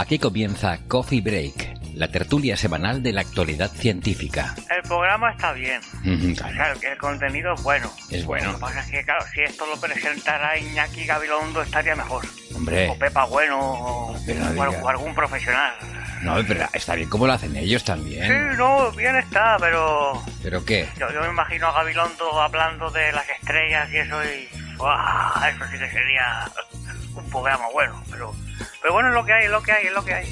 Aquí comienza Coffee Break, la tertulia semanal de la actualidad científica. El programa está bien. Ujú, O sea, el- el contenido es bueno. Es bueno. Lo que pasa es que, claro, si esto lo presentara Iñaki Gabilondo estaría mejor. Hombre, O Pepa Bueno, o, Pero no o diga. o algún profesional. no, pero está bien como lo hacen ellos Sí, también. no, bien está, pero ¿Pero qué? yo, yo me imagino a Gabilondo hablando de las estrellas y eso y... Eso sí que sería un programa bueno, pero... Pero bueno, es lo que hay, es lo que hay, es lo que hay.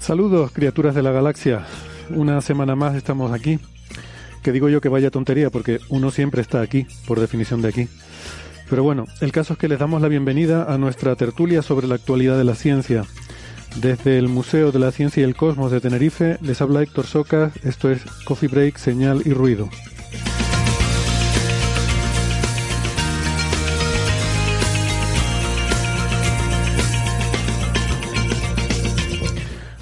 Saludos, criaturas de la galaxia. Una semana más estamos aquí. Que digo yo que vaya tontería, porque uno siempre está aquí, por definición de aquí. Pero bueno, el caso es que les damos la bienvenida a nuestra tertulia sobre la actualidad de la ciencia. Desde el Museo de la Ciencia y el Cosmos de Tenerife les habla Héctor Socas, esto es Coffee Break, Señal y Ruido.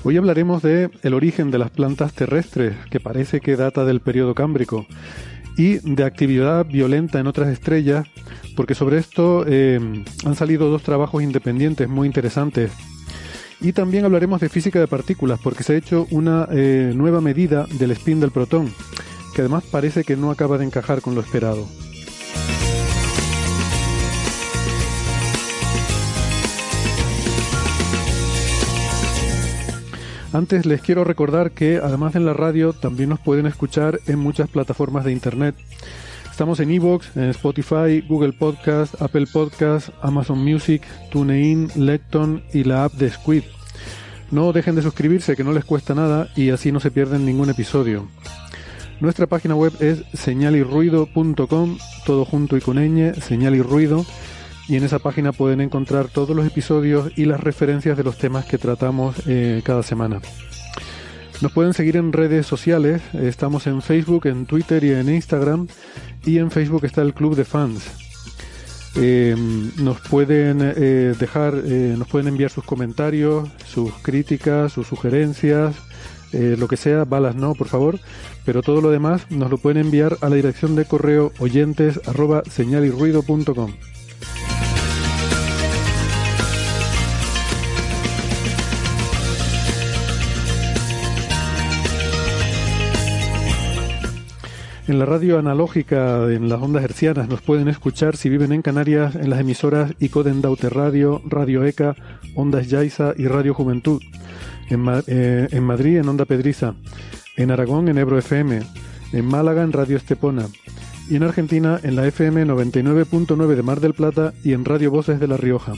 Hoy hablaremos de el origen de las plantas terrestres, que parece que data del periodo cámbrico, y de actividad violenta en otras estrellas, porque sobre esto eh, han salido dos trabajos independientes muy interesantes. Y también hablaremos de física de partículas, porque se ha hecho una eh, nueva medida del spin del protón, que además parece que no acaba de encajar con lo esperado. Antes les quiero recordar que además en la radio también nos pueden escuchar en muchas plataformas de internet. Estamos en Evox, en Spotify, Google Podcast, Apple Podcast, Amazon Music, TuneIn, Lecton y la app de Squid. No dejen de suscribirse que no les cuesta nada y así no se pierden ningún episodio. Nuestra página web es señalirruido.com, todo junto y con ñ, señal y ruido, y en esa página pueden encontrar todos los episodios y las referencias de los temas que tratamos eh, cada semana. Nos pueden seguir en redes sociales, estamos en Facebook, en Twitter y en Instagram, y en Facebook está el Club de Fans. Eh, nos pueden eh, dejar, eh, nos pueden enviar sus comentarios, sus críticas, sus sugerencias, eh, lo que sea, balas no, por favor, pero todo lo demás nos lo pueden enviar a la dirección de correo oyentes arroba señalirruido.com. En la radio analógica, en las ondas hercianas, nos pueden escuchar si viven en Canarias en las emisoras Icoden Daute Radio, Radio ECA, Ondas Yaiza y Radio Juventud. En, eh, Madrid en Onda Pedriza. En Aragón en Ebro FM. En Málaga en Radio Estepona. Y en Argentina en la FM 99.9 de Mar del Plata y en Radio Voces de La Rioja.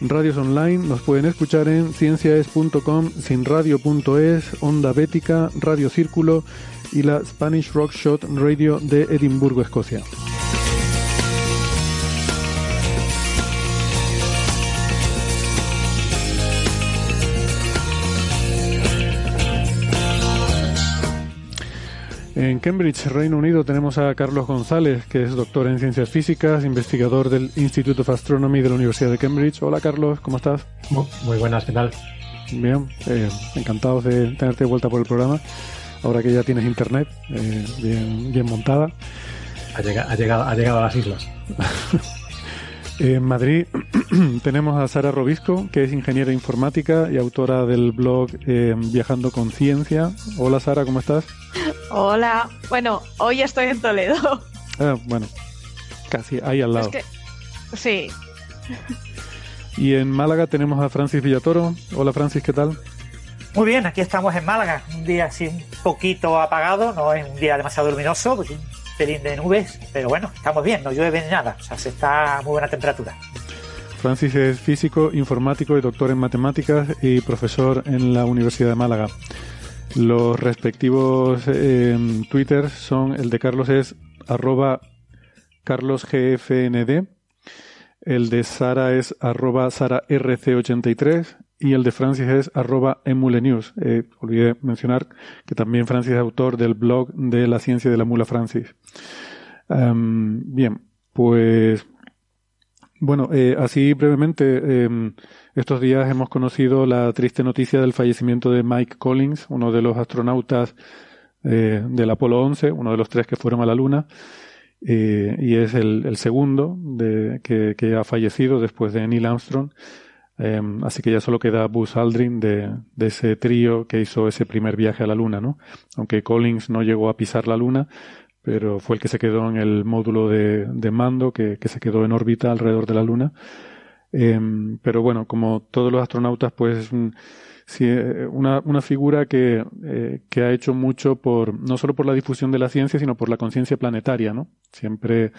Radios online nos pueden escuchar en cienciaes.com, sinradio.es, Onda Bética, Radio Círculo y la Spanish Rock Shot Radio de Edimburgo, Escocia. En Cambridge, Reino Unido, tenemos a Carlos González, que es doctor en ciencias físicas, investigador del Institute of Astronomy de la Universidad de Cambridge. Hola Carlos, ¿cómo estás? Mu- Muy buenas, ¿qué tal? Bien, eh, encantados de tenerte de vuelta por el programa. Ahora que ya tienes internet eh, bien, bien montada. Ha llegado, ha, llegado, ha llegado a las islas. En Madrid tenemos a Sara Robisco, que es ingeniera informática y autora del blog eh, Viajando con Ciencia. Hola Sara, ¿cómo estás? Hola, bueno, hoy estoy en Toledo. Ah, bueno, casi ahí al lado. Es que, sí, Y en Málaga tenemos a Francis Villatoro. Hola Francis, ¿qué tal? Muy bien, aquí estamos en Málaga, un día así un poquito apagado, no es un día demasiado luminoso, un pelín de nubes, pero bueno, estamos bien, no llueve ni nada, o sea, se está a muy buena temperatura. Francis es físico, informático y doctor en matemáticas y profesor en la Universidad de Málaga. Los respectivos eh, Twitter son el de Carlos es arroba carlosgfnd, el de Sara es arroba sararc83 y el de Francis es arroba emulenews. Eh, olvidé mencionar que también Francis es autor del blog de la ciencia de la mula Francis. Um, bien, pues bueno, eh, así brevemente, eh, estos días hemos conocido la triste noticia del fallecimiento de Mike Collins, uno de los astronautas eh, del Apolo 11, uno de los tres que fueron a la Luna, eh, y es el, segundo de, que, ha fallecido después de Neil Armstrong. Eh, así que ya solo queda Buzz Aldrin de, de, ese trío que hizo ese primer viaje a la Luna, ¿no? Aunque Collins no llegó a pisar la Luna, pero fue el que se quedó en el módulo de, mando que, se quedó en órbita alrededor de la Luna. Eh, pero bueno, como todos los astronautas, pues sí, una, una figura que, eh, que ha hecho mucho por, no solo por la difusión de la ciencia, sino por la conciencia planetaria, ¿no? Siempre,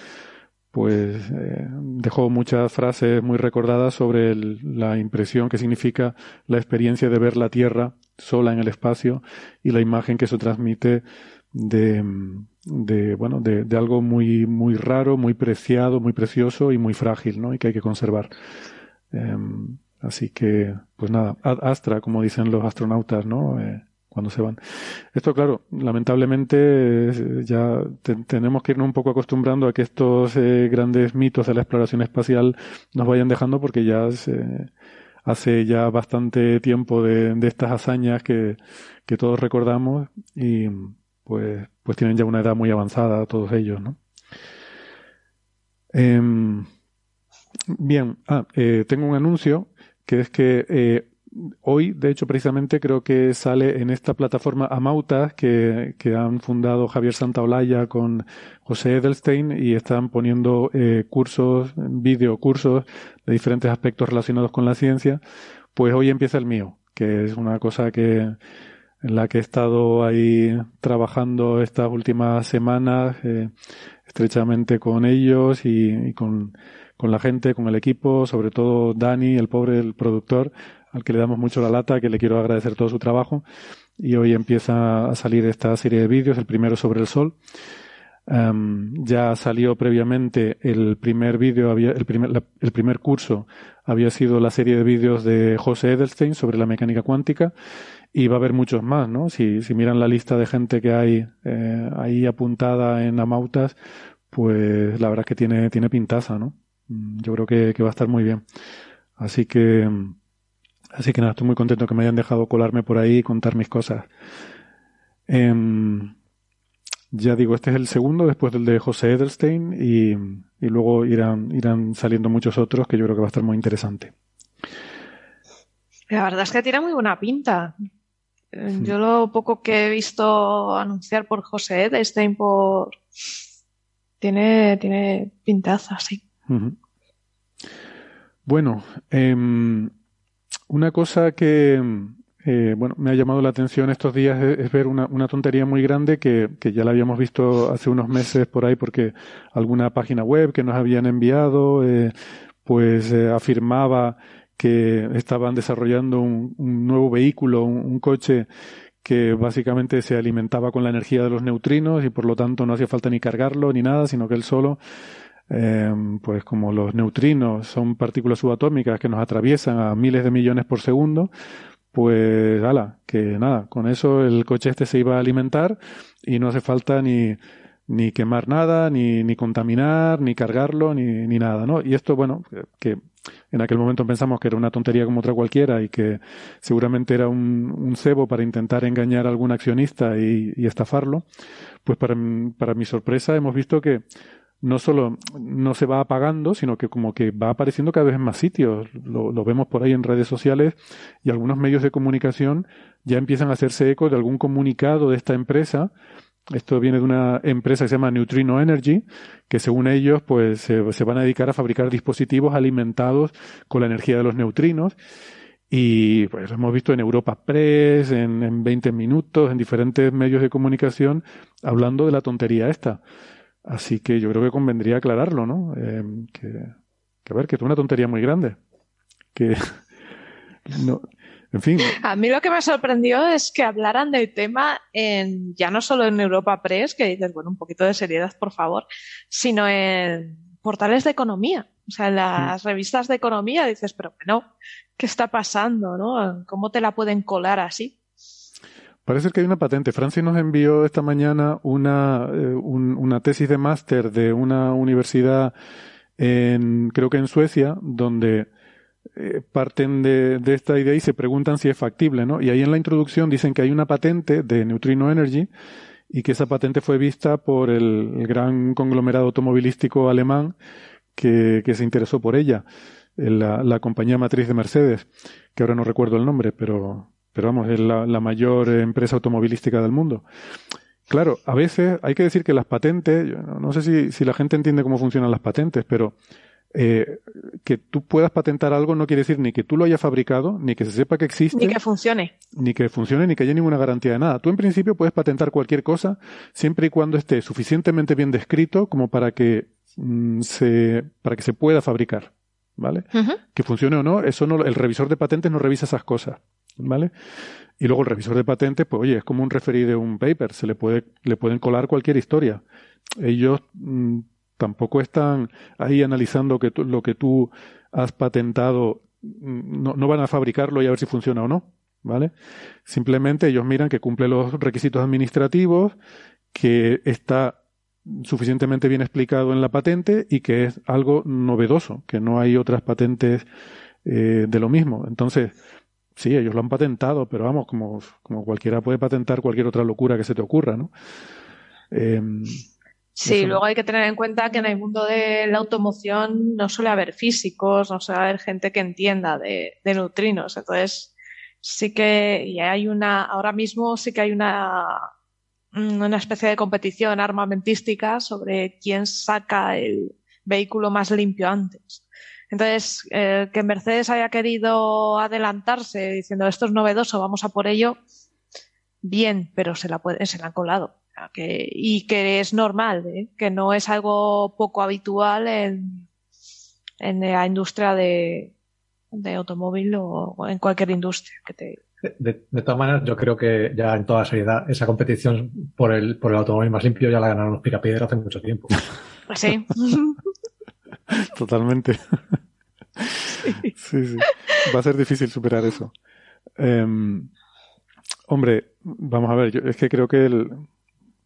pues, eh, dejó muchas frases muy recordadas sobre el, la impresión que significa la experiencia de ver la Tierra sola en el espacio y la imagen que se transmite de, de bueno, de, algo muy, muy raro, muy preciado, muy precioso y muy frágil, ¿no? Y que hay que conservar. Eh, así que, pues nada, ad astra, como dicen los astronautas, ¿no? Eh, cuando se van. Esto, claro, lamentablemente ya te, tenemos que irnos un poco acostumbrando a que estos eh, grandes mitos de la exploración espacial nos vayan dejando porque ya se, hace ya bastante tiempo de, estas hazañas que, que todos recordamos y pues, pues tienen ya una edad muy avanzada todos ellos, ¿no? Eh, bien, ah, eh, tengo un anuncio que es que eh, hoy, de hecho, precisamente creo que sale en esta plataforma Amautas que, que han fundado Javier Santaolalla con José Edelstein y están poniendo eh, cursos, videocursos de diferentes aspectos relacionados con la ciencia. Pues hoy empieza el mío, que es una cosa que en la que he estado ahí trabajando estas últimas semanas eh, estrechamente con ellos y, y con, con, la gente, con el equipo, sobre todo Dani, el pobre, el productor, al que le damos mucho la lata, que le quiero agradecer todo su trabajo. Y hoy empieza a salir esta serie de vídeos, el primero sobre el sol. Um, ya salió previamente el primer vídeo, el primer, el primer curso había sido la serie de vídeos de José Edelstein sobre la mecánica cuántica y va a haber muchos más, ¿no? Si, si miran la lista de gente que hay eh, ahí apuntada en Amautas, pues la verdad es que tiene, tiene pintaza, ¿no? Yo creo que, que va a estar muy bien. Así que, así que nada, estoy muy contento que me hayan dejado colarme por ahí y contar mis cosas. Eh, ya digo, este es el segundo después del de José Edelstein y, y luego irán, irán saliendo muchos otros que yo creo que va a estar muy interesante. La verdad es que tiene muy buena pinta. Yo lo poco que he visto anunciar por José Edelstein por tiene, tiene pintaza, sí. Uh -huh. Bueno, eh, una cosa que, eh, bueno, me ha llamado la atención estos días es, ver una, una, tontería muy grande que, que, ya la habíamos visto hace unos meses por ahí porque alguna página web que nos habían enviado, eh, pues eh, afirmaba que estaban desarrollando un, un nuevo vehículo, un, un, coche que básicamente se alimentaba con la energía de los neutrinos y por lo tanto no hacía falta ni cargarlo ni nada, sino que él solo eh, pues como los neutrinos son partículas subatómicas que nos atraviesan a miles de millones por segundo, pues ala, que nada, con eso el coche este se iba a alimentar y no hace falta ni, ni quemar nada, ni, ni contaminar, ni cargarlo, ni, ni nada, ¿no? Y esto, bueno, que en aquel momento pensamos que era una tontería como otra cualquiera y que seguramente era un, un cebo para intentar engañar a algún accionista y, y estafarlo, pues para, para mi sorpresa hemos visto que no solo no se va apagando, sino que como que va apareciendo cada vez en más sitios. Lo, vemos por ahí en redes sociales y algunos medios de comunicación ya empiezan a hacerse eco de algún comunicado de esta empresa. Esto viene de una empresa que se llama Neutrino Energy, que según ellos pues se, van a dedicar a fabricar dispositivos alimentados con la energía de los neutrinos Y pues hemos visto en Europa Press, en, en 20 minutos, en diferentes medios de comunicación, hablando de la tontería esta. Así que yo creo que convendría aclararlo, ¿no? Eh, que, que, a ver, que es una tontería muy grande. Que no, en fin. A mí lo que me sorprendió es que hablaran del tema en, ya no solo en Europa Press, que dices, bueno, un poquito de seriedad, por favor, sino en portales de economía. O sea, en las mm. revistas de economía dices, pero bueno, ¿qué está pasando? ¿no? ¿Cómo te la pueden colar así? Parece que hay una patente. Francis nos envió esta mañana una, eh, un, una tesis de máster de una universidad en, creo que en Suecia, donde eh, parten de, de, esta idea y se preguntan si es factible, ¿no? Y ahí en la introducción dicen que hay una patente de Neutrino Energy y que esa patente fue vista por el, gran conglomerado automovilístico alemán que, que se interesó por ella, la, la, compañía matriz de Mercedes, que ahora no recuerdo el nombre, pero, pero vamos, es la, la mayor empresa automovilística del mundo. Claro, a veces hay que decir que las patentes, no sé si, si la gente entiende cómo funcionan las patentes, pero eh, que tú puedas patentar algo no quiere decir ni que tú lo hayas fabricado, ni que se sepa que existe. Ni que funcione. Ni que funcione, ni que haya ninguna garantía de nada. Tú en principio puedes patentar cualquier cosa siempre y cuando esté suficientemente bien descrito como para que mm, se, para que se pueda fabricar. ¿Vale? Uh -huh. Que funcione o no, eso no, el revisor de patentes no revisa esas cosas. ¿Vale? Y luego el revisor de patentes, pues oye, es como un referí de un paper, se le puede, le pueden colar cualquier historia. Ellos mm, tampoco están ahí analizando que lo que tú has patentado, mm, no, no, van a fabricarlo y a ver si funciona o no, ¿vale? Simplemente ellos miran que cumple los requisitos administrativos, que está suficientemente bien explicado en la patente y que es algo novedoso, que no hay otras patentes eh, de lo mismo. Entonces, sí, ellos lo han patentado, pero vamos, como, como cualquiera puede patentar cualquier otra locura que se te ocurra, ¿no? Eh, Sí, luego hay que tener en cuenta que en el mundo de la automoción no suele haber físicos, no suele haber gente que entienda de, de neutrinos. Entonces, sí que y hay una, ahora mismo sí que hay una, una especie de competición armamentística sobre quién saca el vehículo más limpio antes. Entonces, eh, que Mercedes haya querido adelantarse diciendo esto es novedoso, vamos a por ello, bien, pero se la, puede, se la han colado que, y que es normal, ¿eh? que no es algo poco habitual en, en la industria de, de automóvil o en cualquier industria que te. De, de, todas maneras, yo creo que ya en toda seriedad, esa competición por el, por el automóvil más limpio ya la ganaron los picapiedras hace mucho tiempo. Pues sí. Totalmente. Sí. sí. Va a ser difícil superar eso. Eh, hombre, vamos a ver, yo, es que creo que el,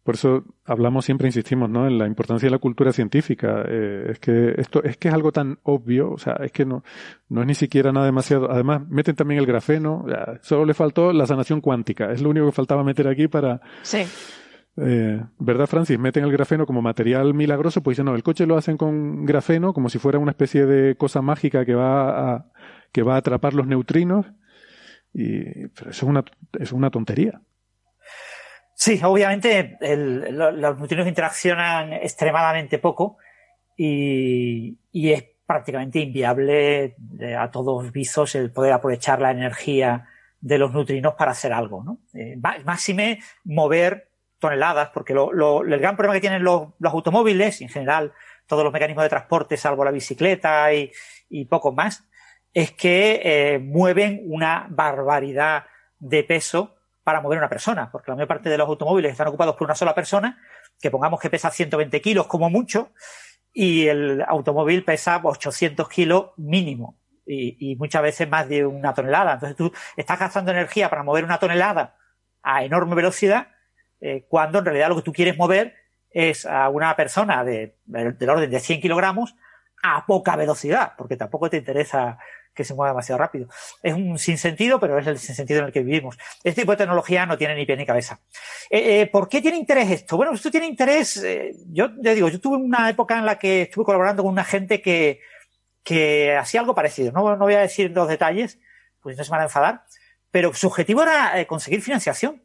por eso hablamos siempre, insistimos, ¿no? En la importancia de la cultura científica. Eh, es que esto es que es algo tan obvio, o sea, es que no, no es ni siquiera nada demasiado. Además, meten también el grafeno. Solo le faltó la sanación cuántica. Es lo único que faltaba meter aquí para. Sí. Eh, ¿Verdad, Francis? Meten el grafeno como material milagroso, pues dicen, no, el coche lo hacen con grafeno, como si fuera una especie de cosa mágica que va a, que va a atrapar los neutrinos. Y, pero eso es una, es una tontería. Sí, obviamente los neutrinos interaccionan extremadamente poco y, y, es prácticamente inviable a todos visos el poder aprovechar la energía de los neutrinos para hacer algo. ¿no? Eh, máxime mover toneladas, porque lo, el gran problema que tienen los, automóviles, en general todos los mecanismos de transporte, salvo la bicicleta y, y poco más, es que eh, mueven una barbaridad de peso para mover una persona, porque la mayor parte de los automóviles están ocupados por una sola persona, que pongamos que pesa 120 kilos como mucho, y el automóvil pesa 800 kilos mínimo, y, y, muchas veces más de una tonelada. Entonces tú estás gastando energía para mover una tonelada a enorme velocidad, eh, cuando en realidad lo que tú quieres mover es a una persona de, de, del orden de 100 kilogramos a poca velocidad, porque tampoco te interesa que se mueva demasiado rápido. Es un sinsentido, pero es el sinsentido en el que vivimos. Este tipo de tecnología no tiene ni pie ni cabeza. Eh, eh, ¿Por qué tiene interés esto? Bueno, esto tiene interés, eh, yo te digo, yo tuve una época en la que estuve colaborando con una gente que, que hacía algo parecido. No, no voy a decir los detalles, pues no se van a enfadar, pero su objetivo era eh, conseguir financiación.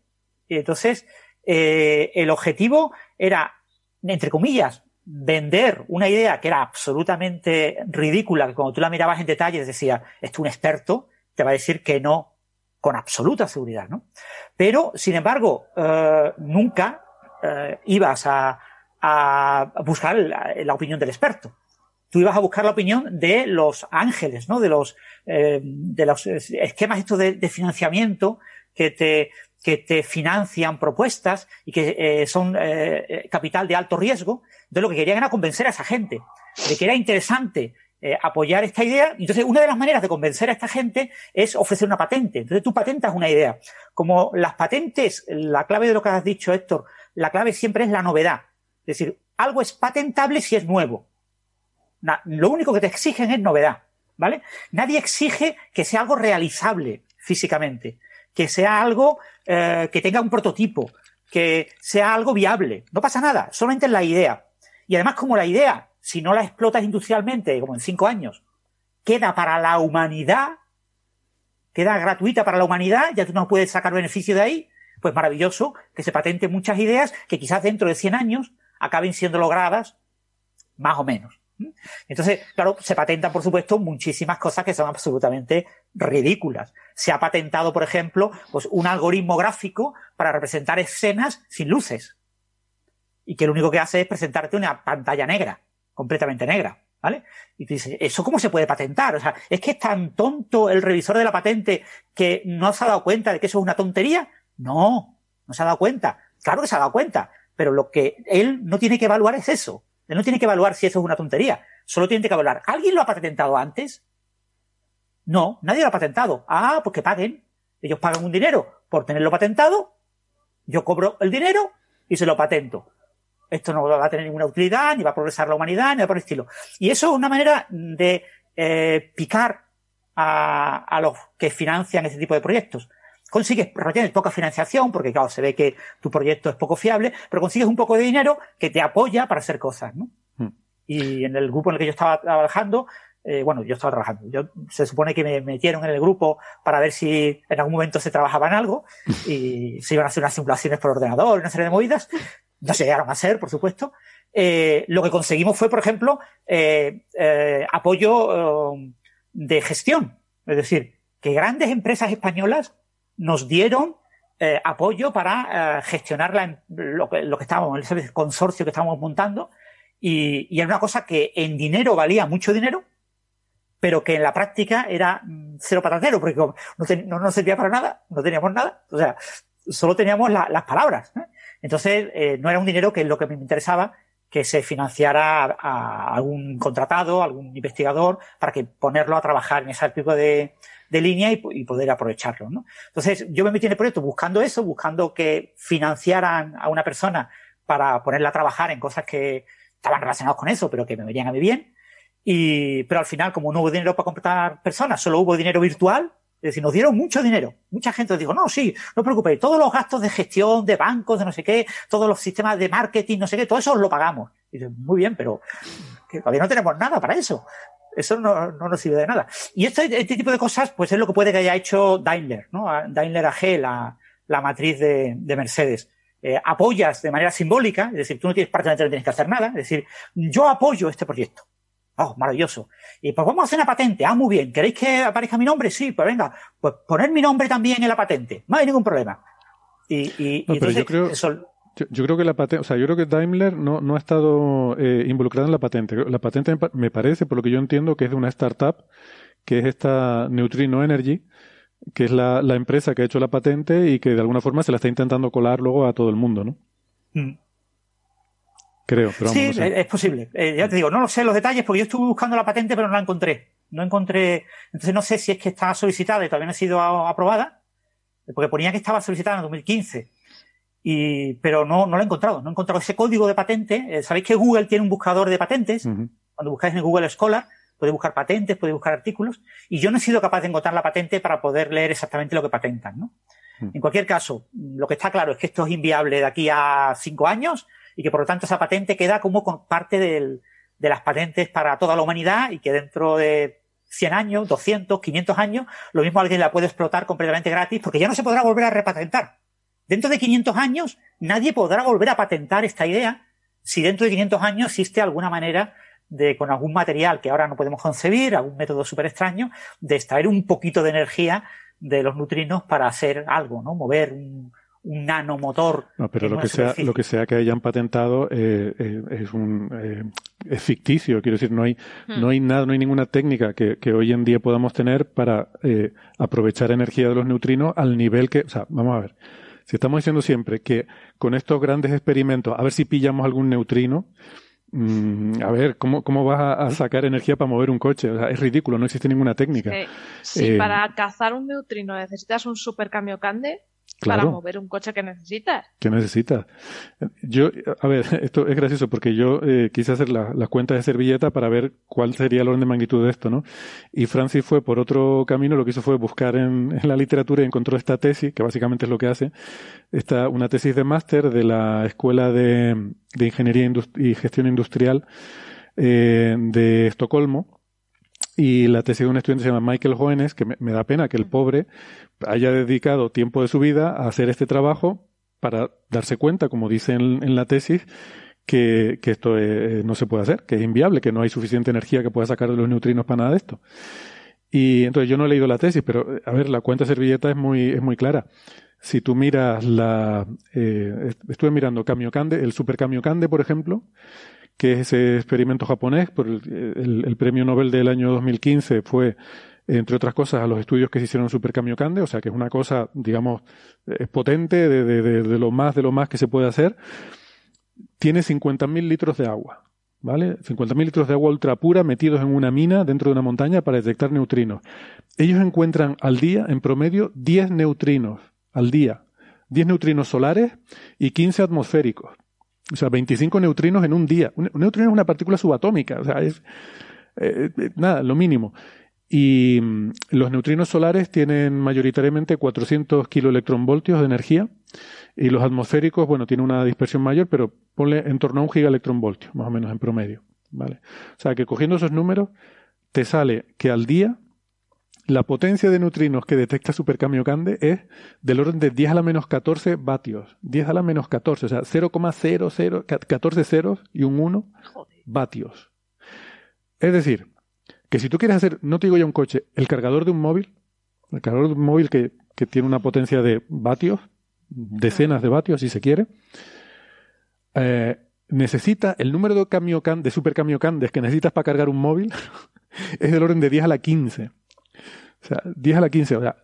Y entonces, eh, el objetivo era, entre comillas, vender una idea que era absolutamente ridícula, que cuando tú la mirabas en detalle decía, esto es un experto, te va a decir que no con absoluta seguridad, ¿no? Pero, sin embargo, eh, nunca eh, ibas a, buscar la, opinión del experto. Tú ibas a buscar la opinión de los ángeles, ¿no? De los, de los esquemas estos de, financiamiento que te, que te financian propuestas y que son capital de alto riesgo. Entonces lo que querían era convencer a esa gente de que era interesante eh, apoyar esta idea. Entonces, una de las maneras de convencer a esta gente es ofrecer una patente. Entonces, tú patentas una idea. Como las patentes, la clave de lo que has dicho, Héctor, la clave siempre es la novedad. Es decir, algo es patentable si es nuevo. lo único que te exigen es novedad. ¿Vale? Nadie exige que sea algo realizable físicamente, que sea algo eh, que tenga un prototipo, que sea algo viable. No pasa nada, solamente es la idea. Y además, como la idea si no la explotas industrialmente, como en cinco años, queda para la humanidad, queda gratuita para la humanidad, ya tú no puedes sacar beneficio de ahí, pues maravilloso que se patenten muchas ideas que quizás dentro de 100 años acaben siendo logradas más o menos. Entonces, claro, se patentan, por supuesto, muchísimas cosas que son absolutamente ridículas. Se ha patentado, por ejemplo, pues un algoritmo gráfico para representar escenas sin luces. Y que lo único que hace es presentarte una pantalla negra completamente negra. ¿Vale? Y tú dices, ¿eso cómo se puede patentar? O sea, ¿es que es tan tonto el revisor de la patente que no se ha dado cuenta de que eso es una tontería? No, no se ha dado cuenta. Claro que se ha dado cuenta, pero lo que él no tiene que evaluar es eso. No tiene que evaluar si eso es una tontería. Solo tiene que evaluar, ¿alguien lo ha patentado antes? No, nadie lo ha patentado. Ah, pues que paguen. Ellos pagan un dinero por tenerlo patentado. Yo cobro el dinero y se lo patento esto no va a tener ninguna utilidad, ni va a progresar la humanidad, ni nada por el estilo. Y eso es una manera de eh, picar a, a, los que financian ese tipo de proyectos. Consigues, tienes poca financiación, porque claro, se ve que tu proyecto es poco fiable, pero consigues un poco de dinero que te apoya para hacer cosas, ¿no? Hmm. Y en el grupo en el que yo estaba trabajando, eh, bueno, yo estaba trabajando. Yo, se supone que me metieron en el grupo para ver si en algún momento se trabajaba en algo y se iban a hacer unas simulaciones por ordenador, una serie de movidas no se llegaron a hacer, por supuesto. Eh, lo que conseguimos fue, por ejemplo, eh, apoyo de gestión. Es decir, que grandes empresas españolas nos dieron apoyo para gestionar la, lo, que, lo que estábamos, el consorcio que estábamos montando. Y, y, era una cosa que en dinero valía mucho dinero, pero que en la práctica era mm, cero patatero, porque no, no, nos servía para nada, no teníamos nada. O sea, solo teníamos las palabras. Entonces, eh, no era un dinero que lo que me interesaba, que se financiara a, algún contratado, algún investigador, para que ponerlo a trabajar en ese tipo de, línea y, poder aprovecharlo. ¿no? Entonces, yo me metí en el proyecto buscando eso, buscando que financiaran a una persona para ponerla a trabajar en cosas que estaban relacionadas con eso, pero que me venían a mí bien. Y, pero al final, como no hubo dinero para contratar personas, solo hubo dinero virtual, es decir, nos dieron mucho dinero. Mucha gente dijo, no, sí, no os preocupéis, todos los gastos de gestión, de bancos, de no sé qué, todos los sistemas de marketing, no sé qué, todo eso os lo pagamos. Y dice, muy bien, pero que todavía no tenemos nada para eso. Eso no, no nos sirve de nada. Y este, este, tipo de cosas, pues es lo que puede que haya hecho Daimler, ¿no? Daimler AG, la, la matriz de, de Mercedes. Eh, apoyas de manera simbólica, es decir, tú no tienes prácticamente no tienes que hacer nada, es decir, yo apoyo este proyecto. Oh, maravilloso. Y pues vamos a hacer una patente. Ah, muy bien. ¿Queréis que aparezca mi nombre? Sí, pues venga, pues poner mi nombre también en la patente. No hay ningún problema. Y, y, entonces, yo creo, yo, creo que la patente, o sea, yo creo que Daimler no, no ha estado eh, involucrada en la patente. La patente me parece, por lo que yo entiendo, que es de una startup, que es esta Neutrino Energy, que es la, la empresa que ha hecho la patente y que de alguna forma se la está intentando colar luego a todo el mundo, ¿no? Mm. Creo, pero Sí, es posible. Eh, ya te digo, no lo sé los detalles porque yo estuve buscando la patente pero no la encontré. No encontré, entonces no sé si es que está solicitada y todavía no ha sido aprobada, porque ponía que estaba solicitada en 2015. Y, pero no, no lo he encontrado. No he encontrado ese código de patente. Eh, Sabéis que Google tiene un buscador de patentes. Cuando buscáis en Google Scholar, podéis buscar patentes, podéis buscar artículos. Y yo no he sido capaz de encontrar la patente para poder leer exactamente lo que patentan, ¿no? En cualquier caso, lo que está claro es que esto es inviable de aquí a cinco años y que por lo tanto esa patente queda como parte del, de las patentes para toda la humanidad y que dentro de 100 años, 200, 500 años, lo mismo alguien la puede explotar completamente gratis porque ya no se podrá volver a repatentar. Dentro de 500 años nadie podrá volver a patentar esta idea si dentro de 500 años existe alguna manera de con algún material que ahora no podemos concebir, algún método súper extraño, de extraer un poquito de energía de los neutrinos para hacer algo, ¿no? Mover un, un nanomotor. No, pero lo que, sea, lo que sea que hayan patentado eh, eh, es un eh, es ficticio, quiero decir, no hay, hmm. no hay nada, no hay ninguna técnica que, que hoy en día podamos tener para aprovechar energía de los neutrinos al nivel que, o sea, vamos a ver. Si estamos diciendo siempre que con estos grandes experimentos, a ver si pillamos algún neutrino, mm, a ver, ¿cómo, cómo vas a, sacar energía para mover un coche? O sea, es ridículo, no existe ninguna técnica. si para cazar un neutrino necesitas un super cande, para mover un coche que necesitas. Que necesitas. Yo, a ver, esto es gracioso porque yo eh, quise hacer la, la, cuenta de servilleta para ver cuál sería el orden de magnitud de esto, ¿no? Y Francis fue por otro camino, lo que hizo fue buscar en, la literatura y encontró esta tesis, que básicamente es lo que hace, esta, una tesis de máster de la Escuela de, de Ingeniería y Gestión Industrial eh, de Estocolmo, y la tesis de un estudiante se llama Michael Joenes, que me, da pena que el pobre haya dedicado tiempo de su vida a hacer este trabajo para darse cuenta, como dice en, la tesis, que, que esto eh, no se puede hacer, que es inviable, que no hay suficiente energía que pueda sacar de los neutrinos para nada de esto. Y entonces yo no he leído la tesis, pero a ver, la cuenta servilleta es muy, es muy clara. Si tú miras la, eh, estuve mirando Kamiokande, el Super Kamiokande, por ejemplo, que es ese experimento japonés, por el, premio Nobel del año 2015 fue, entre otras cosas, a los estudios que se hicieron en Super Kamiokande, o sea que es una cosa, digamos, es potente de, de, de, lo más de lo más que se puede hacer. Tiene 50.000 litros de agua, ¿vale? 50.000 litros de agua ultra pura metidos en una mina dentro de una montaña para detectar neutrinos. Ellos encuentran al día, en promedio, 10 neutrinos al día. 10 neutrinos solares y 15 atmosféricos. O sea, 25 neutrinos en un día. Un, neutrino es una partícula subatómica, o sea, es eh, eh, nada, lo mínimo. Y mm, los neutrinos solares tienen mayoritariamente 400 kiloelectronvoltios de energía y los atmosféricos, bueno, tienen una dispersión mayor, pero ponle en torno a un gigaelectronvoltio, más o menos en promedio, ¿vale? O sea, que cogiendo esos números, te sale que al día la potencia de neutrinos que detecta Supercamiocande es del orden de 10 a la menos 14 vatios. 10 a la menos 14, o sea, 0,00, 14 ceros y un 1 vatios. Es decir, que si tú quieres hacer, no te digo ya un coche, el cargador de un móvil, el cargador de un móvil que, que tiene una potencia de vatios, decenas de vatios si se quiere, eh, necesita el número de, camiocan, de supercamiocandes que necesitas para cargar un móvil es del orden de 10 a la 15. O sea, 10 a la 15, o sea,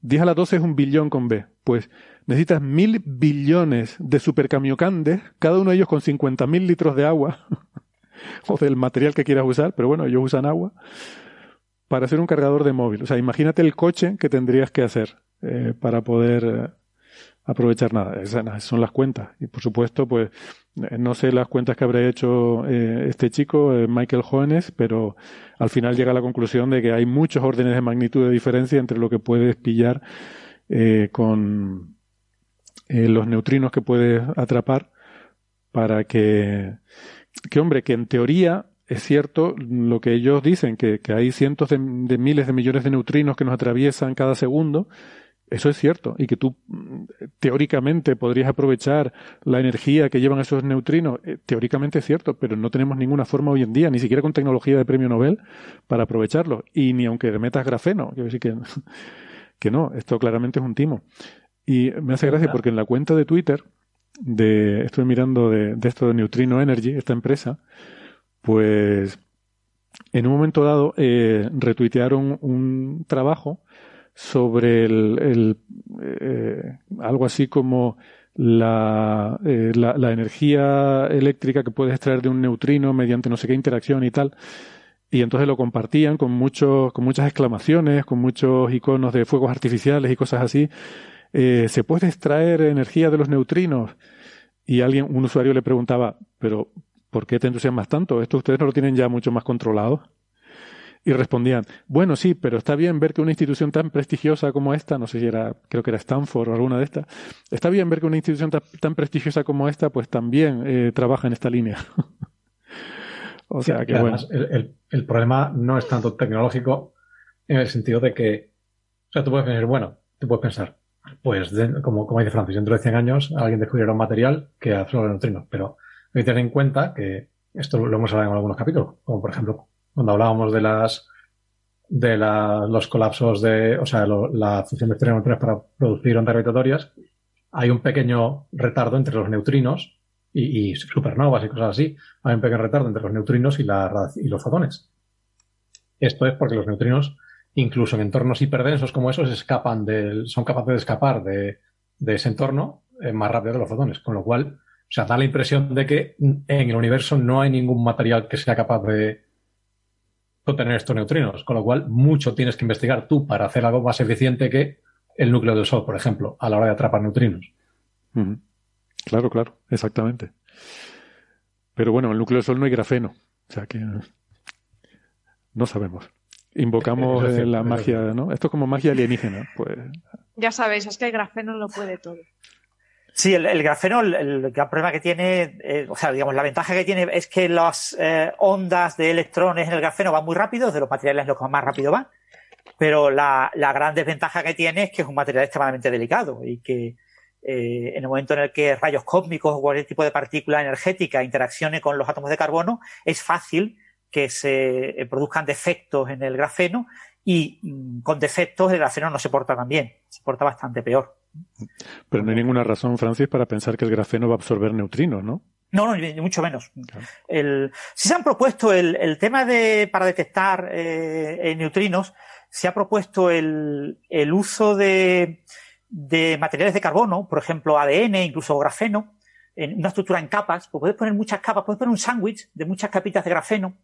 10 a la 12 es un billón con B. Pues necesitas mil billones de supercamiocandes, cada uno de ellos con 50.000 litros de agua, o del material que quieras usar, pero bueno, ellos usan agua, para hacer un cargador de móvil. O sea, imagínate el coche que tendrías que hacer eh, para poder eh, aprovechar nada. Esas son las cuentas. Y por supuesto, pues eh, no sé las cuentas que habrá hecho este chico, Michael Jones, pero al final llega a la conclusión de que hay muchos órdenes de magnitud de diferencia entre lo que puedes pillar con los neutrinos que puedes atrapar para que, que hombre, que en teoría es cierto lo que ellos dicen, que, que hay cientos de, miles de millones de neutrinos que nos atraviesan cada segundo, eso es cierto, y que tú mm, teóricamente podrías aprovechar la energía que llevan esos neutrinos, eh, teóricamente es cierto, pero no tenemos ninguna forma hoy en día, ni siquiera con tecnología de premio Nobel, para aprovecharlo, y ni aunque metas grafeno, quiero decir que, que no, esto claramente es un timo. Y me hace gracia porque en la cuenta de Twitter, de, estoy mirando de, esto de Neutrino Energy, esta empresa, pues en un momento dado eh, retuitearon un trabajo sobre el, eh, algo así como la, eh, la, la, energía eléctrica que puedes extraer de un neutrino mediante no sé qué interacción y tal. Y entonces lo compartían con muchos, con muchas exclamaciones, con muchos iconos de fuegos artificiales y cosas así. Eh, ¿Se puede extraer energía de los neutrinos? Y alguien, un usuario le preguntaba, pero ¿por qué te entusiasmas tanto? ¿Esto ustedes no lo tienen ya mucho más controlado? Y respondían, bueno, sí, pero está bien ver que una institución tan prestigiosa como esta, no sé si era, creo que era Stanford o alguna de estas, está bien ver que una institución tan, prestigiosa como esta, pues también eh, trabaja en esta línea. o sea que bueno. El, el, problema no es tanto tecnológico en el sentido de que, o sea, tú puedes pensar, bueno, tú puedes pensar, pues como, como dice Francis, dentro de 100 años alguien descubrirá un material que absorbe neutrinos, pero hay que tener en cuenta que Esto lo hemos hablado en algunos capítulos, como por ejemplo cuando hablábamos de las de los colapsos de, o sea, la función de neutrinos para producir ondas gravitatorias, hay un pequeño retardo entre los neutrinos y, supernovas y cosas así. Hay un pequeño retardo entre los neutrinos y, la, y los fotones. Esto es porque los neutrinos, incluso en entornos hiperdensos como esos, escapan son capaces de escapar de, ese entorno eh, más rápido que los fotones. Con lo cual, o sea, da la impresión de que en el universo no hay ningún material que sea capaz de obtener estos neutrinos. Con lo cual, mucho tienes que investigar tú para hacer algo más eficiente que el núcleo del Sol, por ejemplo, a la hora de atrapar neutrinos. Claro, claro, exactamente. Pero bueno, en el núcleo del Sol no hay grafeno. O sea que no sabemos. Invocamos la magia, ¿no? Esto es como magia alienígena. Pues... Ya sabéis, es que el grafeno lo puede todo. Sí, el, grafeno, el, gran problema que tiene, eh, o sea, digamos, la ventaja que tiene es que las eh, ondas de electrones en el grafeno van muy rápido, de los materiales los que más rápido van, pero la, gran desventaja que tiene es que es un material extremadamente delicado y que eh, en el momento en el que rayos cósmicos o cualquier tipo de partícula energética interaccione con los átomos de carbono, es fácil que se produzcan defectos en el grafeno y mm, con defectos el grafeno no se porta tan bien, se porta bastante peor. Pero no hay ninguna razón, Francis, para pensar que el grafeno va a absorber neutrinos, ¿no? No, no, ni mucho menos. El, si se han propuesto el, tema de, para detectar eh, neutrinos, se ha propuesto el, uso de, materiales de carbono, por ejemplo, ADN, incluso grafeno, en una estructura en capas, pues puedes poner muchas capas, puedes poner un sándwich de muchas capitas de grafeno.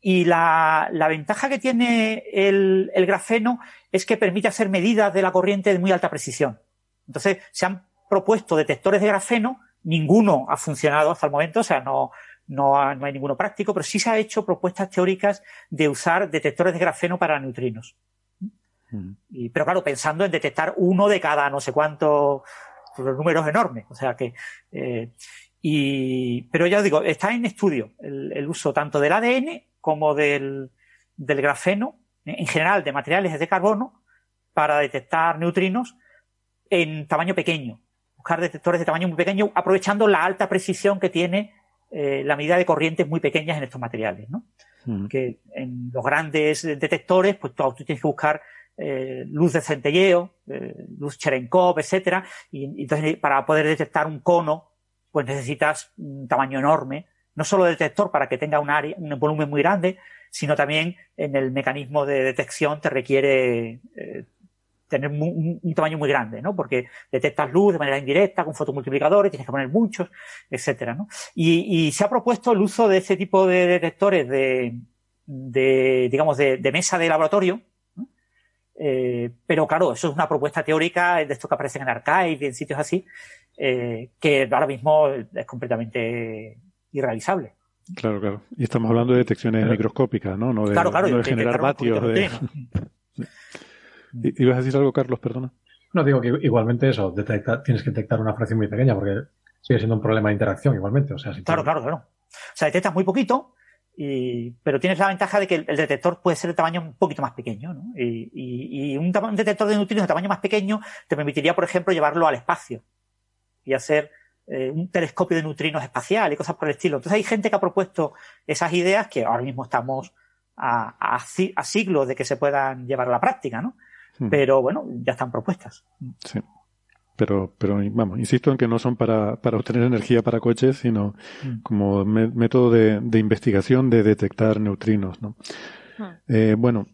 Y la, ventaja que tiene el, el, grafeno es que permite hacer medidas de la corriente de muy alta precisión. Entonces, se han propuesto detectores de grafeno, ninguno ha funcionado hasta el momento, o sea, no, no, hay ninguno práctico, pero sí se ha hecho propuestas teóricas de usar detectores de grafeno para neutrinos. Y, pero claro, pensando en detectar uno de cada no sé cuántos los números enormes. O sea que, eh, y, pero ya os digo, está en estudio el, uso tanto del ADN como del, del grafeno, en general de materiales de carbono, para detectar neutrinos en tamaño pequeño, buscar detectores de tamaño muy pequeño, aprovechando la alta precisión que tiene eh, la medida de corrientes muy pequeñas en estos materiales, ¿no? Mm. Que en los grandes detectores, pues tú, tienes que buscar eh, luz de centelleo, eh, luz Cherenkov, etcétera, y, entonces para poder detectar un cono, pues necesitas un tamaño enorme, no solo detector para que tenga un área, un volumen muy grande, sino también en el mecanismo de detección te requiere tener un, tamaño muy grande, ¿no? Porque detectas luz de manera indirecta con fotomultiplicadores, tienes que poner muchos, etcétera, ¿no? Y, se ha propuesto el uso de ese tipo de detectores de, de digamos, de, mesa de laboratorio, eh, pero claro, eso es una propuesta teórica de esto que aparecen en Archive y en sitios así, eh, que ahora mismo es completamente irrealizable. Claro, claro. Y estamos hablando de detecciones microscópicas, ¿no? No de, claro, claro, de generar vatios. De... ¿Ibas a decir algo, Carlos? Perdona. No, digo que igualmente eso, tienes que detectar una fracción muy pequeña porque sigue siendo un problema de interacción igualmente. O sea, claro, claro, claro. O sea, detectas muy poquito, y, pero tienes la ventaja de que el, detector puede ser de tamaño un poquito más pequeño. ¿no? Y, un, detector de neutrinos de tamaño más pequeño te permitiría, por ejemplo, llevarlo al espacio y hacer eh, un telescopio de neutrinos espacial y cosas por el estilo. Entonces hay gente que ha propuesto esas ideas que ahora mismo estamos a, a siglos de que se puedan llevar a la práctica, ¿no? Hmm. Pero bueno, ya están propuestas. Sí. Pero, pero vamos, insisto en que no son para, para obtener energía para coches, sino hmm. como método de, de, investigación de detectar neutrinos, ¿no? Hmm. Eh, bueno.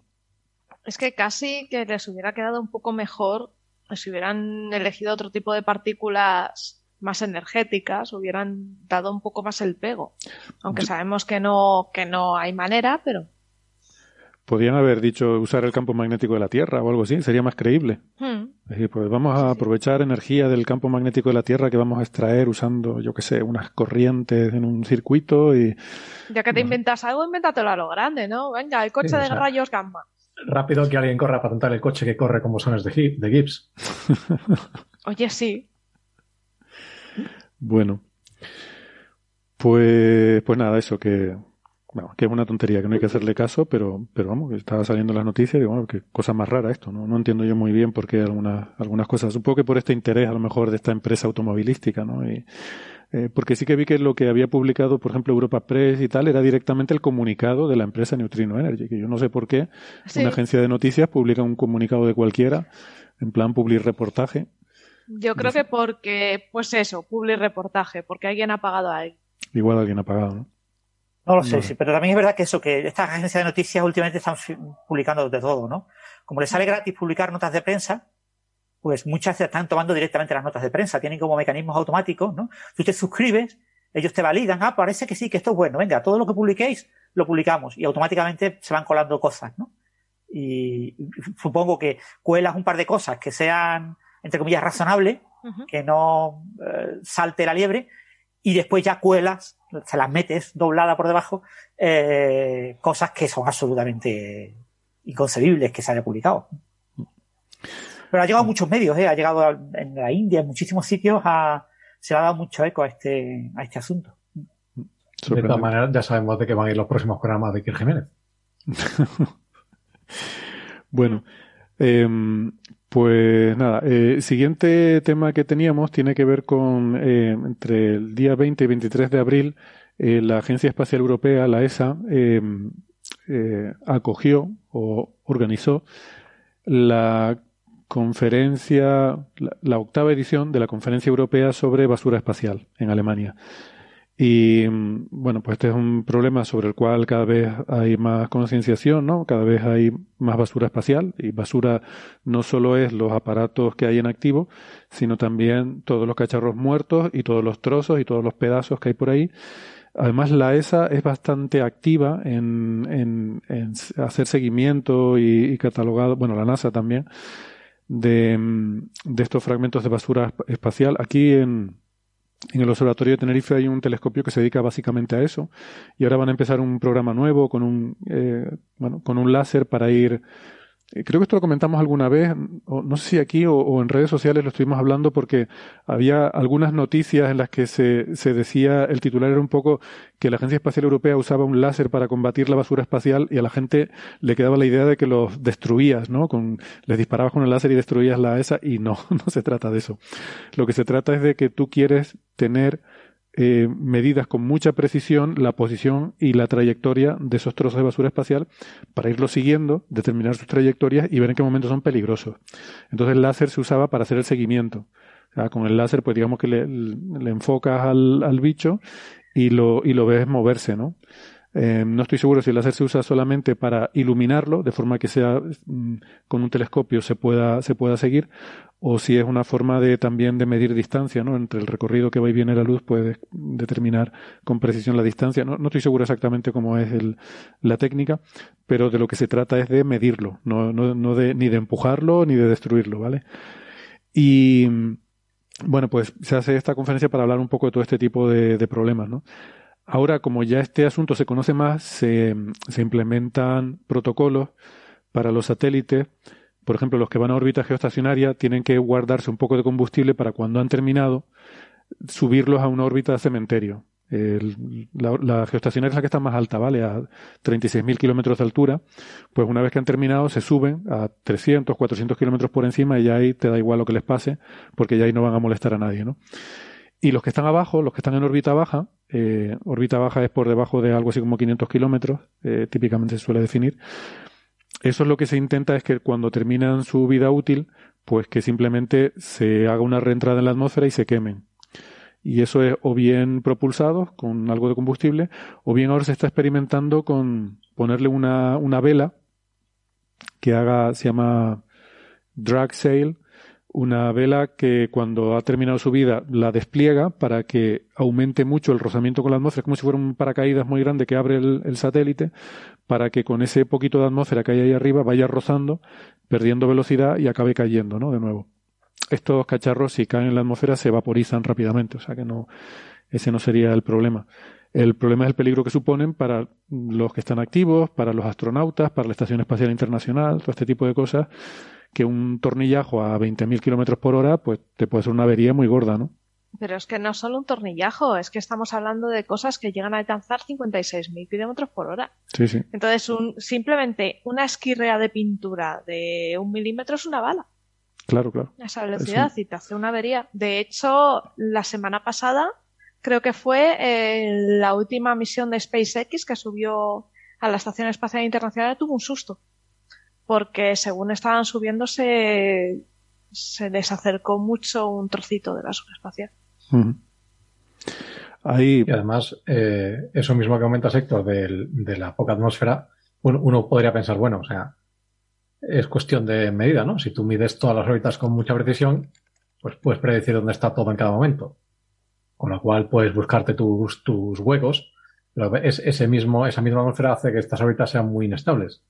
Es que casi que les hubiera quedado un poco mejor si hubieran elegido otro tipo de partículas más energéticas, hubieran dado un poco más el pego. Aunque sabemos que no, que no hay manera, pero Podrían haber dicho usar el campo magnético de la Tierra o algo así, sería más creíble. Hmm. Es decir, pues vamos a aprovechar energía del campo magnético de la Tierra que vamos a extraer usando, yo qué sé, unas corrientes en un circuito y... Ya que te inventas algo, invéntatelo a lo grande, ¿no? Venga, el coche de rayos gamma. Rápido que alguien corra a patentar el coche que corre con bosones de, de Gibbs. Oye, sí. Bueno. Pues, pues nada, eso que bueno, que es una tontería, que no hay que hacerle caso, pero, pero vamos, que estaba saliendo las noticias y digo, bueno, qué cosa más rara esto, ¿no? No entiendo yo muy bien por qué algunas, algunas cosas. Supongo que por este interés, a lo mejor, de esta empresa automovilística, ¿no? Y Eh, porque sí que vi que lo que había publicado, por ejemplo, Europa Press y tal, era directamente el comunicado de la empresa Neutrino Energy, que yo no sé por qué una agencia de noticias publica un comunicado de cualquiera, en plan public reportaje. Yo creo que porque, pues eso, public reportaje, porque alguien ha pagado ahí. Igual alguien ha pagado, ¿no? No lo sé, sí, pero también es verdad que eso, que estas agencias de noticias últimamente están publicando de todo, ¿no? Como les sale gratis publicar notas de prensa, pues muchas están tomando directamente las notas de prensa, tienen como mecanismos automáticos, ¿no? Si te suscribes, ellos te validan, ah, parece que sí, que esto es bueno, venga, todo lo que publiquéis lo publicamos y automáticamente se van colando cosas, ¿no? Y supongo que cuelas un par de cosas que sean, entre comillas, razonables, que no eh, salte la liebre, y después ya cuelas, se las metes doblada por debajo, eh, cosas que son absolutamente inconcebibles que se haya publicado. Pero ha llegado a muchos medios, ¿eh? ha llegado en la India, en muchísimos sitios, se le ha dado mucho eco a este, a este asunto. De todas maneras, ya sabemos de qué van a ir los próximos programas de Jiménez. bueno, em, pues nada, eh, siguiente tema que teníamos tiene que ver con eh, entre el día 20 y 23 de abril, eh, la Agencia Espacial Europea, la ESA, em, acogió o organizó la conferencia, la, octava edición de la Conferencia Europea sobre Basura Espacial en Alemania. Y bueno, pues este es un problema sobre el cual cada vez hay más concienciación, ¿no? Cada vez hay más basura espacial y basura no solo es los aparatos que hay en activo, sino también todos los cacharros muertos y todos los trozos y todos los pedazos que hay por ahí. Además, la ESA es bastante activa en, en, hacer seguimiento y, y catalogado, bueno, la NASA también, de, de estos fragmentos de basura espacial. Aquí en, en el Observatorio de Tenerife hay un telescopio que se dedica básicamente a eso. Y ahora van a empezar un programa nuevo con un, eh, bueno, con un láser para ir creo que esto lo comentamos alguna vez, no sé si aquí o, en redes sociales lo estuvimos hablando porque había algunas noticias en las que se, se, decía, el titular era un poco que la Agencia Espacial Europea usaba un láser para combatir la basura espacial y a la gente le quedaba la idea de que los destruías, ¿no? Con, les disparabas con el láser y destruías la ESA y no, no se trata de eso. Lo que se trata es de que tú quieres tener eh, medidas con mucha precisión la posición y la trayectoria de esos trozos de basura espacial para irlos siguiendo, determinar sus trayectorias y ver en qué momento son peligrosos. Entonces el láser se usaba para hacer el seguimiento. con el láser, pues digamos que le, enfocas al, al, bicho y lo, y lo ves moverse, ¿no? Eh, no estoy seguro si el láser se usa solamente para iluminarlo, de forma que sea mm, con un telescopio se pueda, se pueda seguir, o si es una forma de también de medir distancia, ¿no? Entre el recorrido que va y viene la luz puede determinar con precisión la distancia. No, no estoy seguro exactamente cómo es el, la técnica, pero de lo que se trata es de medirlo, no, no, no de, ni de empujarlo ni de destruirlo, ¿vale? Y bueno, pues se hace esta conferencia para hablar un poco de todo este tipo de, de problemas, ¿no? Ahora, como ya este asunto se conoce más, se, implementan protocolos para los satélites. Por ejemplo, los que van a órbita geoestacionaria tienen que guardarse un poco de combustible para cuando han terminado subirlos a una órbita de cementerio. la, geoestacionaria es la que está más alta, ¿vale? A 36.000 kilómetros de altura. Pues una vez que han terminado, se suben a 300, 400 kilómetros por encima y ya ahí te da igual lo que les pase, porque ya ahí no van a molestar a nadie, ¿no? Y los que están abajo, los que están en órbita baja, eh, órbita baja es por debajo de algo así como 500 kilómetros, eh, típicamente se suele definir. Eso es lo que se intenta es que cuando terminan su vida útil, pues que simplemente se haga una reentrada en la atmósfera y se quemen. Y eso es o bien propulsado con algo de combustible, o bien ahora se está experimentando con ponerle una, una vela que haga, se llama drag sail, una vela que cuando ha terminado su vida la despliega para que aumente mucho el rozamiento con la atmósfera, como si fuera un paracaídas muy grande que abre el, satélite, para que con ese poquito de atmósfera que hay ahí arriba vaya rozando, perdiendo velocidad y acabe cayendo, ¿no? De nuevo. Estos cacharros, si caen en la atmósfera, se vaporizan rápidamente, o sea que no, ese no sería el problema. El problema es el peligro que suponen para los que están activos, para los astronautas, para la Estación Espacial Internacional, todo este tipo de cosas que un tornillajo a 20.000 kilómetros por hora, pues te puede ser una avería muy gorda, ¿no? Pero es que no solo un tornillajo, es que estamos hablando de cosas que llegan a alcanzar 56.000 kilómetros por hora. Sí, sí. Entonces, un, simplemente una esquirrea de pintura de un milímetro es una bala. Claro, claro. A esa velocidad y te hace una avería. De hecho, la semana pasada creo que fue eh, la última misión de SpaceX que subió a la Estación Espacial Internacional, tuvo un susto. Porque según estaban subiendo se, se les acercó mucho un trocito de la subespacial. Ahí... Y además, eh, eso mismo que comenta Héctor de la poca atmósfera, uno, podría pensar, bueno, o sea, es cuestión de medida, ¿no? Si tú mides todas las órbitas con mucha precisión, pues puedes predecir dónde está todo en cada momento. Con lo cual puedes buscarte tus, tus huecos, pero es, ese mismo, esa misma atmósfera hace que estas órbitas sean muy inestables.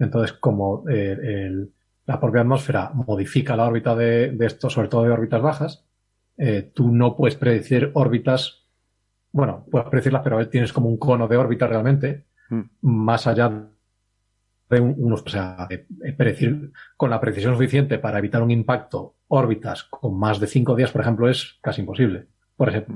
Entonces, como eh, la propia atmósfera modifica la órbita de, de esto, sobre todo de órbitas bajas, eh, tú no puedes predecir órbitas, bueno, puedes predecirlas, pero tienes como un cono de órbita realmente, mm. más allá de unos, o sea, predecir con la precisión suficiente para evitar un impacto órbitas con más de cinco días, por ejemplo, es casi imposible. Por ese,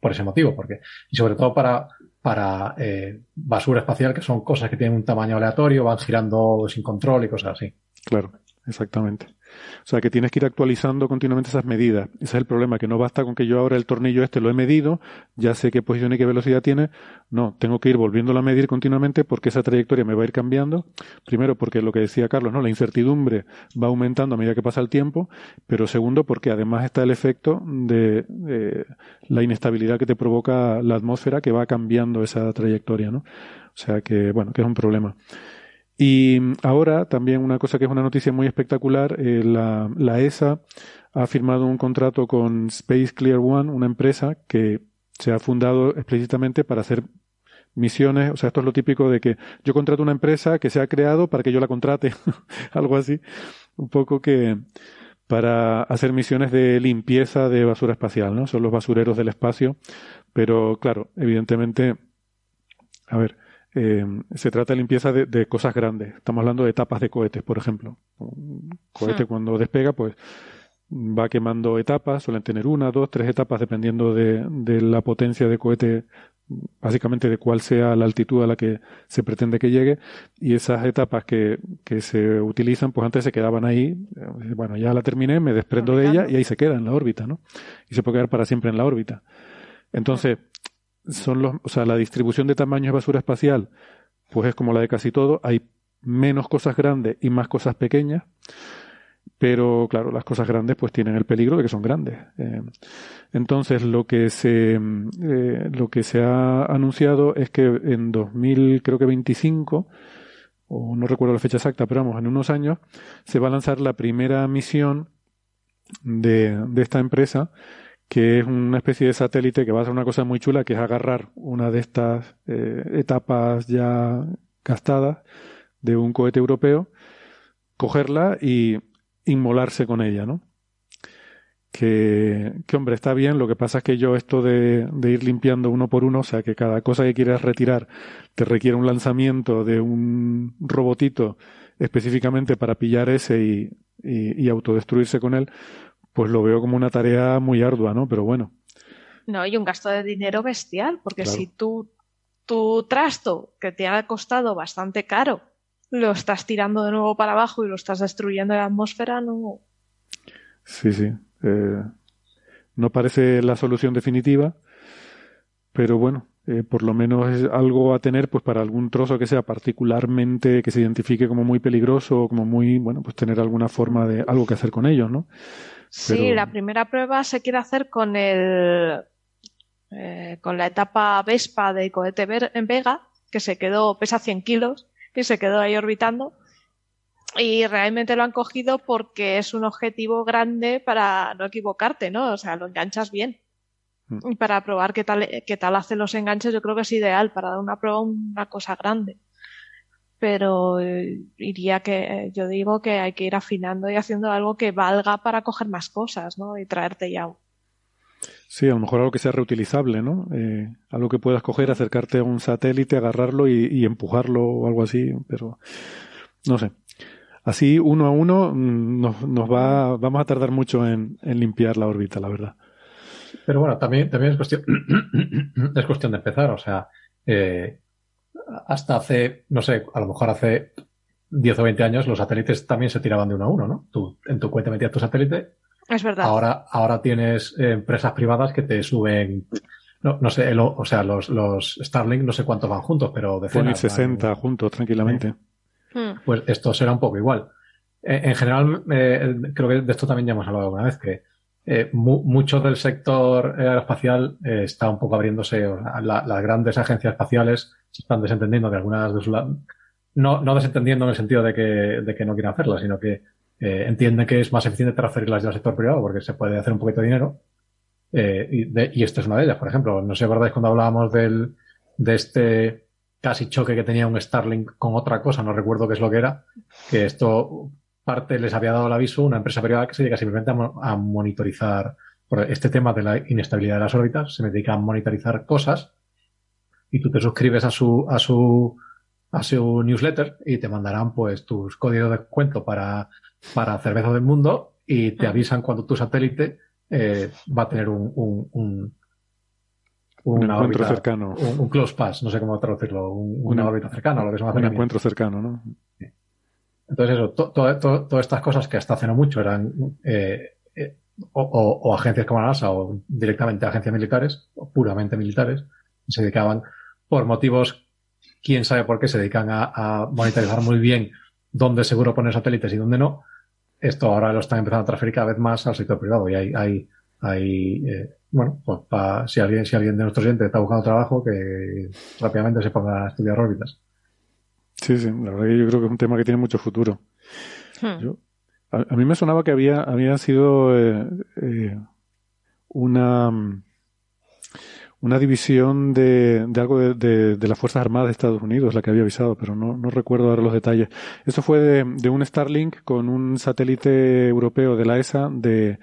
por ese motivo, porque, y sobre todo para, para eh, basura espacial, que son cosas que tienen un tamaño aleatorio, van girando sin control y cosas así. Claro, exactamente. O sea, que tienes que ir actualizando continuamente esas medidas. Ese es el problema, que no basta con que yo ahora el tornillo este lo he medido, ya sé qué posición y qué velocidad tiene. No, tengo que ir volviéndolo a medir continuamente porque esa trayectoria me va a ir cambiando. Primero, porque lo que decía Carlos, ¿no? La incertidumbre va aumentando a medida que pasa el tiempo. Pero segundo, porque además está el efecto de, la inestabilidad que te provoca la atmósfera que va cambiando esa trayectoria, ¿no? O sea que, bueno, que es un problema. Y ahora también una cosa que es una noticia muy espectacular, eh, la, la, ESA ha firmado un contrato con Space Clear One, una empresa que se ha fundado explícitamente para hacer misiones, o sea, esto es lo típico de que yo contrato una empresa que se ha creado para que yo la contrate, algo así, un poco que para hacer misiones de limpieza de basura espacial, ¿no? Son los basureros del espacio, pero claro, evidentemente, a ver, eh, se trata de limpieza de, cosas grandes. Estamos hablando de etapas de cohetes, por ejemplo. Un cohete cuando despega, pues va quemando etapas, suelen tener una, dos, tres etapas dependiendo de, la potencia de cohete, básicamente de cuál sea la altitud a la que se pretende que llegue. Y esas etapas que, que se utilizan, pues antes se quedaban ahí. Eh, bueno, ya la terminé, me desprendo de ella y ahí se queda en la órbita, ¿no? Y se puede quedar para siempre en la órbita. Entonces, son los, o sea, la distribución de tamaños de basura espacial, pues es como la de casi todo. Hay menos cosas grandes y más cosas pequeñas. Pero claro, las cosas grandes pues tienen el peligro de que son grandes. Eh, entonces lo que se eh, lo que se ha anunciado es que en 2000 creo que 25 o no recuerdo la fecha exacta, pero vamos, en unos años se va a lanzar la primera misión de, de esta empresa que es una especie de satélite que va a hacer una cosa muy chula, que es agarrar una de estas eh, etapas ya gastadas de un cohete europeo, cogerla y inmolarse con ella, ¿no? Que, que, hombre, está bien, lo que pasa es que yo esto de, de, ir limpiando uno por uno, o sea, que cada cosa que quieras retirar te requiere un lanzamiento de un robotito específicamente para pillar ese y, y, y autodestruirse con él, pues lo veo como una tarea muy ardua, ¿no? Pero bueno. No, y un gasto de dinero bestial, porque si tú tu trasto, que te ha costado bastante caro, lo estás tirando de nuevo para abajo y lo estás destruyendo en la atmósfera, no. Sí, sí. Eh, no parece la solución definitiva, pero bueno, eh, por lo menos es algo a tener pues para algún trozo que sea particularmente que se identifique como muy peligroso o como muy bueno pues tener alguna forma de algo que hacer con ellos no Sí, la primera prueba se quiere hacer con el eh, con la etapa Vespa de cohete en Vega, que se quedó, pesa 100 kilos, que se quedó ahí orbitando. Y realmente lo han cogido porque es un objetivo grande para no equivocarte, ¿no? O sea, lo enganchas bien. Mm. Y para probar qué tal, qué tal hace los enganches, yo creo que es ideal para dar una prueba una cosa grande pero eh, iría que yo digo que hay que ir afinando y haciendo algo que valga para coger más cosas, ¿no? Y traerte ya. Sí, a lo mejor algo que sea reutilizable, ¿no? Eh, algo que puedas coger, acercarte a un satélite, agarrarlo y, empujarlo o algo así, pero no sé. Así, uno a uno, mm, nos, nos va, vamos a tardar mucho en, en limpiar la órbita, la verdad. Pero bueno, también, también es cuestión, es cuestión de empezar, o sea, eh, hasta hace, no sé, a lo mejor hace 10 o 20 años los satélites también se tiraban de uno a uno, ¿no? Tú en tu cuenta metías tu satélite. Es verdad. Ahora, ahora tienes empresas privadas que te suben no, no sé, o sea, los, los Starlink no sé cuántos van juntos, pero de Pueden 60 juntos tranquilamente. Hmm. Pues esto será un poco igual. En, general, eh, creo que de esto también ya hemos hablado alguna vez, que eh, mucho del sector aeroespacial eh, está un poco abriéndose. las grandes agencias espaciales se están desentendiendo de algunas de sus. No, no desentendiendo en el sentido de que, de que no quieran hacerlas, sino que eh, entienden que es más eficiente transferirlas al sector privado porque se puede hacer un poquito de dinero. Eh, y, de, esta es una de ellas, por ejemplo. No sé, ¿verdad? Cuando hablábamos del, de este casi choque que tenía un Starlink con otra cosa, no recuerdo qué es lo que era, que esto parte les había dado el aviso una empresa privada que se dedica simplemente a, monitorizar por este tema de la inestabilidad de las órbitas, se dedica a monitorizar cosas y tú te suscribes a su, a su, a su newsletter y te mandarán pues tus códigos de cuento para para Cerveza del Mundo y te avisan cuando tu satélite eh, va a tener un, un, un, un encuentro cercano. Un, close pass, no sé cómo traducirlo, una órbita cercana, lo que Un encuentro cercano, ¿no? Entonces, eso, todas estas cosas que hasta hace no mucho eran eh, eh, o, o, agencias como la NASA o directamente agencias militares, o puramente militares, se dedicaban por motivos, quién sabe por qué, se dedican a, a monitorizar muy bien dónde seguro poner satélites y dónde no, esto ahora lo están empezando a transferir cada vez más al sector privado y hay, hay, hay eh, bueno, pues si alguien, si alguien de nuestros oyentes está buscando trabajo, que rápidamente se ponga a estudiar órbitas. Sí, sí, la verdad que yo creo que es un tema que tiene mucho futuro. Hmm. a, mí me sonaba que había, había sido eh, eh, una una división de, de algo de, de, las Fuerzas Armadas de Estados Unidos, la que había avisado, pero no, no recuerdo ahora los detalles. Eso fue de, de, un Starlink con un satélite europeo de la ESA de,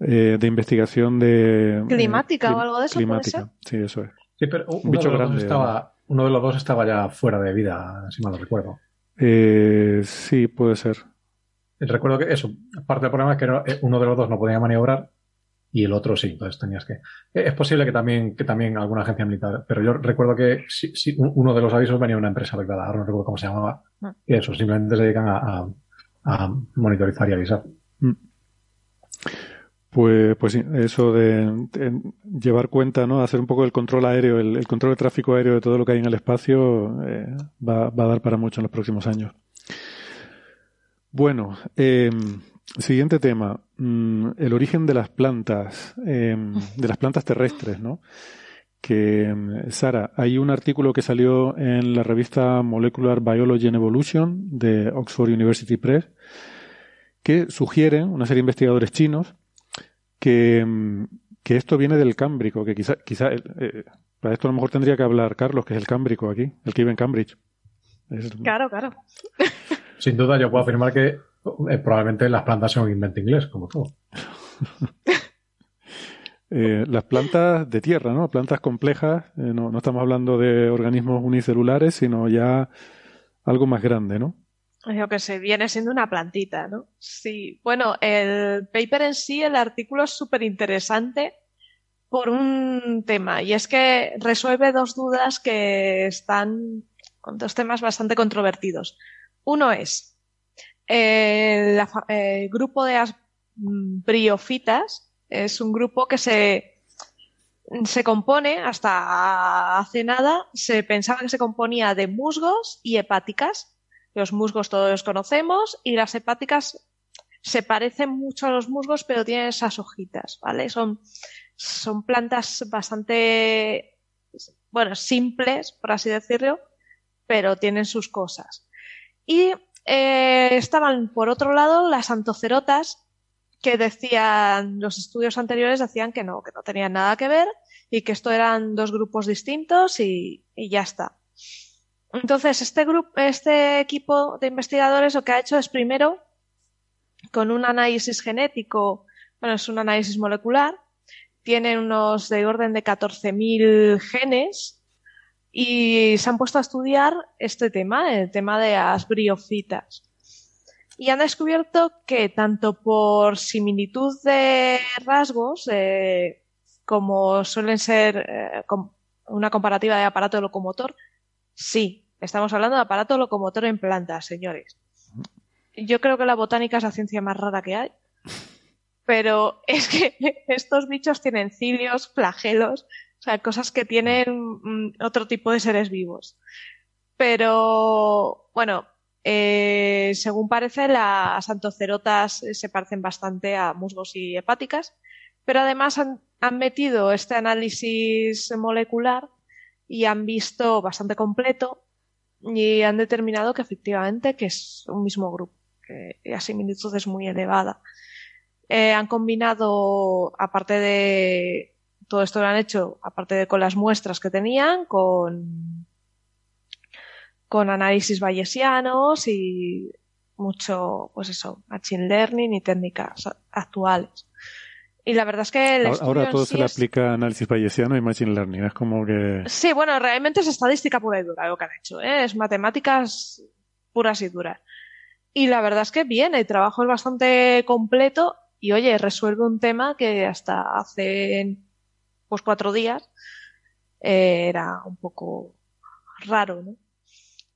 eh, de investigación de... Climática o algo de eso. Climática, sí, eso es. Sí, pero uno, de los dos estaba, uno de los dos estaba ya fuera de vida, si mal no recuerdo. Eh, sí, puede ser. Recuerdo que eso, parte del problema es que eh, uno de los dos no podía maniobrar y el otro sí, entonces tenías que. Es posible que también, que también alguna agencia militar, pero yo recuerdo que si, uno de los avisos venía de una empresa privada, ahora no recuerdo cómo se llamaba, ah. y eso, simplemente se dedican a, a, monitorizar y avisar. Mm. Pues, pues sí, eso de, llevar cuenta, ¿no? Hacer un poco el control aéreo, el, control de tráfico aéreo de todo lo que hay en el espacio eh, va, va, a dar para mucho en los próximos años. Bueno, eh, Siguiente tema, mm, el origen de las plantas, em, de las plantas terrestres, ¿no? Que, em, Sara, hay un artículo que salió en la revista Molecular Biology and Evolution de Oxford University Press que sugieren, una serie de investigadores chinos, que, em, que esto viene del cámbrico, que quizá, quizá eh, eh, para esto a lo mejor tendría que hablar Carlos, que es el cámbrico aquí, el que vive en Cambridge. Claro, claro. Sin duda yo puedo afirmar que eh, probablemente las plantas son un invento inglés, como todo. Eh, las plantas de tierra, ¿no? Plantas complejas, eh, no, no, estamos hablando de organismos unicelulares, sino ya algo más grande, ¿no? Yo que sé, viene siendo una plantita, ¿no? Sí. Bueno, el paper en sí, el artículo es súper interesante por un tema, y es que resuelve dos dudas que están con dos temas bastante controvertidos. Uno es, el, grupo de briofitas es un grupo que se, se compone, hasta hace nada, se pensaba que se componía de musgos y hepáticas. Los musgos todos los conocemos y las hepáticas se parecen mucho a los musgos, pero tienen esas hojitas, ¿vale? Son, son plantas bastante, bueno, simples, por así decirlo, pero tienen sus cosas. Y eh, estaban, por otro lado, las antocerotas, que decían, los estudios anteriores decían que no, que no tenían nada que ver y que esto eran dos grupos distintos y, y ya está. Entonces, este grupo, este equipo de investigadores lo que ha hecho es primero, con un análisis genético, bueno, es un análisis molecular, tienen unos de orden de 14.000 genes y se han puesto a estudiar este tema, el tema de las briofitas. Y han descubierto que tanto por similitud de rasgos, eh, como suelen ser eh, una comparativa de aparato locomotor, sí, estamos hablando de aparato locomotor en plantas, señores. Yo creo que la botánica es la ciencia más rara que hay. Pero es que estos bichos tienen cilios, flagelos, sea, cosas que tienen mm, otro tipo de seres vivos. Pero, bueno, eh, según parece, las antocerotas se parecen bastante a musgos y hepáticas, pero además han metido este análisis molecular y han visto bastante completo y han determinado que efectivamente que es un mismo grupo, que la similitud es muy elevada. Eh, han combinado, aparte de todo esto lo han hecho, aparte de con las muestras que tenían, con, con análisis bayesianos y mucho, pues eso, machine learning y técnicas actuales. Y la verdad es que ahora, todo se le aplica análisis bayesiano y machine learning. Es como que. Sí, bueno, realmente es estadística pura y dura lo que han hecho. ¿eh? Es matemáticas puras y duras. Y la verdad es que bien, el trabajo es bastante completo y oye, resuelve un tema que hasta hace pues cuatro días eh, era un poco raro, ¿no?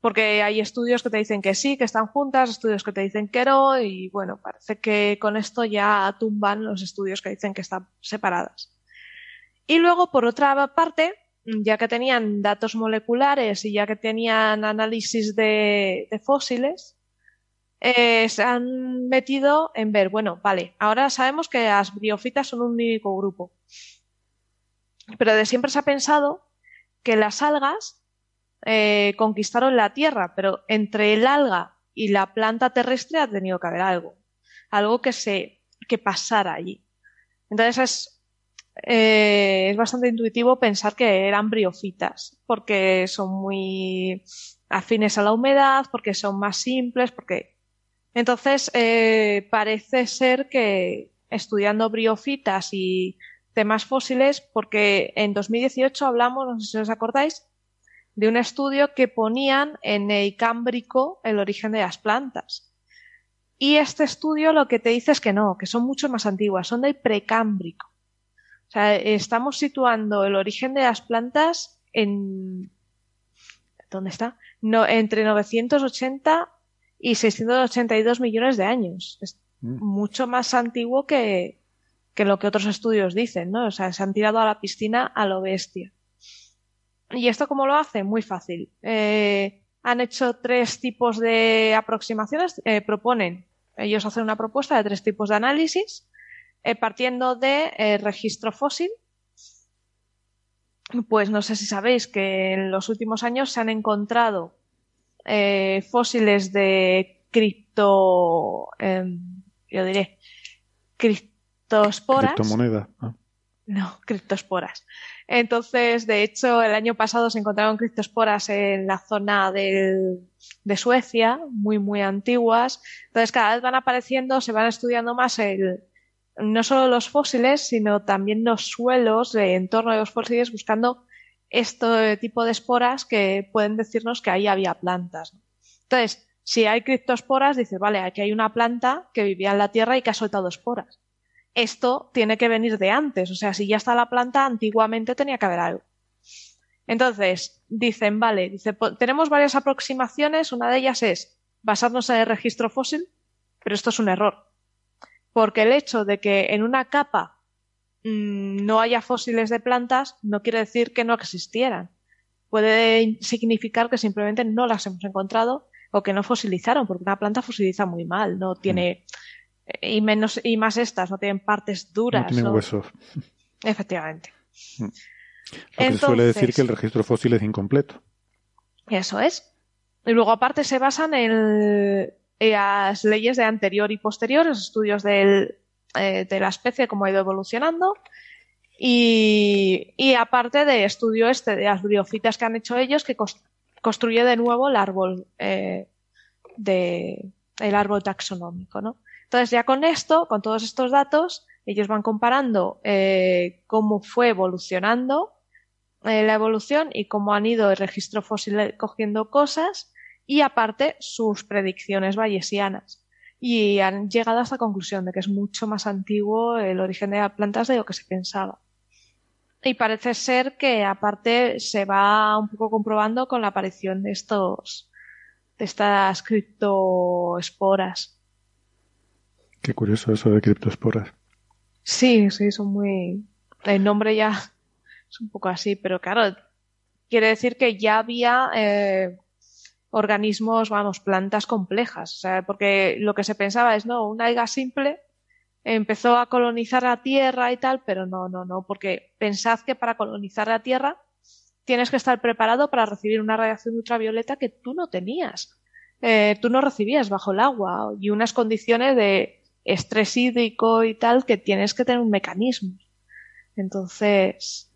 Porque hay estudios que te dicen que sí, que están juntas, estudios que te dicen que no, y bueno, parece que con esto ya tumban los estudios que dicen que están separadas. Y luego, por otra parte, ya que tenían datos moleculares y ya que tenían análisis de, fósiles, eh, se han metido en ver, bueno, vale, ahora sabemos que las briofitas son un único grupo. Pero de siempre se ha pensado que las algas eh, conquistaron la Tierra, pero entre el alga y la planta terrestre ha tenido que haber algo, algo que se que pasara allí. Entonces es, eh, es bastante intuitivo pensar que eran briofitas, porque son muy afines a la humedad, porque son más simples, porque entonces eh, parece ser que estudiando briofitas y temas fósiles, porque en 2018 hablamos, no sé si os acordáis, de un estudio que ponían en el Cámbrico el origen de las plantas. Y este estudio lo que te dice es que no, que son mucho más antiguas, son del Precámbrico. O sea, estamos situando el origen de las plantas en. ¿Dónde está? No, entre 980 y 682 millones de años. Es mm. mucho más antiguo que, que lo que otros estudios dicen, ¿no? O sea, se han tirado a la piscina a lo bestia. ¿Y esto cómo lo hace? Muy fácil. Eh, han hecho tres tipos de aproximaciones. Eh, proponen, ellos hacen una propuesta de tres tipos de análisis, eh, partiendo de registro fósil. Pues no sé si sabéis que en los últimos años se han encontrado fósiles de cripto, em, yo diré, criptosporas. Criptomoneda. Ah. No, criptosporas. Entonces, de hecho, el año pasado se encontraron criptosporas en la zona de Suecia, muy, muy antiguas. Entonces, cada vez van apareciendo, se van estudiando más el, no solo los fósiles, sino también los suelos en torno a los fósiles, buscando este tipo de esporas que pueden decirnos que ahí había plantas. Entonces, si hay criptosporas, dices, vale, aquí hay una planta que vivía en la Tierra y que ha soltado esporas esto tiene que venir de antes. O sea, si ya está la planta, antiguamente tenía que haber algo. Entonces, dicen, vale, dice, tenemos varias aproximaciones. Una de ellas es basarnos en el registro fósil, pero esto es un error. Porque el hecho de que en una capa mm, no haya fósiles de plantas no quiere decir que no existieran. Puede significar que simplemente no las hemos encontrado o que no fosilizaron, porque una planta fosiliza muy mal, no tiene, mm y menos y más estas no tienen partes duras. No tienen huesos. Efectivamente. Mm. Lo que suele decir que el registro fósil es incompleto. Eso es. Y luego aparte se basan en, las leyes de anterior y posterior, los estudios del, eh, de la especie, cómo ha ido evolucionando. Y, y, aparte de estudio este de las briofitas que han hecho ellos, que construye de nuevo el árbol eh, de el árbol taxonómico, ¿no? Entonces, ya con esto, con todos estos datos, ellos van comparando eh, cómo fue evolucionando eh, la evolución y cómo han ido el registro fósil cogiendo cosas y aparte sus predicciones bayesianas. Y han llegado a esta conclusión de que es mucho más antiguo el origen de las plantas de lo que se pensaba. Y parece ser que aparte se va un poco comprobando con la aparición de estos, de estas criptoesporas Qué curioso eso de criptosporas. Sí, sí, son muy. El nombre ya es un poco así, pero claro, quiere decir que ya había eh, organismos, vamos, plantas complejas, o sea, porque lo que se pensaba es, no, una alga simple empezó a colonizar la Tierra y tal, pero no, no, no, porque pensad que para colonizar la Tierra tienes que estar preparado para recibir una radiación ultravioleta que tú no tenías. Eh, tú no recibías bajo el agua y unas condiciones de estrés hídrico y tal que tienes que tener un mecanismo. Entonces,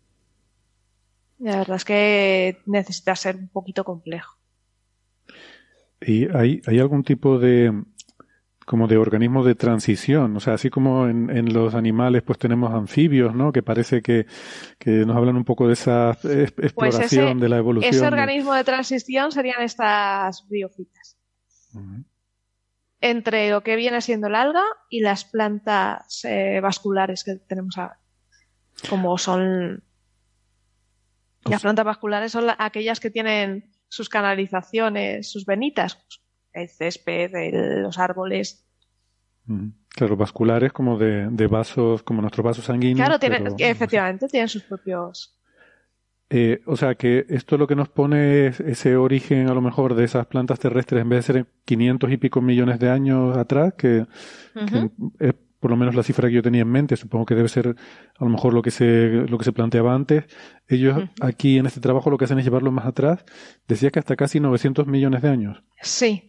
la verdad es que necesita ser un poquito complejo. ¿Y hay, hay algún tipo de como de organismo de transición? O sea, así como en, en los animales pues tenemos anfibios, ¿no? Que parece que, que nos hablan un poco de esa Pues exploración de la evolución. Ese organismo de transición serían estas biofitas. Entre lo que viene siendo el alga y las plantas eh, vasculares que tenemos ahora. Como son. Las plantas vasculares son la- aquellas que tienen sus canalizaciones, sus venitas. el césped, el- los árboles. Claro, vasculares como de, de vasos, como nuestros vasos sanguíneos. Claro, tienen, pero- efectivamente, tienen sus propios. Eh, o sea que esto lo que nos pone es ese origen a lo mejor de esas plantas terrestres en vez de ser en 500 y pico millones de años atrás, que, es por lo menos la cifra que yo tenía en mente, supongo que debe ser a lo mejor lo que se, lo que se planteaba antes. Ellos aquí en este trabajo lo que hacen es llevarlo más atrás. Decía que hasta casi 900 millones de años. Sí.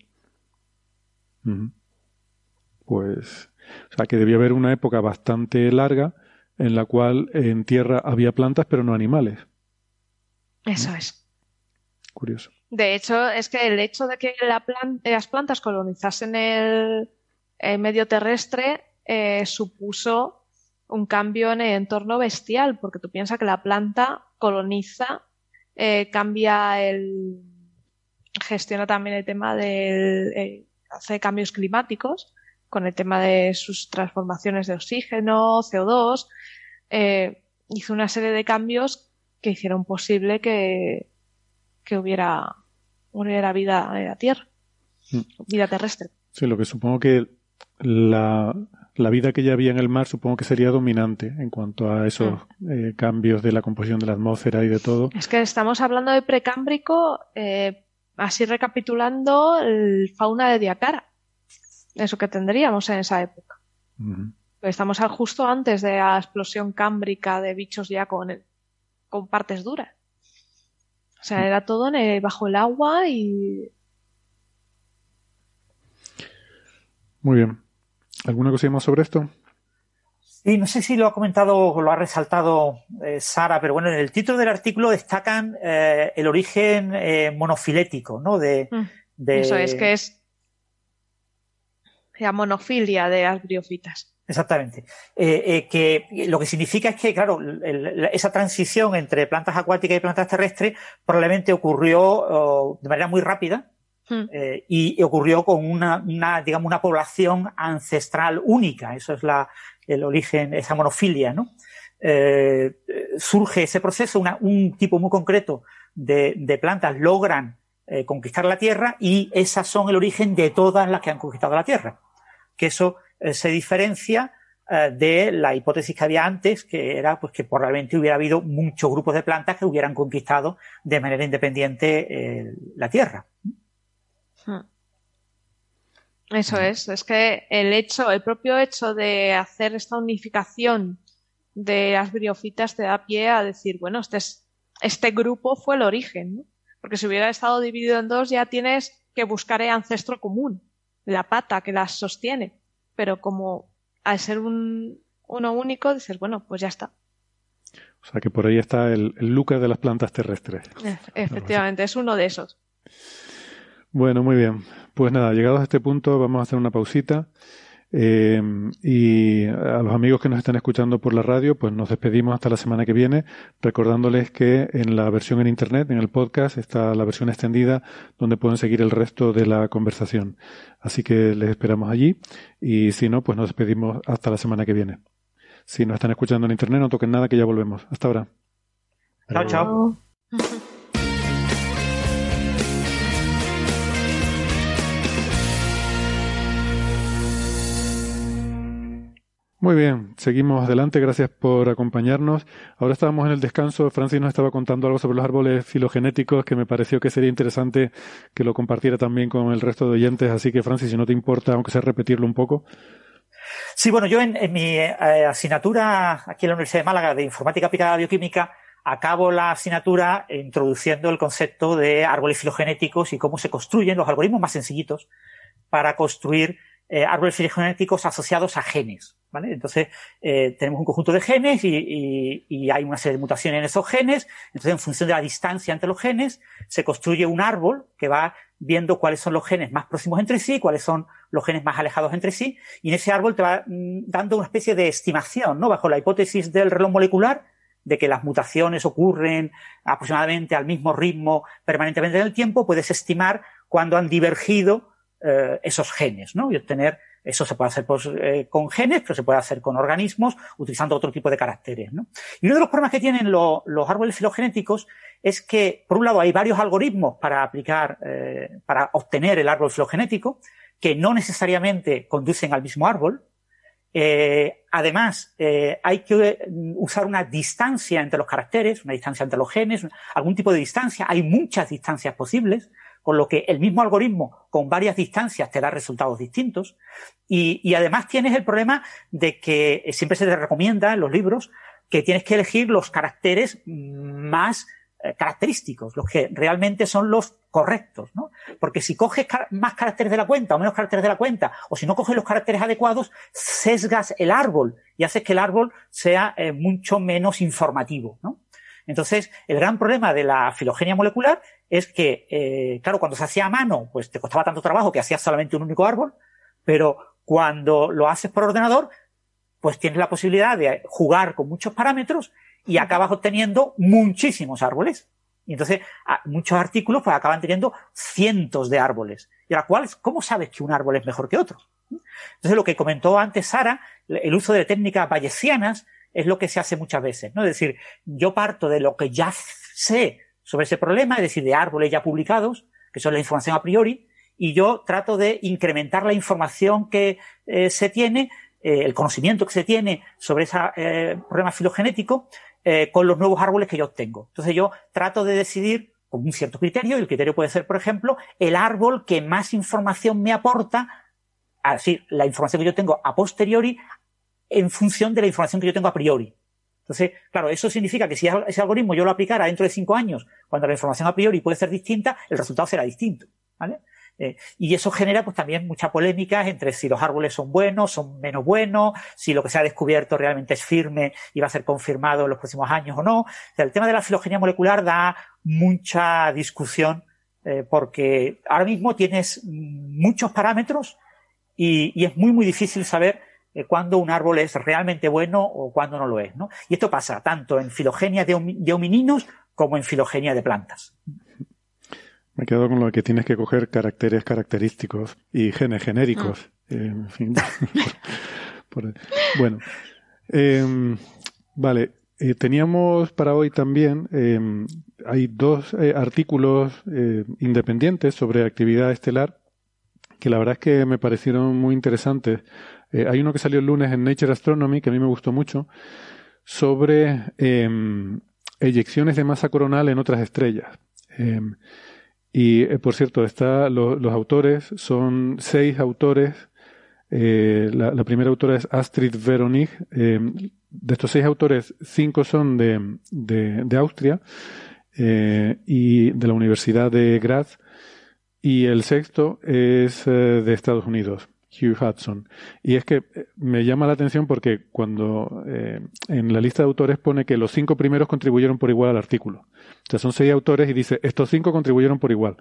Pues, o sea que debía haber una época bastante larga en la cual en tierra había plantas pero no animales. Eso es. Curioso. De hecho, es que el hecho de que la plan- las plantas colonizasen el, el medio terrestre eh, supuso un cambio en el entorno bestial, porque tú piensas que la planta coloniza, eh, cambia el. gestiona también el tema del. eh, hace cambios climáticos con el tema de sus transformaciones de oxígeno, CO2. eh, hizo una serie de cambios que hicieron posible que, que hubiera, hubiera vida en la Tierra, Mm. vida terrestre. Sí, lo que supongo que la, la vida que ya había en el mar supongo que sería dominante en cuanto a esos eh, cambios de la composición de la atmósfera y de todo. Es que estamos hablando de precámbrico, eh, así recapitulando el fauna de Diacara, eso que tendríamos en esa época. Estamos justo antes de la explosión cámbrica de bichos ya con, con partes duras. O sea, era todo en el- bajo el agua y Muy bien. ¿Alguna cosa más sobre esto? Sí, no sé si lo ha comentado o lo ha resaltado eh, Sara, pero bueno, en el título del artículo destacan eh, el origen eh, monofilético, ¿no? De, Mm, de- eso es que es la monofilia de las briofitas. Exactamente. Eh, eh, que lo que significa es que, claro, el- esa transición entre plantas acuáticas y plantas terrestres probablemente ocurrió oh, de manera muy rápida Mm. eh, y ocurrió con una, una, digamos, una población ancestral única. Eso es la, el origen, esa monofilia, ¿no? Surge ese proceso, una- un tipo muy concreto de, de plantas logran conquistar la Tierra y esas son el origen de todas las que han conquistado la Tierra. Que eso se diferencia eh, de la hipótesis que había antes, que era pues que probablemente hubiera habido muchos grupos de plantas que hubieran conquistado de manera independiente eh, la Tierra. Mm. Eso es, es que el hecho, el propio hecho de hacer esta unificación de las briofitas te da pie a decir, bueno, este es, este grupo fue el origen. Porque si hubiera estado dividido en dos ya tienes que buscar el ancestro común, la pata que las sostiene. Pero como al ser un, uno único, dices, bueno, pues ya está. O sea que por ahí está el, el Lucas de las plantas terrestres. E- Efectivamente, es uno de esos. Bueno, muy bien. Pues nada, llegados a este punto vamos a hacer una pausita. Eh, y a los amigos que nos están escuchando por la radio, pues nos despedimos hasta la semana que viene, recordándoles que en la versión en internet, en el podcast, está la versión extendida donde pueden seguir el resto de la conversación. Así que les esperamos allí y si no, pues nos despedimos hasta la semana que viene. Si nos están escuchando en internet, no toquen nada que ya volvemos. Hasta ahora. Chao, chao. Muy bien, seguimos adelante, gracias por acompañarnos. Ahora estábamos en el descanso, Francis nos estaba contando algo sobre los árboles filogenéticos que me pareció que sería interesante que lo compartiera también con el resto de oyentes, así que Francis, si no te importa, aunque sea repetirlo un poco. Sí, bueno, yo en, mi eh, asignatura aquí en la Universidad de Málaga de Informática Aplicada a Bioquímica acabo la asignatura introduciendo el concepto de árboles filogenéticos y cómo se construyen los algoritmos más sencillitos para construir eh, árboles filogenéticos asociados a genes. ¿Vale? Entonces, eh, tenemos un conjunto de genes y, y, hay una serie de mutaciones en esos genes. Entonces, en función de la distancia entre los genes, se construye un árbol que va viendo cuáles son los genes más próximos entre sí, cuáles son los genes más alejados entre sí, y en ese árbol te va mm, dando una especie de estimación, ¿no? Bajo la hipótesis del reloj molecular, de que las mutaciones ocurren aproximadamente al mismo ritmo permanentemente en el tiempo, puedes estimar cuándo han divergido eh, esos genes, ¿no? Y obtener, eso se puede hacer pues, eh, con genes, pero se puede hacer con organismos utilizando otro tipo de caracteres, ¿no? Y uno de los problemas que tienen los árboles filogenéticos es que, por un lado, hay varios algoritmos para aplicar, eh, para obtener el árbol filogenético, que no necesariamente conducen al mismo árbol, eh, además, hay que usar una distancia entre los caracteres, una distancia entre los genes, algún tipo de distancia. Hay muchas distancias posibles, con lo que el mismo algoritmo con varias distancias te da resultados distintos. Y, además tienes el problema de que siempre se te recomienda en los libros que tienes que elegir los caracteres más eh, característicos, los que realmente son los correctos, ¿no? Porque si coges más caracteres de la cuenta o menos caracteres de la cuenta, o si no coges los caracteres adecuados, sesgas el árbol y haces que el árbol sea eh, mucho menos informativo, ¿no? Entonces, el gran problema de la filogenia molecular es que, eh, claro, cuando se hacía a mano, pues te costaba tanto trabajo que hacías solamente un único árbol, pero cuando lo haces por ordenador, pues tienes la posibilidad de jugar con muchos parámetros y acabas obteniendo muchísimos árboles. Y entonces muchos artículos pues acaban teniendo cientos de árboles. Y ahora, ¿cuál, ¿cómo sabes que un árbol es mejor que otro? Entonces lo que comentó antes Sara, el uso de técnicas bayesianas es lo que se hace muchas veces, ¿no? Es decir, yo parto de lo que ya sé sobre ese problema, es decir, de árboles ya publicados, que son la información a priori, y yo trato de incrementar la información que eh, se tiene, eh, el conocimiento que se tiene sobre ese eh, problema filogenético, con los nuevos árboles que yo obtengo. Entonces yo trato de decidir con un cierto criterio, y el criterio puede ser, por ejemplo, el árbol que más información me aporta, así, la información que yo tengo a posteriori, en función de la información que yo tengo a priori. Entonces, claro, eso significa que si ese algoritmo yo lo aplicara dentro de cinco años, cuando la información a priori puede ser distinta, el resultado será distinto. ¿vale? Eh, y eso genera pues también mucha polémica entre si los árboles son buenos, son menos buenos, si lo que se ha descubierto realmente es firme y va a ser confirmado en los próximos años o no. el tema de la filogenia molecular da mucha discusión eh, porque ahora mismo tienes muchos parámetros y, es muy muy difícil saber eh, cuándo un árbol es realmente bueno o cuándo no lo es. ¿no? Y esto pasa tanto en filogenia de homininos como en filogenia de plantas. Me quedo con lo que tienes que coger caracteres característicos y genes genéricos. Ah. Eh, en fin. bueno. Em, vale. Eh, teníamos para hoy también, em, hay dos eh, artículos independientes sobre actividad estelar que la verdad es que me parecieron muy interesantes. Hay uno que salió el lunes en Nature Astronomy, que a mí me gustó mucho, sobre em, eyecciones de masa coronal en otras estrellas. Y eh, por cierto, está los autores, son seis autores. Eh, la, primera autora es Astrid Veronig. Eh, de estos seis autores, cinco son de, de, Austria y de la Universidad de Graz. Y el sexto es de Estados Unidos. Hugh Hudson. Y es que eh, me llama la atención porque cuando eh, en la lista de autores pone que los cinco primeros contribuyeron por igual al artículo. O sea, son seis autores y dice, estos cinco contribuyeron por igual.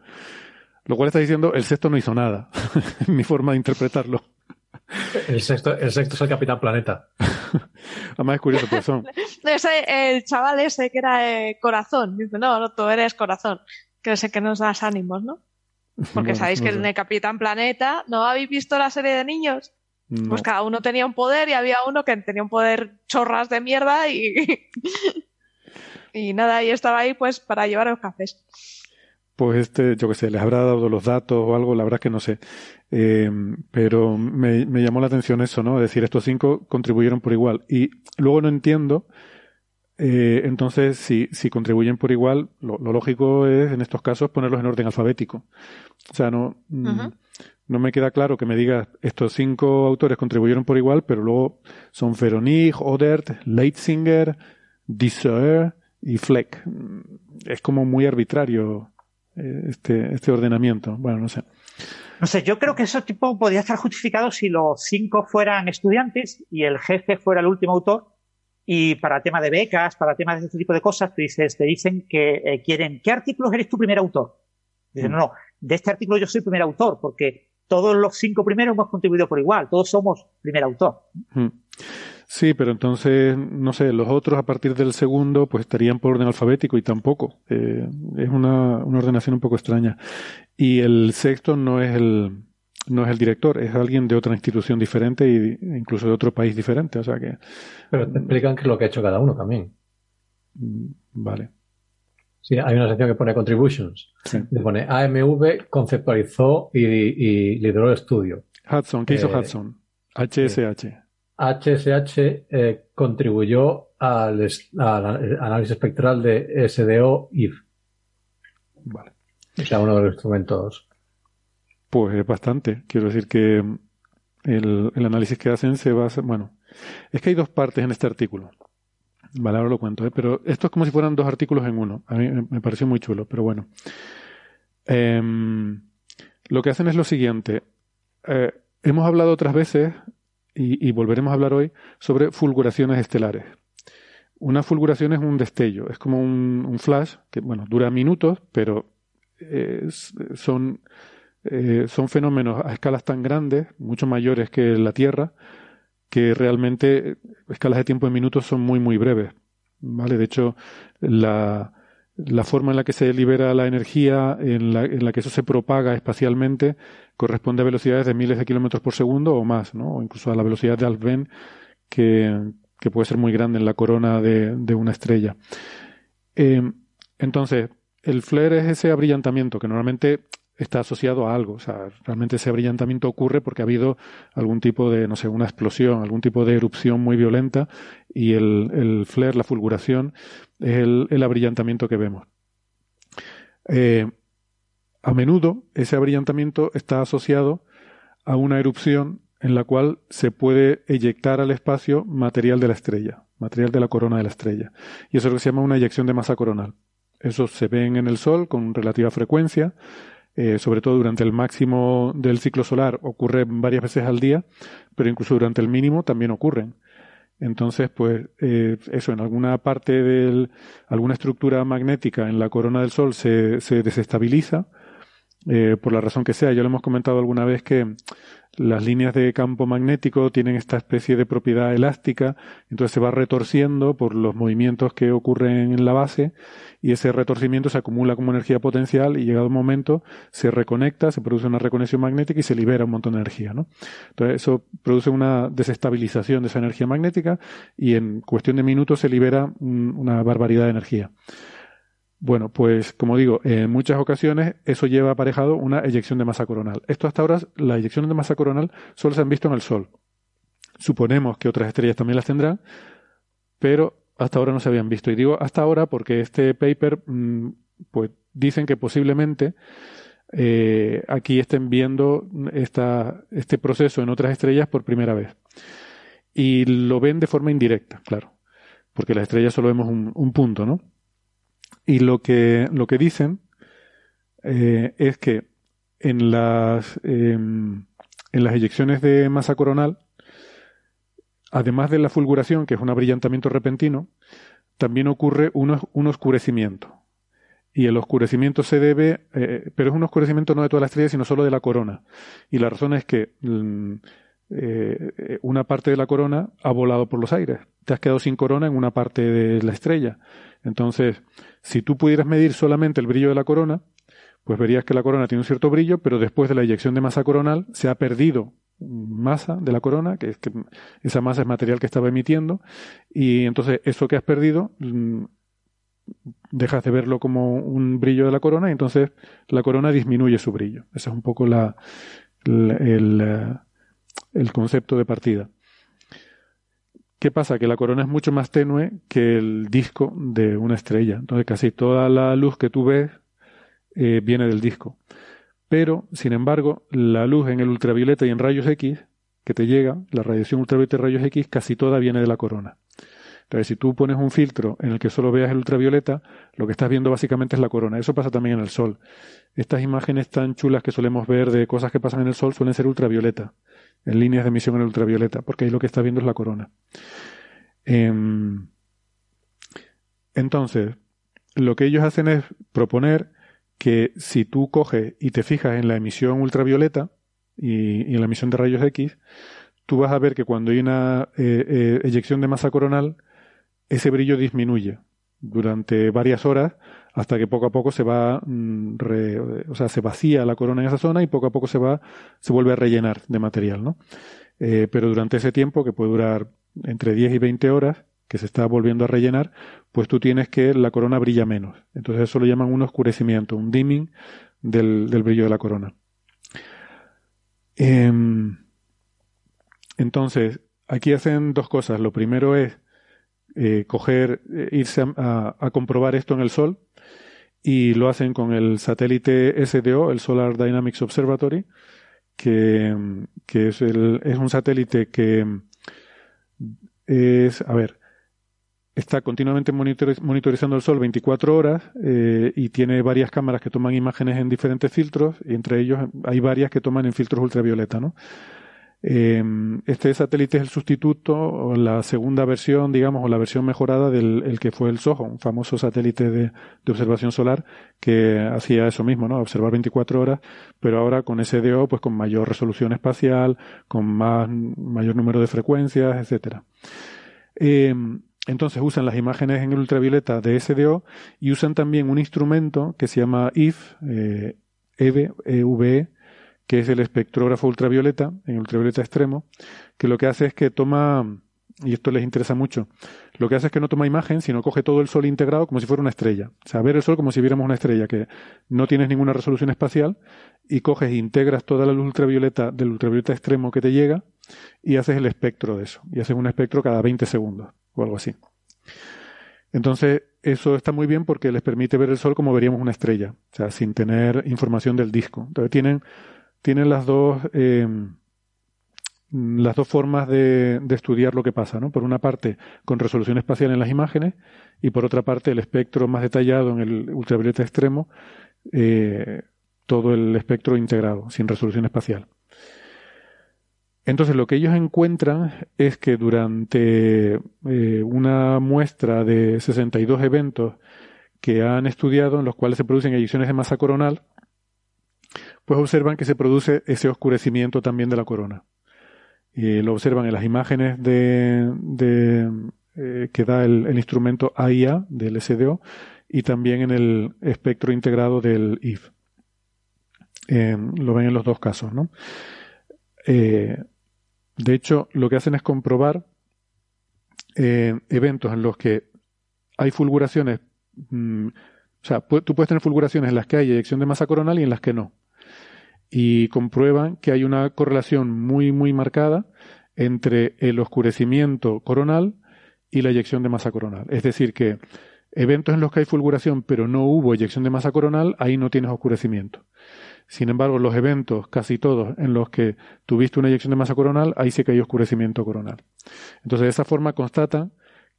Lo cual está diciendo, el sexto no hizo nada. Mi forma de interpretarlo. El sexto, el sexto es el Capitán Planeta. Además es curioso, pues son. el chaval ese que era eh, corazón. Dice, no, no, tú eres corazón. Que es el que nos das ánimos, ¿no? Porque sabéis que en el Capitán Planeta, ¿no habéis visto la serie de niños? Pues cada uno tenía un poder y había uno que tenía un poder chorras de mierda y, y nada, y estaba ahí pues para llevar los cafés. pues este, yo qué sé, les habrá dado los datos o algo, la verdad es que no sé. Eh, pero me, me, llamó la atención eso, ¿no? Es decir, estos cinco contribuyeron por igual. Y luego no entiendo, eh, entonces, si, si contribuyen por igual, lo, lógico es, en estos casos, ponerlos en orden alfabético. O sea, no, mm, no me queda claro que me digas, estos cinco autores contribuyeron por igual, pero luego son Veronique, Odert, Leitzinger, Disseur y Fleck. Es como muy arbitrario eh, este, este ordenamiento. Bueno, no sé. No sé, yo creo que eso tipo podría estar justificado si los cinco fueran estudiantes y el jefe fuera el último autor. Y para tema de becas, para temas de este tipo de cosas, te, dices, te dicen que eh, quieren, ¿qué artículos eres tu primer autor? Dicen, mm. no, no, de este artículo yo soy primer autor, porque todos los cinco primeros hemos contribuido por igual, todos somos primer autor. Mm. Sí, pero entonces, no sé, los otros a partir del segundo pues estarían por orden alfabético y tampoco. Eh, es una, una, ordenación un poco extraña. Y el sexto no es el, no es el director, es alguien de otra institución diferente e incluso de otro país diferente. O sea que. Pero te explican qué es lo que ha hecho cada uno también. Mm, vale. Sí, hay una sección que pone contributions. Sí. pone AMV conceptualizó y, y lideró el estudio. Hudson, ¿qué hizo eh, Hudson? HSH. HSH eh, contribuyó al, análisis espectral de SDO-IF. Vale. O sea, uno de los instrumentos. Pues es bastante. Quiero decir que el, análisis que hacen se basa. Bueno, es que hay dos partes en este artículo. Vale, ahora lo cuento, ¿eh? pero esto es como si fueran dos artículos en uno. A mí me pareció muy chulo, pero bueno. Em, lo que hacen es lo siguiente. Eh, hemos hablado otras veces y, volveremos a hablar hoy sobre fulguraciones estelares. Una fulguración es un destello, es como un, flash que, bueno, dura minutos, pero son, eh, son fenómenos a escalas tan grandes, mucho mayores que la Tierra, que realmente escalas de tiempo en minutos son muy, muy breves. ¿vale? De hecho, la, la forma en la que se libera la energía, en la, en la, que eso se propaga espacialmente, corresponde a velocidades de miles de kilómetros por segundo o más, ¿no? O incluso a la velocidad de Alfvén, que, que puede ser muy grande en la corona de, de una estrella. Eh, entonces, el flare es ese abrillantamiento que normalmente está asociado a algo. O sea, realmente ese abrillantamiento ocurre porque ha habido algún tipo de, no sé, una explosión, algún tipo de erupción muy violenta y el, flare, la fulguración, es el, el abrillantamiento que vemos. Eh, a menudo ese abrillantamiento está asociado a una erupción en la cual se puede eyectar al espacio material de la estrella, material de la corona de la estrella. Y eso es lo que se llama una eyección de masa coronal. Eso se ven en el Sol con relativa frecuencia, eh, sobre todo durante el máximo del ciclo solar, ocurre varias veces al día, pero incluso durante el mínimo también ocurren. Entonces, pues eh, eso, en alguna parte de alguna estructura magnética en la corona del Sol se, se desestabiliza, eh, por la razón que sea. Ya lo hemos comentado alguna vez que las líneas de campo magnético tienen esta especie de propiedad elástica, entonces se va retorciendo por los movimientos que ocurren en la base y ese retorcimiento se acumula como energía potencial y llegado un momento se reconecta, se produce una reconexión magnética y se libera un montón de energía, ¿no? Entonces eso produce una desestabilización de esa energía magnética y en cuestión de minutos se libera una barbaridad de energía. Bueno, pues como digo, en muchas ocasiones eso lleva aparejado una eyección de masa coronal. Esto hasta ahora, la eyección de masa coronal solo se han visto en el Sol. Suponemos que otras estrellas también las tendrán, pero hasta ahora no se habían visto. Y digo hasta ahora porque este paper, mm, pues dicen que posiblemente eh, aquí estén viendo esta, este proceso en otras estrellas por primera vez. Y lo ven de forma indirecta, claro, porque las estrellas solo vemos un punto, ¿no? Y lo que, lo que dicen eh, es que en las, em, en las eyecciones de masa coronal, además de la fulguración, que es un abrillantamiento repentino, también ocurre un, un oscurecimiento. Y el oscurecimiento se debe, eh, pero es un oscurecimiento no de toda la estrella, sino solo de la corona. Y la razón es que mm, eh, una parte de la corona ha volado por los aires. Te has quedado sin corona en una parte de la estrella. Entonces, si tú pudieras medir solamente el brillo de la corona, pues verías que la corona tiene un cierto brillo, pero después de la eyección de masa coronal se ha perdido masa de la corona, que es que esa masa es material que estaba emitiendo, y entonces eso que has perdido mm, dejas de verlo como un brillo de la corona y entonces la corona disminuye su brillo. Ese es un poco la, eh, el concepto de partida. ¿Qué pasa? Que la corona es mucho más tenue que el disco de una estrella. Entonces casi toda la luz que tú ves eh, viene del disco. Pero, sin embargo, la luz en el ultravioleta y en rayos X que te llega, la radiación ultravioleta y rayos X, casi toda viene de la corona. Entonces, si tú pones un filtro en el que solo veas el ultravioleta, lo que estás viendo básicamente es la corona. Eso pasa también en el Sol. Estas imágenes tan chulas que solemos ver de cosas que pasan en el Sol suelen ser ultravioleta, en líneas de emisión en ultravioleta, porque ahí lo que estás viendo es la corona. Em, entonces, lo que ellos hacen es proponer que si tú coges y te fijas en la emisión ultravioleta y, en la emisión de rayos X, tú vas a ver que cuando hay una eh, eh, eyección de masa coronal, ese brillo disminuye durante varias horas hasta que poco a poco se va, mm, o sea, se vacía la corona en esa zona y poco a poco se va, se vuelve a rellenar de material, ¿no? Eh, pero durante ese tiempo, que puede durar entre 10 y 20 horas, que se está volviendo a rellenar, pues tú tienes que la corona brilla menos. Entonces eso lo llaman un oscurecimiento, un dimming del, brillo de la corona. Em, entonces, aquí hacen dos cosas. Lo primero es eh, coger, eh, irse a, comprobar esto en el Sol y lo hacen con el satélite SDO, el Solar Dynamics Observatory, que, es, el, es un satélite que es, a ver, está continuamente monitorizando el sol 24 horas eh, y tiene varias cámaras que toman imágenes en diferentes filtros y entre ellos hay varias que toman en filtros ultravioleta, ¿no? Em, este satélite es el sustituto o la segunda versión, digamos, o la versión mejorada del el que fue el SOHO, un famoso satélite de, de, observación solar que hacía eso mismo, ¿no? Observar 24 horas, pero ahora con SDO, pues con mayor resolución espacial, con más, mayor número de frecuencias, etcétera. Eh, entonces usan las imágenes en el ultravioleta de SDO y usan también un instrumento que se llama IF, eh, EVE, EVE, que es el espectrógrafo ultravioleta, en ultravioleta extremo, que lo que hace es que toma, y esto les interesa mucho, lo que hace es que no toma imagen, sino coge todo el Sol integrado como si fuera una estrella. O sea, ver el Sol como si viéramos una estrella, que no tienes ninguna resolución espacial, y coges e integras toda la luz ultravioleta del ultravioleta extremo que te llega, y haces el espectro de eso. Y haces un espectro cada 20 segundos o algo así. Entonces, eso está muy bien porque les permite ver el Sol como veríamos una estrella, o sea, sin tener información del disco. Entonces, tienen, tienen las dos, eh, las dos formas de, estudiar lo que pasa, ¿no? Por una parte, con resolución espacial en las imágenes, y por otra parte, el espectro más detallado en el ultravioleta extremo, eh, todo el espectro integrado, sin resolución espacial. Entonces lo que ellos encuentran es que durante eh, una muestra de 62 eventos que han estudiado en los cuales se producen eyecciones de masa coronal, pues observan que se produce ese oscurecimiento también de la corona. Y lo observan en las imágenes de, eh, que da el, instrumento AIA del SDO y también en el espectro integrado del IF. lo ven en los dos casos, ¿no? Eh, de hecho, lo que hacen es comprobar eh, eventos en los que hay fulguraciones, mm, o sea, tú puedes tener fulguraciones en las que hay eyección de masa coronal y en las que no. Y comprueban que hay una correlación muy, muy marcada entre el oscurecimiento coronal y la eyección de masa coronal. Es decir, que eventos en los que hay fulguración pero no hubo eyección de masa coronal, ahí no tienes oscurecimiento. Sin embargo, los eventos, casi todos, en los que tuviste una eyección de masa coronal, ahí sí que hay oscurecimiento coronal. Entonces, de esa forma constata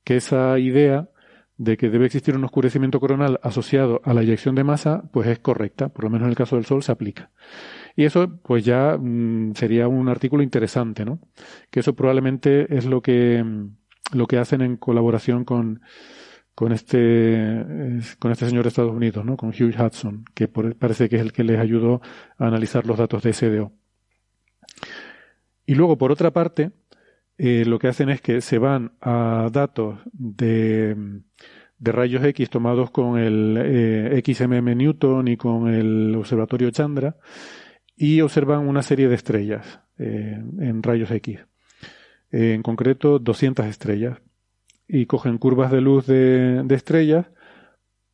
que esa idea de que debe existir un oscurecimiento coronal asociado a la eyección de masa, pues es correcta, por lo menos en el caso del Sol se aplica. Y eso, pues ya mm, sería un artículo interesante, ¿no? Que eso probablemente es lo que, mm, lo que hacen en colaboración con, con este, con este señor de Estados Unidos, ¿no? con Hugh Hudson, que parece que es el que les ayudó a analizar los datos de SDO. Y luego, por otra parte, eh, lo que hacen es que se van a datos de, de rayos X tomados con el eh, XMM Newton y con el observatorio Chandra y observan una serie de estrellas eh, en rayos X. en concreto, 200 estrellas y cogen curvas de luz de, estrellas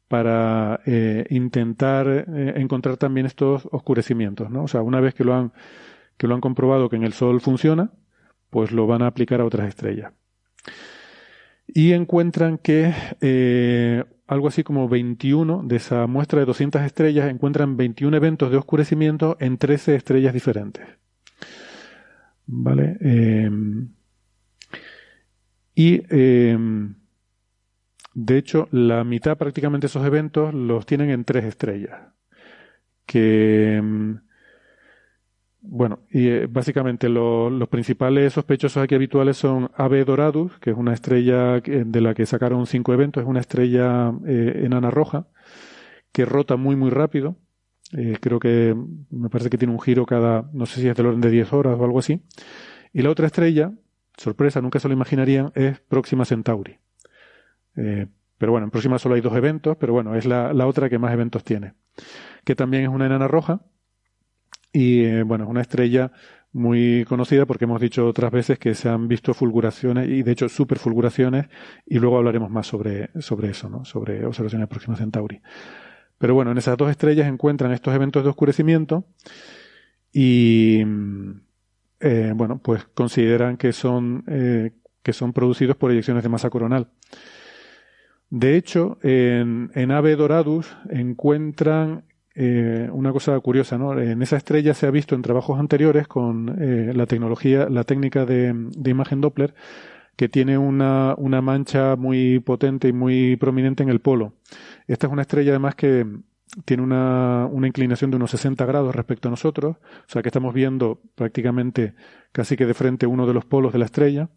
para intentar encontrar también estos oscurecimientos, ¿no? O sea, una vez que lo han que lo han comprobado que en el Sol funciona, pues lo van a aplicar a otras estrellas. Y encuentran que eh, algo así como 21 de esa muestra de 200 estrellas encuentran 21 eventos de oscurecimiento en 13 estrellas diferentes. ¿Vale? y de hecho, la mitad prácticamente de esos eventos los tienen en tres estrellas. Que, bueno, y eh, básicamente los principales sospechosos aquí habituales son AB Doradus, que es una estrella de la que sacaron cinco eventos, es una estrella eh, enana roja, que rota muy, muy rápido. Eh, creo que me parece que tiene un giro cada, no sé si es del orden de 10 horas o algo así. Y la otra estrella, sorpresa, nunca se lo imaginarían, es Próxima Centauri. Pero bueno, en próxima solo hay dos eventos, pero bueno, es la, otra que más eventos tiene. Que también es una enana roja y eh, bueno, una estrella muy conocida porque hemos dicho otras veces que se han visto fulguraciones y de hecho superfulguraciones y luego hablaremos más sobre, sobre eso, ¿no? sobre observaciones de Próxima Centauri. Pero bueno, en esas dos estrellas encuentran estos eventos de oscurecimiento y eh, bueno, pues consideran que son, que son producidos por eyecciones de masa coronal. De hecho, en, en Ave Doradus encuentran eh, una cosa curiosa, ¿no? En esa estrella se ha visto en trabajos anteriores con eh, la tecnología, la técnica de, imagen Doppler, que tiene una, una, mancha muy potente y muy prominente en el polo. Esta es una estrella además que tiene una, una, inclinación de unos 60 grados respecto a nosotros, o sea que estamos viendo prácticamente casi que de frente uno de los polos de la estrella.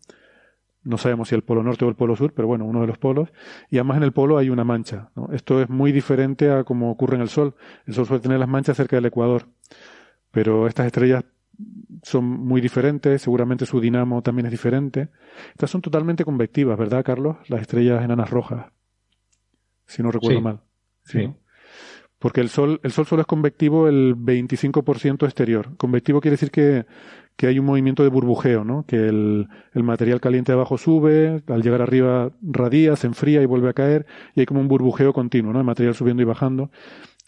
No sabemos si el polo norte o el polo sur, pero bueno, uno de los polos. Y además en el polo hay una mancha. Esto es muy diferente a como ocurre en el Sol. El Sol suele tener las manchas cerca del ecuador. Pero estas estrellas son muy diferentes, seguramente su dinamo también es diferente. Estas son totalmente convectivas, ¿verdad, Carlos? Las estrellas enanas rojas. Si no recuerdo mal. Sí. Porque el Sol, el Sol solo es convectivo el 25% exterior. Convectivo quiere decir que que hay un movimiento de burbujeo, ¿no? Que el, el, material caliente abajo sube, al llegar arriba radia, se enfría y vuelve a caer, y hay como un burbujeo continuo, ¿no? El material subiendo y bajando.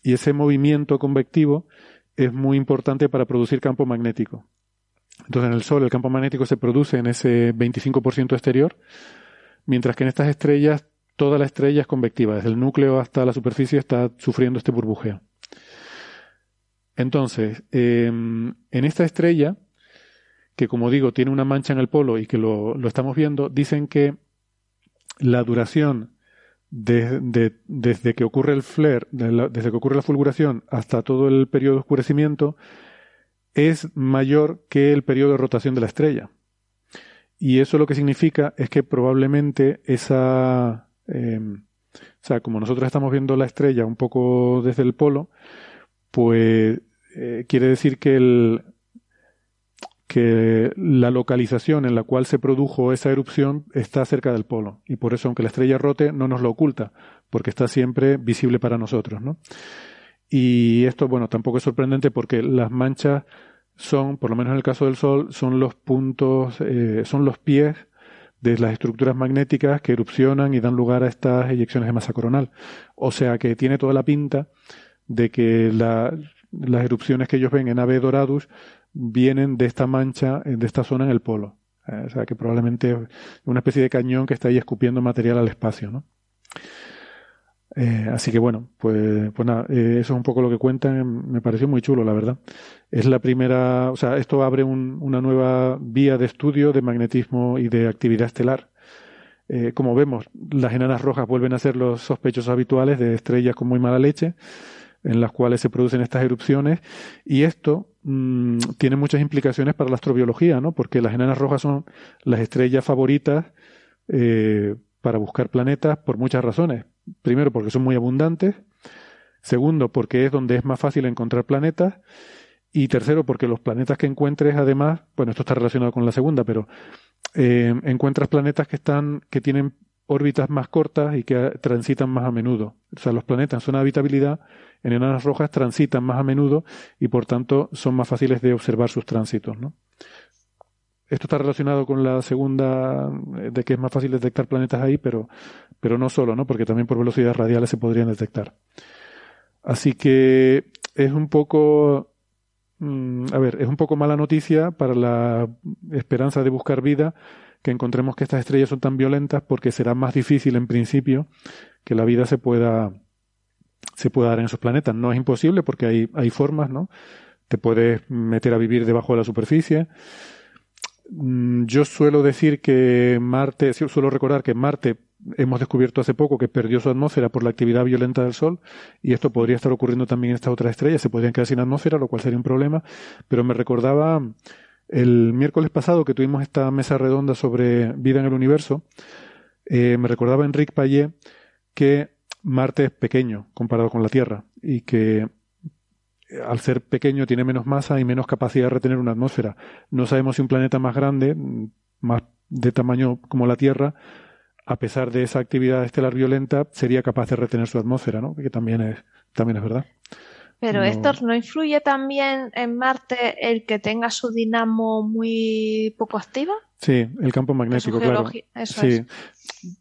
Y ese movimiento convectivo es muy importante para producir campo magnético. Entonces en el Sol el campo magnético se produce en ese 25% exterior, mientras que en estas estrellas toda la estrella es convectiva, desde el núcleo hasta la superficie está sufriendo este burbujeo. Entonces, em, en esta estrella, que como digo tiene una mancha en el polo y que lo, estamos viendo, dicen que la duración desde que ocurre el flare, desde que ocurre la fulguración hasta todo el periodo de oscurecimiento, es mayor que el periodo de rotación de la estrella. Y eso lo que significa es que probablemente esa, em, o sea, como nosotros estamos viendo la estrella un poco desde el polo, pues eh, quiere decir que el, que la localización en la cual se produjo esa erupción está cerca del polo y por eso aunque la estrella rote no nos lo oculta porque está siempre visible para nosotros, ¿no? Y esto, bueno, tampoco es sorprendente porque las manchas son, por lo menos en el caso del Sol, son los puntos, eh, son los pies de las estructuras magnéticas que erupcionan y dan lugar a estas eyecciones de masa coronal. O sea que tiene toda la pinta de que las erupciones que ellos ven en Ave Doradus vienen de esta mancha, eh, de esta zona en el polo. Eh, o sea, que probablemente es una especie de cañón que está ahí escupiendo material al espacio, ¿no? Eh, así que bueno, pues, pues nada, eso es un poco lo que cuentan. Me pareció muy chulo, la verdad. Es la primera, o sea, esto abre una nueva vía de estudio de magnetismo y de actividad estelar. como vemos, las enanas rojas vuelven a ser los sospechosos habituales de estrellas con muy mala leche, en las cuales se producen estas erupciones. Y esto Mm, tiene muchas implicaciones para la astrobiología, ¿no? Porque las enanas rojas son las estrellas favoritas eh, para buscar planetas por muchas razones. Primero, porque son muy abundantes. Segundo, porque es donde es más fácil encontrar planetas. Y tercero, porque los planetas que encuentres, además, bueno, esto está relacionado con la segunda, pero eh, encuentras planetas que están, que tienen órbitas más cortas y que transitan más a menudo. O sea, los planetas en zona de habitabilidad en enanas rojas transitan más a menudo y por tanto son más fáciles de observar sus tránsitos. ¿no? esto está relacionado con la segunda, eh, de que es más fácil detectar planetas ahí, pero, pero no solo, ¿no? Porque también por velocidades radiales se podrían detectar. Así que es un poco, mm, a ver, es un poco mala noticia para la esperanza de buscar vida que encontremos que estas estrellas son tan violentas porque será más difícil en principio que la vida se pueda se pueda dar en esos planetas. No es imposible porque hay, hay formas, ¿no? Te puedes meter a vivir debajo de la superficie. Mm, yo suelo decir que Marte, suelo recordar que Marte hemos descubierto hace poco que perdió su atmósfera por la actividad violenta del Sol y esto podría estar ocurriendo también en estas otras estrellas. Se podrían quedar sin atmósfera, lo cual sería un problema. Pero me recordaba el miércoles pasado que tuvimos esta mesa redonda sobre vida en el universo. Eh, me recordaba Enrique Payet que Marte es pequeño comparado con la Tierra y que al ser pequeño tiene menos masa y menos capacidad de retener una atmósfera. No sabemos si un planeta más grande, más de tamaño como la Tierra, a pesar de esa actividad estelar violenta, sería capaz de retener su atmósfera, ¿no? Que también es, también es verdad. Pero esto ¿no influye también en Marte el que tenga su dinamo muy poco activa? Sí, el campo magnético, claro. sí.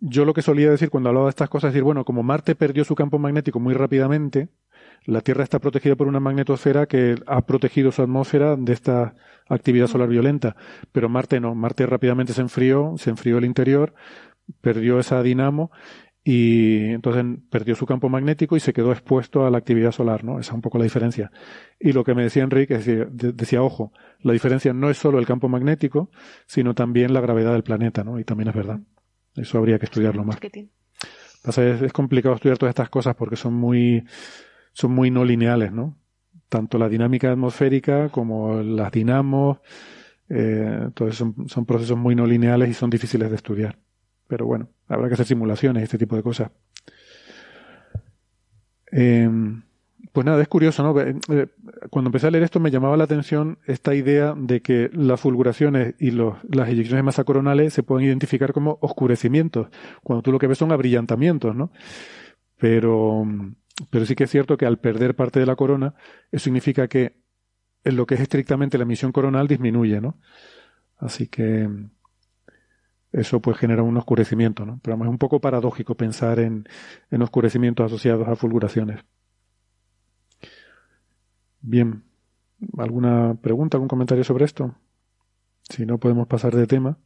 Yo lo que solía decir cuando hablaba de estas cosas es decir, bueno, como Marte perdió su campo magnético muy rápidamente, la Tierra está protegida por una magnetosfera que ha protegido su atmósfera de esta actividad solar violenta, pero Marte no, Marte rápidamente se enfrió, se enfrió el interior, perdió esa dinamo y entonces perdió su campo magnético y se quedó expuesto a la actividad solar, ¿no? Esa es un poco la diferencia. Y lo que me decía Enrique, decía, decía, ojo, la diferencia no es solo el campo magnético, sino también la gravedad del planeta, ¿no? Y también es verdad. Eso habría que estudiarlo más. Es, es complicado estudiar todas estas cosas porque son muy, son muy no lineales, ¿no? Tanto la dinámica atmosférica como las dinamos, eh, entonces son, son procesos muy no lineales y son difíciles de estudiar. Pero bueno, habrá que hacer simulaciones y este tipo de cosas. Eh, pues nada, es curioso, ¿no? Eh, cuando empecé a leer esto me llamaba la atención esta idea de que las fulguraciones y las eyecciones de masa coronales se pueden identificar como oscurecimientos, cuando tú lo que ves son abrillantamientos, ¿no? Pero, pero sí que es cierto que al perder parte de la corona, eso significa que en lo que es estrictamente la emisión coronal disminuye, ¿no? Así que eso pues genera un oscurecimiento, ¿no? Pero es un poco paradójico pensar en, en oscurecimientos asociados a fulguraciones. Bien, ¿alguna pregunta, algún comentario sobre esto? Si no, podemos pasar de tema.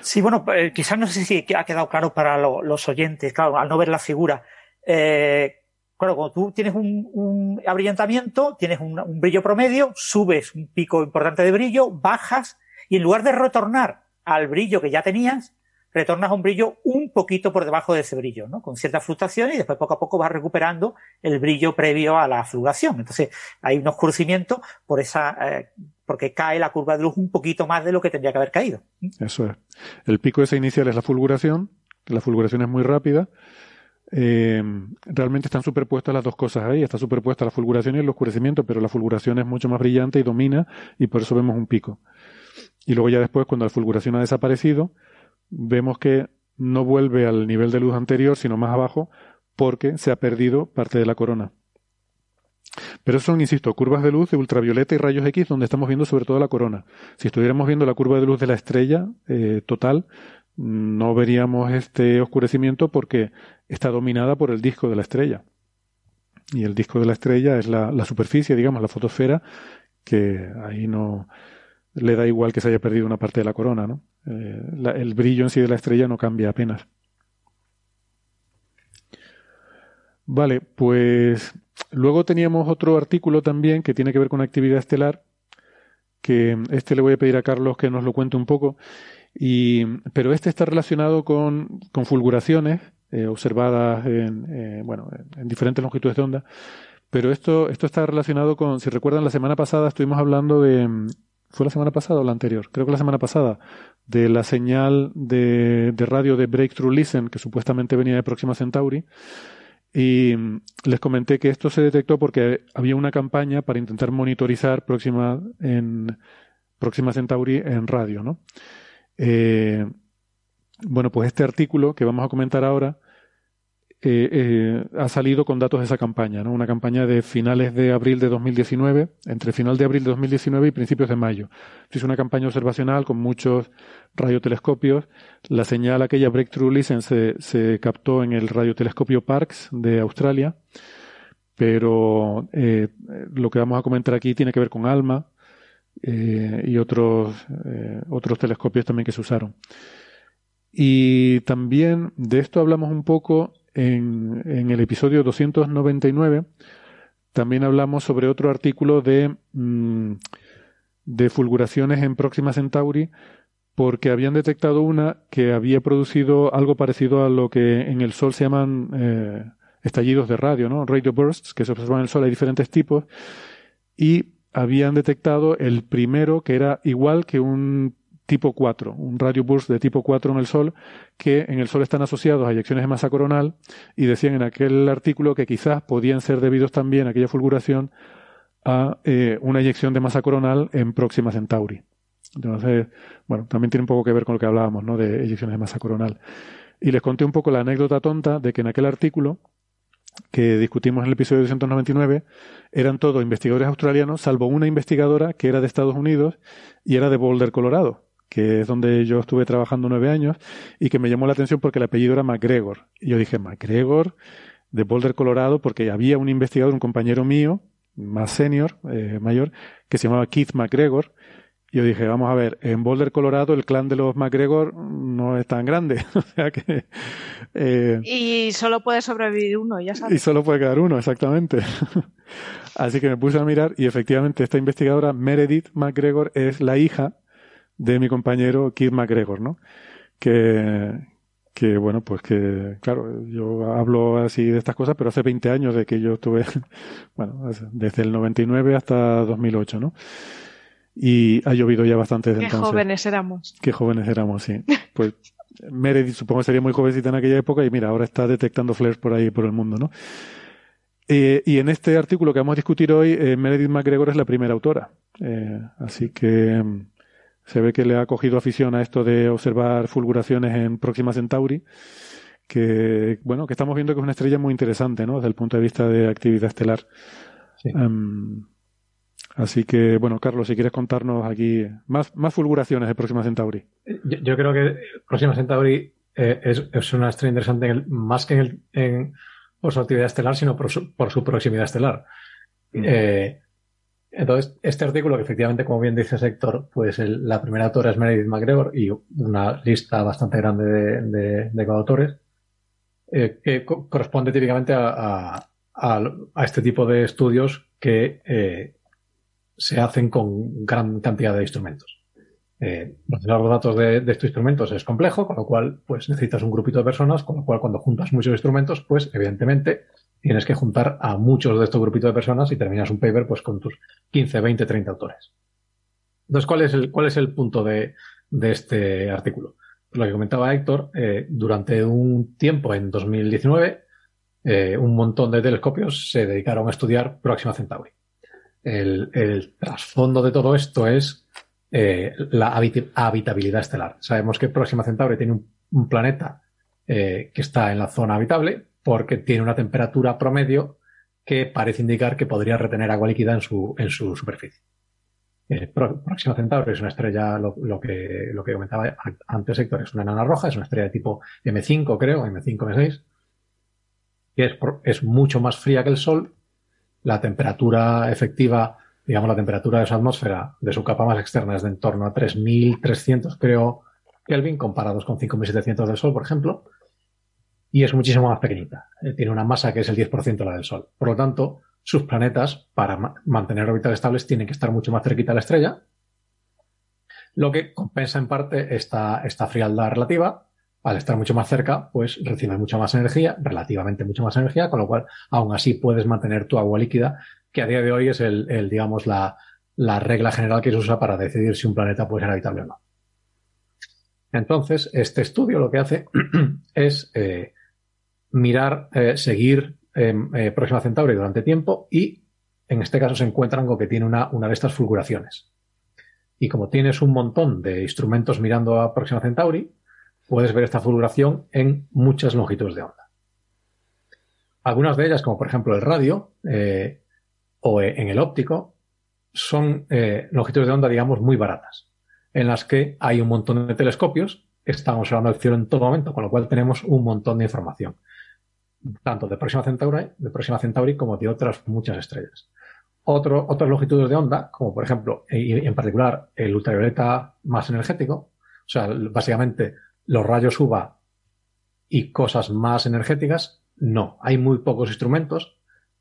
Sí, bueno, eh, quizás no sé si ha quedado claro para los oyentes, claro, al no ver la figura. Eh, claro, cuando tú tienes un, abrillantamiento, tienes un, brillo promedio, subes un pico importante de brillo, bajas y en lugar de retornar al brillo que ya tenías, retornas a un brillo un poquito por debajo de ese brillo, ¿no? Con cierta fluctuación y después poco a poco vas recuperando el brillo previo a la fluctuación. Entonces, hay un oscurecimiento por esa, eh, porque cae la curva de luz un poquito más de lo que tendría que haber caído. Eso es. El pico ese inicial es la fulguración, la fulguración es muy rápida. Eh, realmente están superpuestas las dos cosas ahí, está superpuesta la fulguración y el oscurecimiento, pero la fulguración es mucho más brillante y domina y por eso vemos un pico. Y luego ya después, cuando la fulguración ha desaparecido, vemos que no vuelve al nivel de luz anterior, sino más abajo, porque se ha perdido parte de la corona. Pero son, insisto, curvas de luz de ultravioleta y rayos X donde estamos viendo sobre todo la corona. Si estuviéramos viendo la curva de luz de la estrella eh, total, no veríamos este oscurecimiento porque está dominada por el disco de la estrella. Y el disco de la estrella es la, la superficie, digamos, la fotosfera, que ahí no, le da igual que se haya perdido una parte de la corona, ¿no? Eh, el brillo en sí de la estrella no cambia apenas. Vale, pues luego teníamos otro artículo también que tiene que ver con actividad estelar, que este le voy a pedir a Carlos que nos lo cuente un poco, y, pero este está relacionado con, con fulguraciones eh, observadas en, eh, bueno, en diferentes longitudes de onda, pero esto, esto está relacionado con, si recuerdan, la semana pasada estuvimos hablando de, ¿Fue la semana pasada o la anterior? Creo que la semana pasada, de la señal de, radio de Breakthrough Listen, que supuestamente venía de Próxima Centauri. Y les comenté que esto se detectó porque había una campaña para intentar monitorizar Próxima, en, Centauri en radio, ¿no? Eh, bueno, pues este artículo que vamos a comentar ahora eh, eh, ha salido con datos de esa campaña, ¿no? Una campaña de finales de abril de 2019, entre final de abril de 2019 y principios de mayo. Es una campaña observacional con muchos radiotelescopios. La señal aquella Breakthrough Listen se, se captó en el radiotelescopio Parkes de Australia, pero eh, lo que vamos a comentar aquí tiene que ver con ALMA y otros, otros telescopios también que se usaron. Y también de esto hablamos un poco en, en el episodio 299 también hablamos sobre otro artículo de, mm, de fulguraciones en Próxima Centauri porque habían detectado una que había producido algo parecido a lo que en el Sol se llaman eh, estallidos de radio, ¿no? Radio bursts, que se observan en el Sol, hay diferentes tipos, y habían detectado el primero que era igual que un tipo 4, un radio burst de tipo 4 en el Sol, que en el Sol están asociados a eyecciones de masa coronal y decían en aquel artículo que quizás podían ser debidos también a aquella fulguración a eh, una eyección de masa coronal en Próxima Centauri. Entonces, bueno, también tiene un poco que ver con lo que hablábamos, ¿no? De eyecciones de masa coronal. Y les conté un poco la anécdota tonta de que en aquel artículo que discutimos en el episodio 299 eran todos investigadores australianos, salvo una investigadora que era de Estados Unidos y era de Boulder, Colorado que es donde yo estuve trabajando nueve años, y que me llamó la atención porque el apellido era McGregor. Y yo dije, McGregor, de Boulder, Colorado, porque había un investigador, un compañero mío, más senior, eh, mayor, que se llamaba Keith McGregor. Y yo dije, vamos a ver, en Boulder, Colorado, el clan de los McGregor no es tan grande. o sea que. Eh, y solo puede sobrevivir uno, ya sabes. Y solo puede quedar uno, exactamente. Así que me puse a mirar y efectivamente esta investigadora, Meredith McGregor, es la hija de mi compañero Keith McGregor, ¿no? Que, que bueno, pues que, claro, yo hablo así de estas cosas, pero hace 20 años de que yo estuve, bueno, desde el 99 hasta 2008, ¿no? Y ha llovido ya bastante desde Qué jóvenes éramos. Qué jóvenes éramos, sí. Pues Meredith supongo que sería muy jovencita en aquella época y mira, ahora está detectando flares por ahí, por el mundo, ¿no? Eh, y en este artículo que vamos a discutir hoy, eh, Meredith McGregor es la primera autora. Eh, así que se ve que le ha cogido afición a esto de observar fulguraciones en Próxima Centauri, que, bueno, que estamos viendo que es una estrella muy interesante, ¿no? Desde el punto de vista de actividad estelar. Em, así que, bueno, Carlos, si quieres contarnos aquí más, más fulguraciones de Próxima Centauri. Yo, creo que Próxima Centauri eh, es, una estrella interesante más que en, por su actividad estelar, sino por su, por su proximidad estelar. Mm. Eh, entonces, este artículo, que efectivamente, como bien dice Héctor, pues la primera autora es Meredith McGregor y una lista bastante grande de, de, coautores, eh, que corresponde típicamente a, este tipo de estudios que eh, se hacen con gran cantidad de instrumentos. Eh, los datos de, de, estos instrumentos es complejo, con lo cual, pues necesitas un grupito de personas, con lo cual cuando juntas muchos instrumentos, pues evidentemente tienes que juntar a muchos de estos grupitos de personas y terminas un paper pues con tus 15, 20, 30 autores. Entonces, ¿cuál es el, cuál es el punto de, este artículo? Pues lo que comentaba Héctor, eh, durante un tiempo, en 2019, eh, un montón de telescopios se dedicaron a estudiar Próxima Centauri. El, trasfondo de todo esto es eh, la habitabilidad estelar. Sabemos que Próxima Centauri tiene un planeta que está en la zona habitable, porque tiene una temperatura promedio que parece indicar que podría retener agua líquida en su, en su superficie. Eh, Próxima Centauri es una estrella, lo, que, lo que comentaba antes Héctor, es una enana roja, es una estrella de tipo M5, creo, M5, M6, que es, es mucho más fría que el Sol. La temperatura efectiva, digamos, la temperatura de su atmósfera, de su capa más externa, es de en torno a 3.300, creo, Kelvin, comparados con 5.700 del Sol, por ejemplo y es muchísimo más pequeñita. Eh, tiene una masa que es el 10% de la del Sol. Por lo tanto, sus planetas, para mantener órbitas estables, tienen que estar mucho más cerquita de la estrella, lo que compensa en parte esta, esta frialdad relativa. Al estar mucho más cerca, pues recibe mucha más energía, relativamente mucha más energía, con lo cual aún así puedes mantener tu agua líquida, que a día de hoy es el, digamos, la, la regla general que se usa para decidir si un planeta puede ser habitable o no. Entonces, este estudio lo que hace es eh, mirar, eh, seguir em, eh, Próxima Centauri durante tiempo y en este caso se encuentran con que tiene una, una de estas fulguraciones. Y como tienes un montón de instrumentos mirando a Próxima Centauri, puedes ver esta fulguración en muchas longitudes de onda. Algunas de ellas, como por ejemplo el radio eh, o en el óptico, son eh, longitudes de onda, digamos, muy baratas, en las que hay un montón de telescopios que están observando el cielo en todo momento, con lo cual tenemos un montón de información, tanto de Próxima Centauri, de Próxima Centauri como de otras muchas estrellas. Otro, otras longitudes de onda, como por ejemplo, y en particular el ultravioleta más energético, o sea, básicamente los rayos UVA y cosas más energéticas, no. Hay muy pocos instrumentos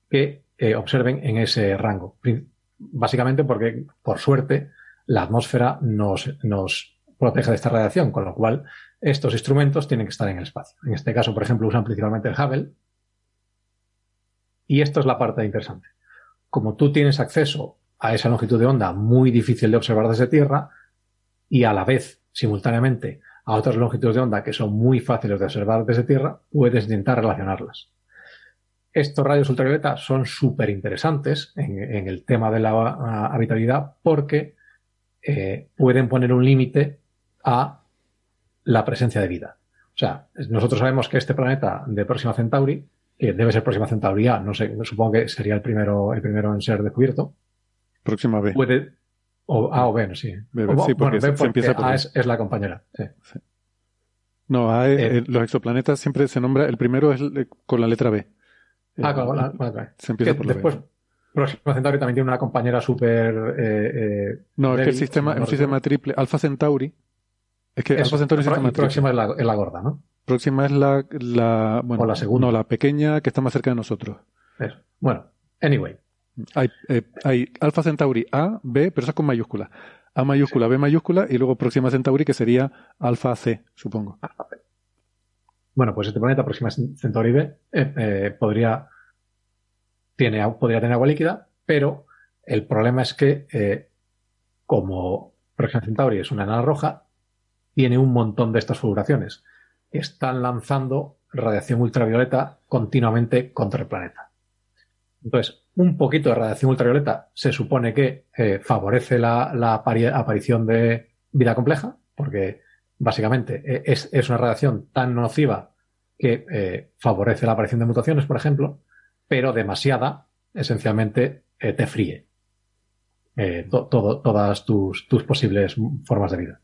que eh, observen en ese rango básicamente porque, por suerte, la atmósfera nos, nos protege de esta radiación, con lo cual estos instrumentos tienen que estar en el espacio. En este caso, por ejemplo, usan principalmente el Hubble. Y esto es la parte interesante. Como tú tienes acceso a esa longitud de onda muy difícil de observar desde Tierra y a la vez, simultáneamente, a otras longitudes de onda que son muy fáciles de observar desde Tierra, puedes intentar relacionarlas estos rayos ultravioleta son súper interesantes en, el tema de la habitabilidad porque eh, pueden poner un límite a la presencia de vida. O sea, nosotros sabemos que este planeta de Próxima Centauri, que debe ser Próxima Centauri A, no sé, supongo que sería el primero, el primero en ser descubierto. Próxima B. Puede, o A o B, no, sí. sí, porque, empieza A es, la compañera. No, A, eh, los exoplanetas siempre se nombra, el primero es con la letra B. Ah, claro, claro, Se empieza por después, Próxima Centauri también tiene una compañera súper. Eh, eh, no, es que el sistema es un sistema triple. Alpha Centauri. Es que Alpha Centauri es sistema Próxima es la, la, gorda, ¿no? Próxima es la, la bueno, o la segunda. No, la pequeña que está más cerca de nosotros. Eso. Bueno, anyway. Hay, eh, hay Alpha Centauri A, B, pero esa con mayúscula. A mayúscula, B mayúscula y luego Próxima Centauri que sería Alpha C, supongo. C. Bueno, pues este planeta, Próxima Centauri B, eh, eh, podría, tiene, podría tener agua líquida, pero el problema es que, eh, como Próxima Centauri es una enana roja, tiene un montón de estas fulguraciones. Están lanzando radiación ultravioleta continuamente contra el planeta. Entonces, un poquito de radiación ultravioleta se supone que favorece la, aparición de vida compleja, porque básicamente e, es, una radiación tan nociva que eh, favorece la aparición de mutaciones, por ejemplo, pero demasiada, esencialmente, eh, te fríe eh, todas tus, posibles formas de vida.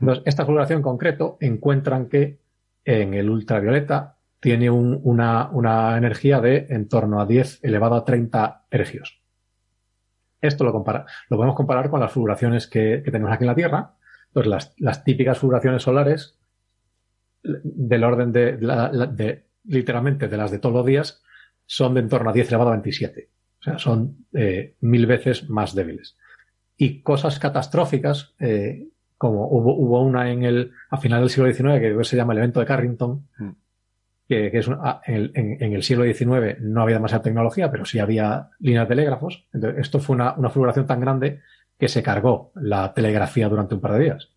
Entonces, esta coloración en concreto encuentran que en el ultravioleta tiene una, energía de en torno a 10 elevado a 30 ergios. Esto lo, compara, lo podemos comparar con las fulguraciones que, tenemos aquí en la Tierra, las, las típicas fulguraciones solares del orden de, literalmente de las de todos los días son de en torno a 10 elevado a 27. O sea, son eh, mil veces más débiles. Y cosas catastróficas, eh, como hubo, hubo, una en el, a final del siglo XIX que se llama el evento de Carrington, mm. que, es ah, en, el siglo XIX no había demasiada tecnología, pero sí había líneas de telégrafos. Entonces, esto fue una, una fulguración tan grande que se cargó la telegrafía durante un par de días.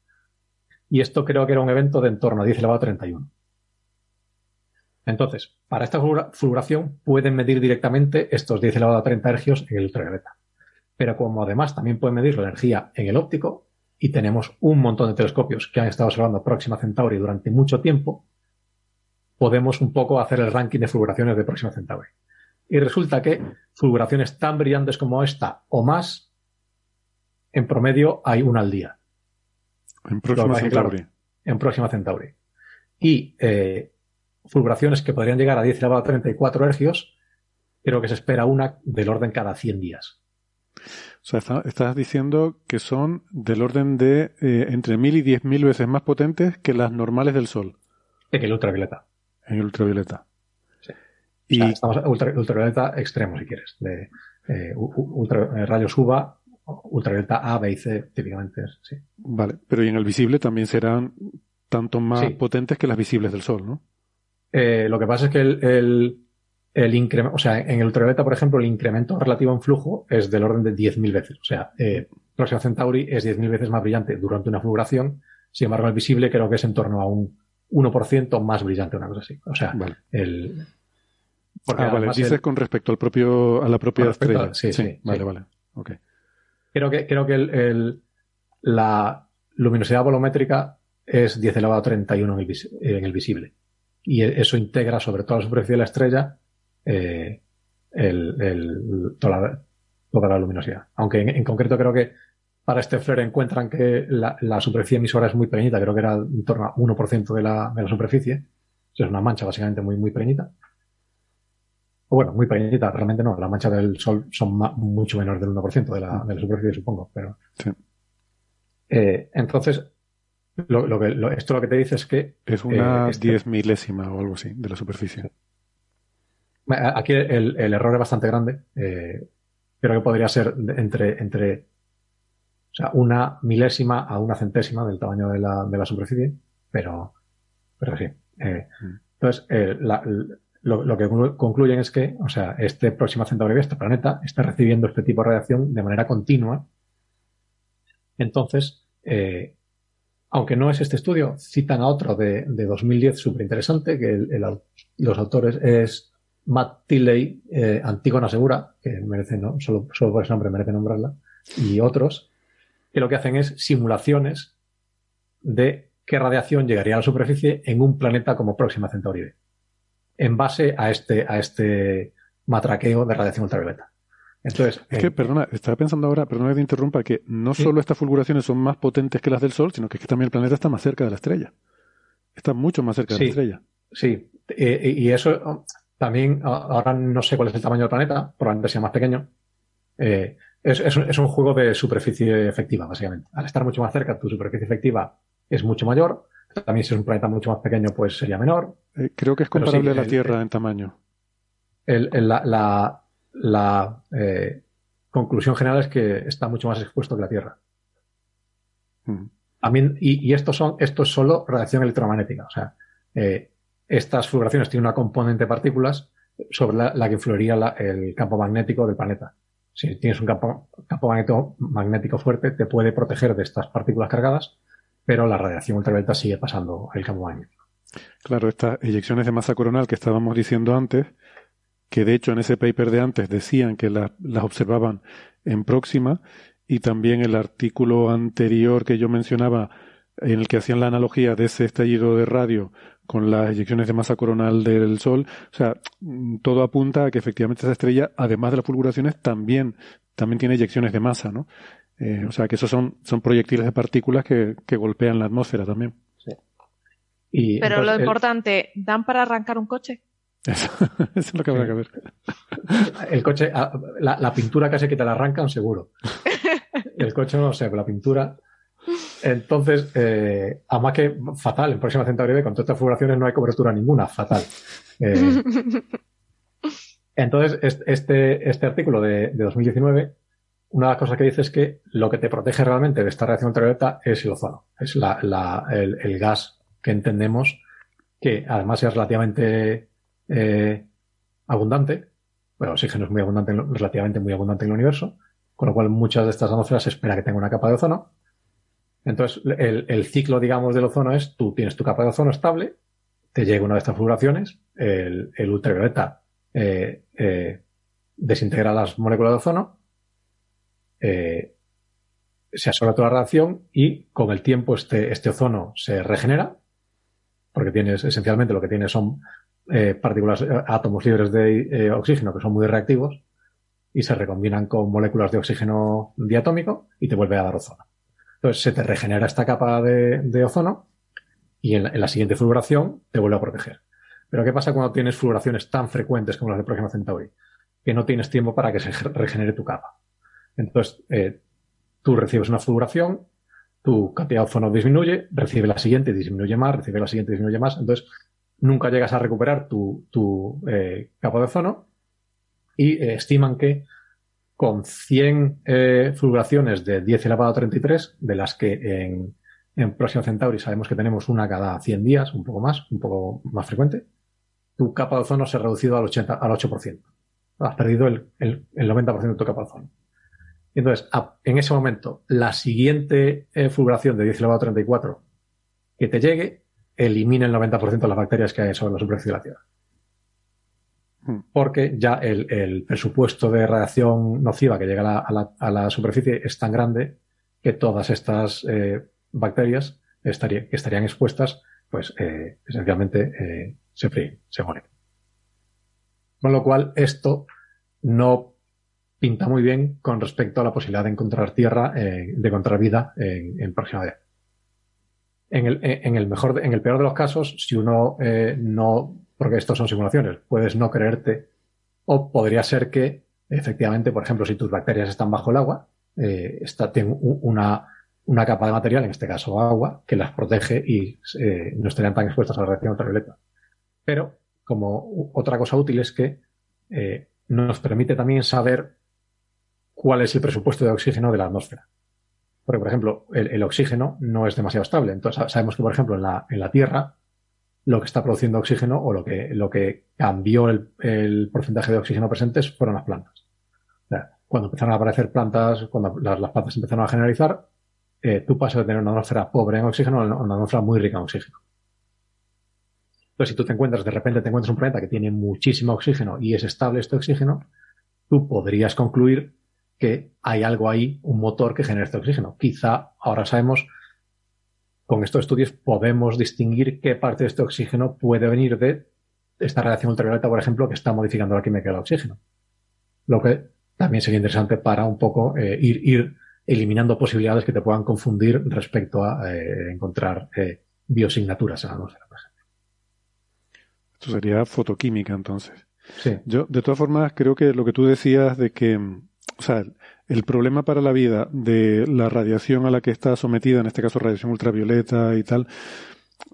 Y esto creo que era un evento de en torno a 10 elevado a 31. Entonces, para esta fulguración pueden medir directamente estos 10 elevado a 30 ergios en el ultravioleta. Pero como además también pueden medir la energía en el óptico, y tenemos un montón de telescopios que han estado observando Próxima Centauri durante mucho tiempo, podemos un poco hacer el ranking de fulguraciones de Próxima Centauri. Y resulta que fulguraciones tan brillantes como esta o más, en promedio hay una al día. En Próxima Centauri. en Próxima Centauri. Y eh, fulguraciones que podrían llegar a 10 elevado a 34 hercios, creo que se espera una del orden cada 100 días. O sea, estás diciendo que son del orden de eh, entre 1000 y 10.000 veces más potentes que las normales del Sol. En el ultravioleta. En el ultravioleta. Sí. Y... estamos ultravioleta extremo, si quieres, de eh, ultra, rayos UVA ultravioleta A, B y C, típicamente. Sí. Vale, pero y en el visible también serán tanto más potentes que las visibles del Sol, ¿no? Eh, lo que pasa es que el, el, incremento, o sea, en el ultravioleta, por ejemplo, el incremento relativo en flujo es del orden de 10.000 veces. O sea, eh, Próxima Centauri es 10.000 veces más brillante durante una fulguración. Sin embargo, el visible creo que es en torno a un 1% más brillante, una cosa así. O sea, el. ah, vale, dices con respecto al propio, a la propia estrella. sí, sí, Vale, vale. Okay. Creo que, creo que el, la luminosidad volumétrica es 10 elevado a 31 en el, visible. Y eso integra sobre toda la superficie de la estrella el, el, toda, la, toda, la, luminosidad. Aunque en, concreto creo que para este flare encuentran que la, la, superficie emisora es muy pequeñita, creo que era en torno a 1% de la, de la superficie. es una mancha básicamente muy, muy pequeñita. O bueno, muy pequeñita, realmente no. Las manchas del Sol son mucho menores del 1% de la, de la superficie, supongo. Pero, sí. eh, entonces, lo, lo que, lo, esto lo que te dice es que... Es una eh, este, diez milésima o algo así de la superficie. Aquí el, el error es bastante grande. Eh, creo que podría ser entre, entre o sea, una milésima a una centésima del tamaño de la, de la superficie, pero, pero sí. Eh, mm. Entonces, eh, la, lo, lo, que concluyen es que, o sea, este Próxima Centauri, este planeta, está recibiendo este tipo de radiación de manera continua. Entonces, eh, aunque no es este estudio, citan a otro de, de 2010 súper interesante, que el, el, los autores es Matt Tilley, eh, Antígona Segura, que merece, ¿no? solo, solo por ese nombre merece nombrarla, y otros, que lo que hacen es simulaciones de qué radiación llegaría a la superficie en un planeta como Próxima Centauri B en base a este, a este matraqueo de radiación ultravioleta. Entonces, es que, eh, perdona, estaba pensando ahora, perdona que te interrumpa, que no solo estas fulguraciones son más potentes que las del Sol, sino que, es que también el planeta está más cerca de la estrella. Está mucho más cerca de la estrella. Sí, eh, y eso también, ahora no sé cuál es el tamaño del planeta, probablemente sea más pequeño. Eh, es, es, es, un juego de superficie efectiva, básicamente. Al estar mucho más cerca, tu superficie efectiva es mucho mayor, también si es un planeta mucho más pequeño, pues sería menor. Eh, creo que es comparable a la Tierra en tamaño. El, la, la, la eh, conclusión general es que está mucho más expuesto que la Tierra. Mm. y, y esto, son, esto es solo radiación electromagnética. O sea, eh, estas fulguraciones tienen una componente de partículas sobre la, que influiría el campo magnético del planeta. Si tienes un campo, campo magnético fuerte, te puede proteger de estas partículas cargadas pero la radiación ultravioleta sigue pasando el campo magnético. Claro, estas eyecciones de masa coronal que estábamos diciendo antes, que de hecho en ese paper de antes decían que las observaban en próxima, y también el artículo anterior que yo mencionaba, en el que hacían la analogía de ese estallido de radio con las eyecciones de masa coronal del Sol, o sea, todo apunta a que efectivamente esa estrella, además de las fulguraciones, también, también tiene eyecciones de masa, ¿no? Eh, o sea, que esos son, son proyectiles de partículas que, que golpean la atmósfera también. Sí. Y Pero lo importante, ¿dan para arrancar un coche? Eso, es lo que habrá que ver. El coche, ah, la, la pintura casi que te la arrancan seguro. El coche no sé, la pintura. Entonces, eh, además que fatal, en Próxima Centauri B, con todas estas no hay cobertura ninguna, fatal. Eh, entonces, este, este artículo de, de 2019 una de las cosas que dice es que lo que te protege realmente de esta reacción ultravioleta es el ozono. Es la, la, el, el, gas que entendemos que además es relativamente eh, abundante. Bueno, el oxígeno es muy abundante, relativamente muy abundante en el universo, con lo cual muchas de estas atmósferas se espera que tenga una capa de ozono. Entonces, el, ciclo, digamos, del ozono es tú tienes tu capa de ozono estable, te llega una de estas fulguraciones, el, ultravioleta eh, eh, desintegra las moléculas de ozono, eh, se absorbe toda la radiación y con el tiempo este, este ozono se regenera, porque tienes, esencialmente lo que tienes son partículas, átomos libres de oxígeno que son muy reactivos y se recombinan con moléculas de oxígeno diatómico y te vuelve a dar ozono. Entonces se te regenera esta capa de, ozono y en la, en la, siguiente fulguración te vuelve a proteger. Pero ¿qué pasa cuando tienes fulguraciones tan frecuentes como las de Próxima Centauri? Que no tienes tiempo para que se regenere tu capa. Entonces, eh, tú recibes una fulguración, tu cantidad de ozono disminuye, recibe la siguiente, disminuye más, recibe la siguiente, disminuye más. Entonces, nunca llegas a recuperar tu, tu eh, capa de ozono y eh, estiman que con 100 eh, fulguraciones de 10 elevado a 33, de las que en, en Próximo Centauri sabemos que tenemos una cada 100 días, un poco más, un poco más frecuente, tu capa de ozono se ha reducido al, 80, al 8%. Has perdido el, el, el 90% de tu capa de ozono. Entonces, en ese momento, la siguiente eh, fulguración de 10 elevado a 34 que te llegue, elimina el 90% de las bacterias que hay sobre la superficie de la Tierra. Porque ya el, el, presupuesto de radiación nociva que llega a la, a la, a la superficie es tan grande que todas estas eh, bacterias estaría, estarían expuestas, pues eh, esencialmente eh, se fríen, se mueren. Con lo cual, esto no pinta muy bien con respecto a la posibilidad de encontrar tierra, eh, de encontrar vida en, en próxima vez. En el, en el mejor, en el peor de los casos, si uno eh, no, porque estos son simulaciones, puedes no creerte, o podría ser que, efectivamente, por ejemplo, si tus bacterias están bajo el agua, eh, está, tienen una, una capa de material, en este caso agua, que las protege y eh, no estarían tan expuestas a la radiación ultravioleta. Pero, como otra cosa útil es que eh, nos permite también saber cuál es el presupuesto de oxígeno de la atmósfera. Porque, por ejemplo, el, oxígeno no es demasiado estable. Entonces, sabemos que, por ejemplo, en la, en la Tierra, lo que está produciendo oxígeno o lo que, lo que cambió el, porcentaje de oxígeno presentes fueron las plantas. Cuando empezaron a aparecer plantas, cuando las, las plantas empezaron a generalizar, eh, tú pasas de tener una atmósfera pobre en oxígeno a una atmósfera muy rica en oxígeno. Entonces, si tú te encuentras, de repente te encuentras un planeta que tiene muchísimo oxígeno y es estable este oxígeno, tú podrías concluir que hay algo ahí, un motor que genera este oxígeno. Quizá ahora sabemos, con estos estudios podemos distinguir qué parte de este oxígeno puede venir de esta reacción ultravioleta, por ejemplo, que está modificando la química del oxígeno. Lo que también sería interesante para un poco eh, ir, ir eliminando posibilidades que te puedan confundir respecto a eh, encontrar eh, biosignaturas en la atmósfera, por ejemplo. Esto sería fotoquímica, entonces. Sí. Yo, de todas formas, creo que lo que tú decías de que o sea, el problema para la vida de la radiación a la que está sometida, en este caso radiación ultravioleta y tal,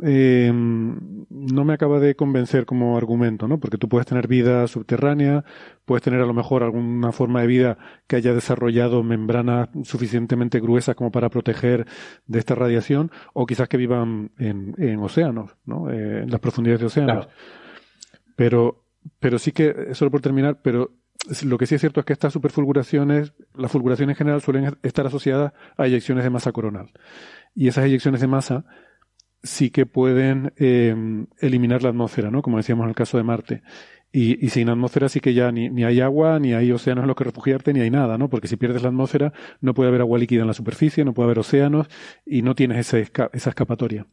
eh, no me acaba de convencer como argumento, ¿no? Porque tú puedes tener vida subterránea, puedes tener a lo mejor alguna forma de vida que haya desarrollado membranas suficientemente gruesas como para proteger de esta radiación, o quizás que vivan en, en océanos, ¿no? Eh, en las profundidades de océanos. Pero, pero sí que, solo por terminar, pero lo que sí es cierto es que estas superfulguraciones, las fulguraciones en general suelen estar asociadas a eyecciones de masa coronal. Y esas eyecciones de masa sí que pueden em, eliminar la atmósfera, ¿no? Como decíamos en el caso de Marte. Y, sin atmósfera sí que ya ni, ni, hay agua, ni hay océanos en los que refugiarte, ni hay nada, ¿no? Porque si pierdes la atmósfera no puede haber agua líquida en la superficie, no puede haber océanos y no tienes esa, escapatoria.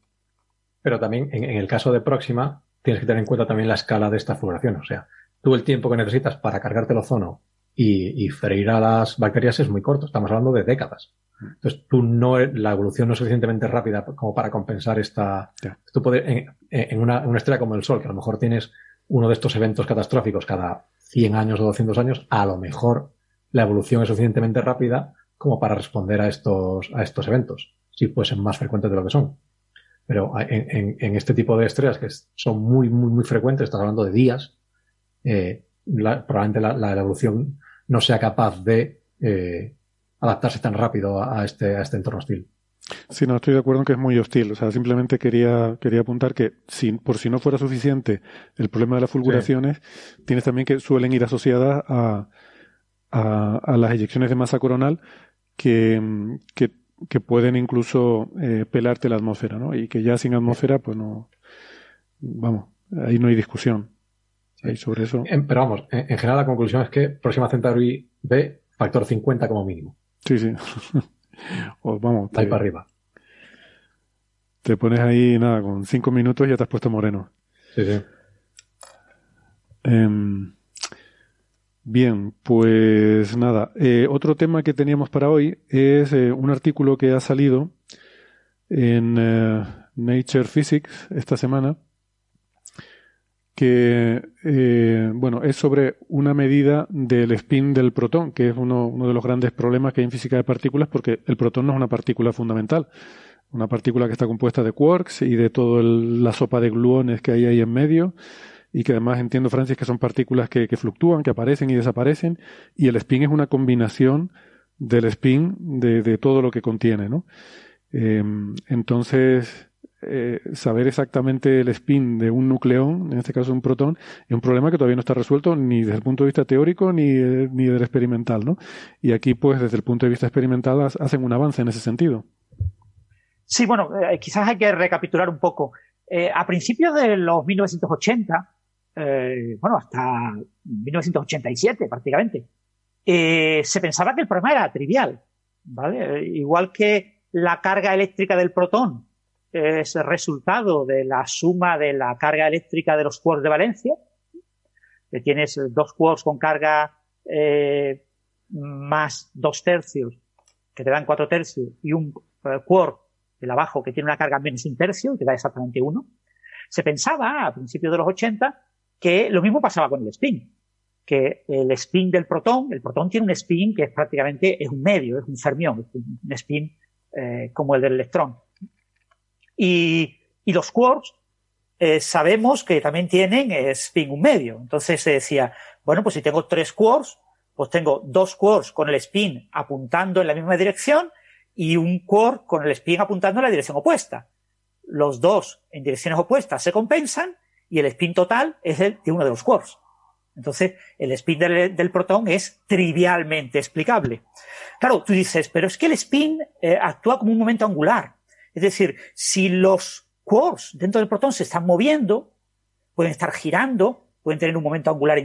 Pero también en, en, el caso de Próxima tienes que tener en cuenta también la escala de esta fulguración. O sea, tú el tiempo que necesitas para cargarte el ozono y, y, freír a las bacterias es muy corto. Estamos hablando de décadas. Entonces, tú no, la evolución no es suficientemente rápida como para compensar esta. Tú puedes, en, en una, una, estrella como el Sol, que a lo mejor tienes uno de estos eventos catastróficos cada 100 años o 200 años, a lo mejor la evolución es suficientemente rápida como para responder a estos, a estos eventos, si fuesen más frecuentes de lo que son. Pero en, en, en este tipo de estrellas que son muy, muy, muy frecuentes, estás hablando de días, eh, la, probablemente la, la, evolución no sea capaz de eh, adaptarse tan rápido a, este, a este entorno hostil. Sí, no, estoy de acuerdo en que es muy hostil. O sea, simplemente quería, quería apuntar que si, por si no fuera suficiente el problema de las fulguraciones, sí. tienes también que suelen ir asociadas a, a, a, las eyecciones de masa coronal que, que, que pueden incluso eh, pelarte la atmósfera, ¿no? Y que ya sin atmósfera, pues no, vamos, ahí no hay discusión. Ahí sobre eso. Pero vamos, en, en general la conclusión es que Próxima Centauri B, factor 50 como mínimo. Sí, sí. o vamos. Te, ahí para arriba. Te pones ahí, nada, con cinco minutos ya te has puesto moreno. Sí, sí. Eh, bien, pues nada. Eh, otro tema que teníamos para hoy es eh, un artículo que ha salido en eh, Nature Physics esta semana que eh, bueno es sobre una medida del spin del protón, que es uno, de los grandes problemas que hay en física de partículas, porque el protón no es una partícula fundamental, una partícula que está compuesta de quarks y de toda la sopa de gluones que hay ahí en medio, y que además entiendo, Francis, que son partículas que, fluctúan, que aparecen y desaparecen, y el spin es una combinación del spin de, de todo lo que contiene, ¿no? Eh, entonces, eh, saber exactamente el spin de un nucleón, en este caso un protón, es un problema que todavía no está resuelto ni desde el punto de vista teórico ni, eh, ni del experimental, ¿no? Y aquí, pues, desde el punto de vista experimental, hacen un avance en ese sentido. Sí, bueno, eh, quizás hay que recapitular un poco. A principios de los 1980, bueno, hasta 1987 prácticamente, se pensaba que el problema era trivial, ¿vale? Igual que la carga eléctrica del protón es resultado de la suma de la carga eléctrica de los quarks de valencia, que tienes dos quarks con carga eh, más dos tercios, que te dan cuatro tercios, y un eh, quark, el abajo, que tiene una carga menos un tercio, que da exactamente uno, se pensaba a principios de los 80 que lo mismo pasaba con el spin, que el spin del protón, el protón tiene un spin que es prácticamente es un medio, es un fermión, es un spin eh, como el del electrón. Y, y los quarks eh, sabemos que también tienen eh, spin un medio. Entonces se decía, bueno, pues si tengo tres quarks, pues tengo dos quarks con el spin apuntando en la misma dirección y un quark con el spin apuntando en la dirección opuesta los dos en direcciones opuestas se compensan y el spin total es el de uno de los quarks. Entonces, el spin del, protón es trivialmente explicable. Claro, tú dices, pero es que el spin eh, actúa como un momento angular. Es decir, si los quarks dentro del protón se están moviendo, pueden estar girando, pueden tener un momento angular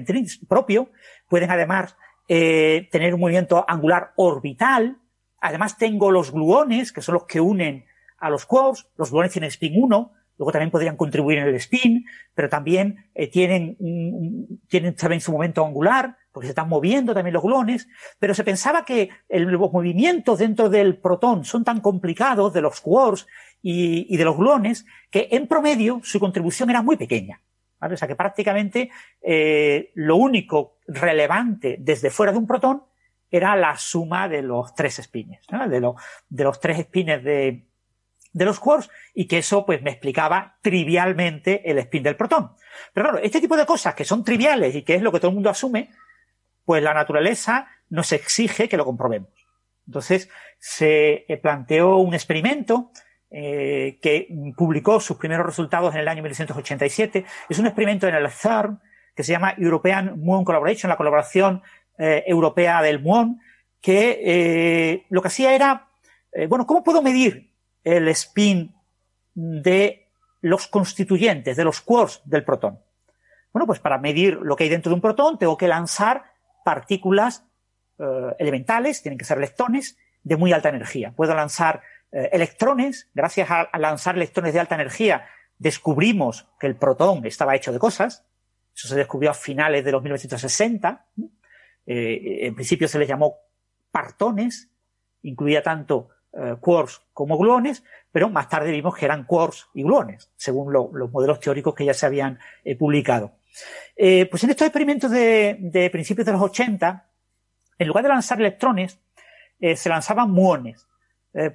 propio, pueden además eh, tener un movimiento angular orbital. Además tengo los gluones, que son los que unen a los quarks, los gluones tienen spin 1, luego también podrían contribuir en el spin, pero también eh, tienen, tienen también su momento angular, porque se están moviendo también los gluones, pero se pensaba que los movimientos dentro del protón son tan complicados de los quarks y, de los gluones que en promedio su contribución era muy pequeña. ¿vale? O sea que prácticamente eh, lo único relevante desde fuera de un protón era la suma de los tres spines, de, de los tres spines de, de los quarks y que eso pues me explicaba trivialmente el spin del protón. Pero claro, este tipo de cosas que son triviales y que es lo que todo el mundo asume, pues la naturaleza nos exige que lo comprobemos. Entonces se eh, planteó un experimento eh, que publicó sus primeros resultados en el año 1987. Es un experimento en el CERN que se llama European Muon Collaboration, la colaboración eh, europea del muon, que lo que hacía era, bueno, ¿cómo puedo medir el spin de los constituyentes, de los quarks del protón. Bueno, pues para medir lo que hay dentro de un protón tengo que lanzar partículas eh, elementales, tienen que ser leptones, de muy alta energía. Puedo lanzar eh, electrones, gracias a, lanzar electrones de alta energía descubrimos que el protón estaba hecho de cosas, eso se descubrió a finales de los 1960, eh, en principio se les llamó partones, incluía tanto eh, quarks como gluones, pero más tarde vimos que eran quarks y gluones, según los modelos teóricos que ya se habían publicado. Eh, pues en estos experimentos de, principios de los 80, en lugar de lanzar electrones, se lanzaban muones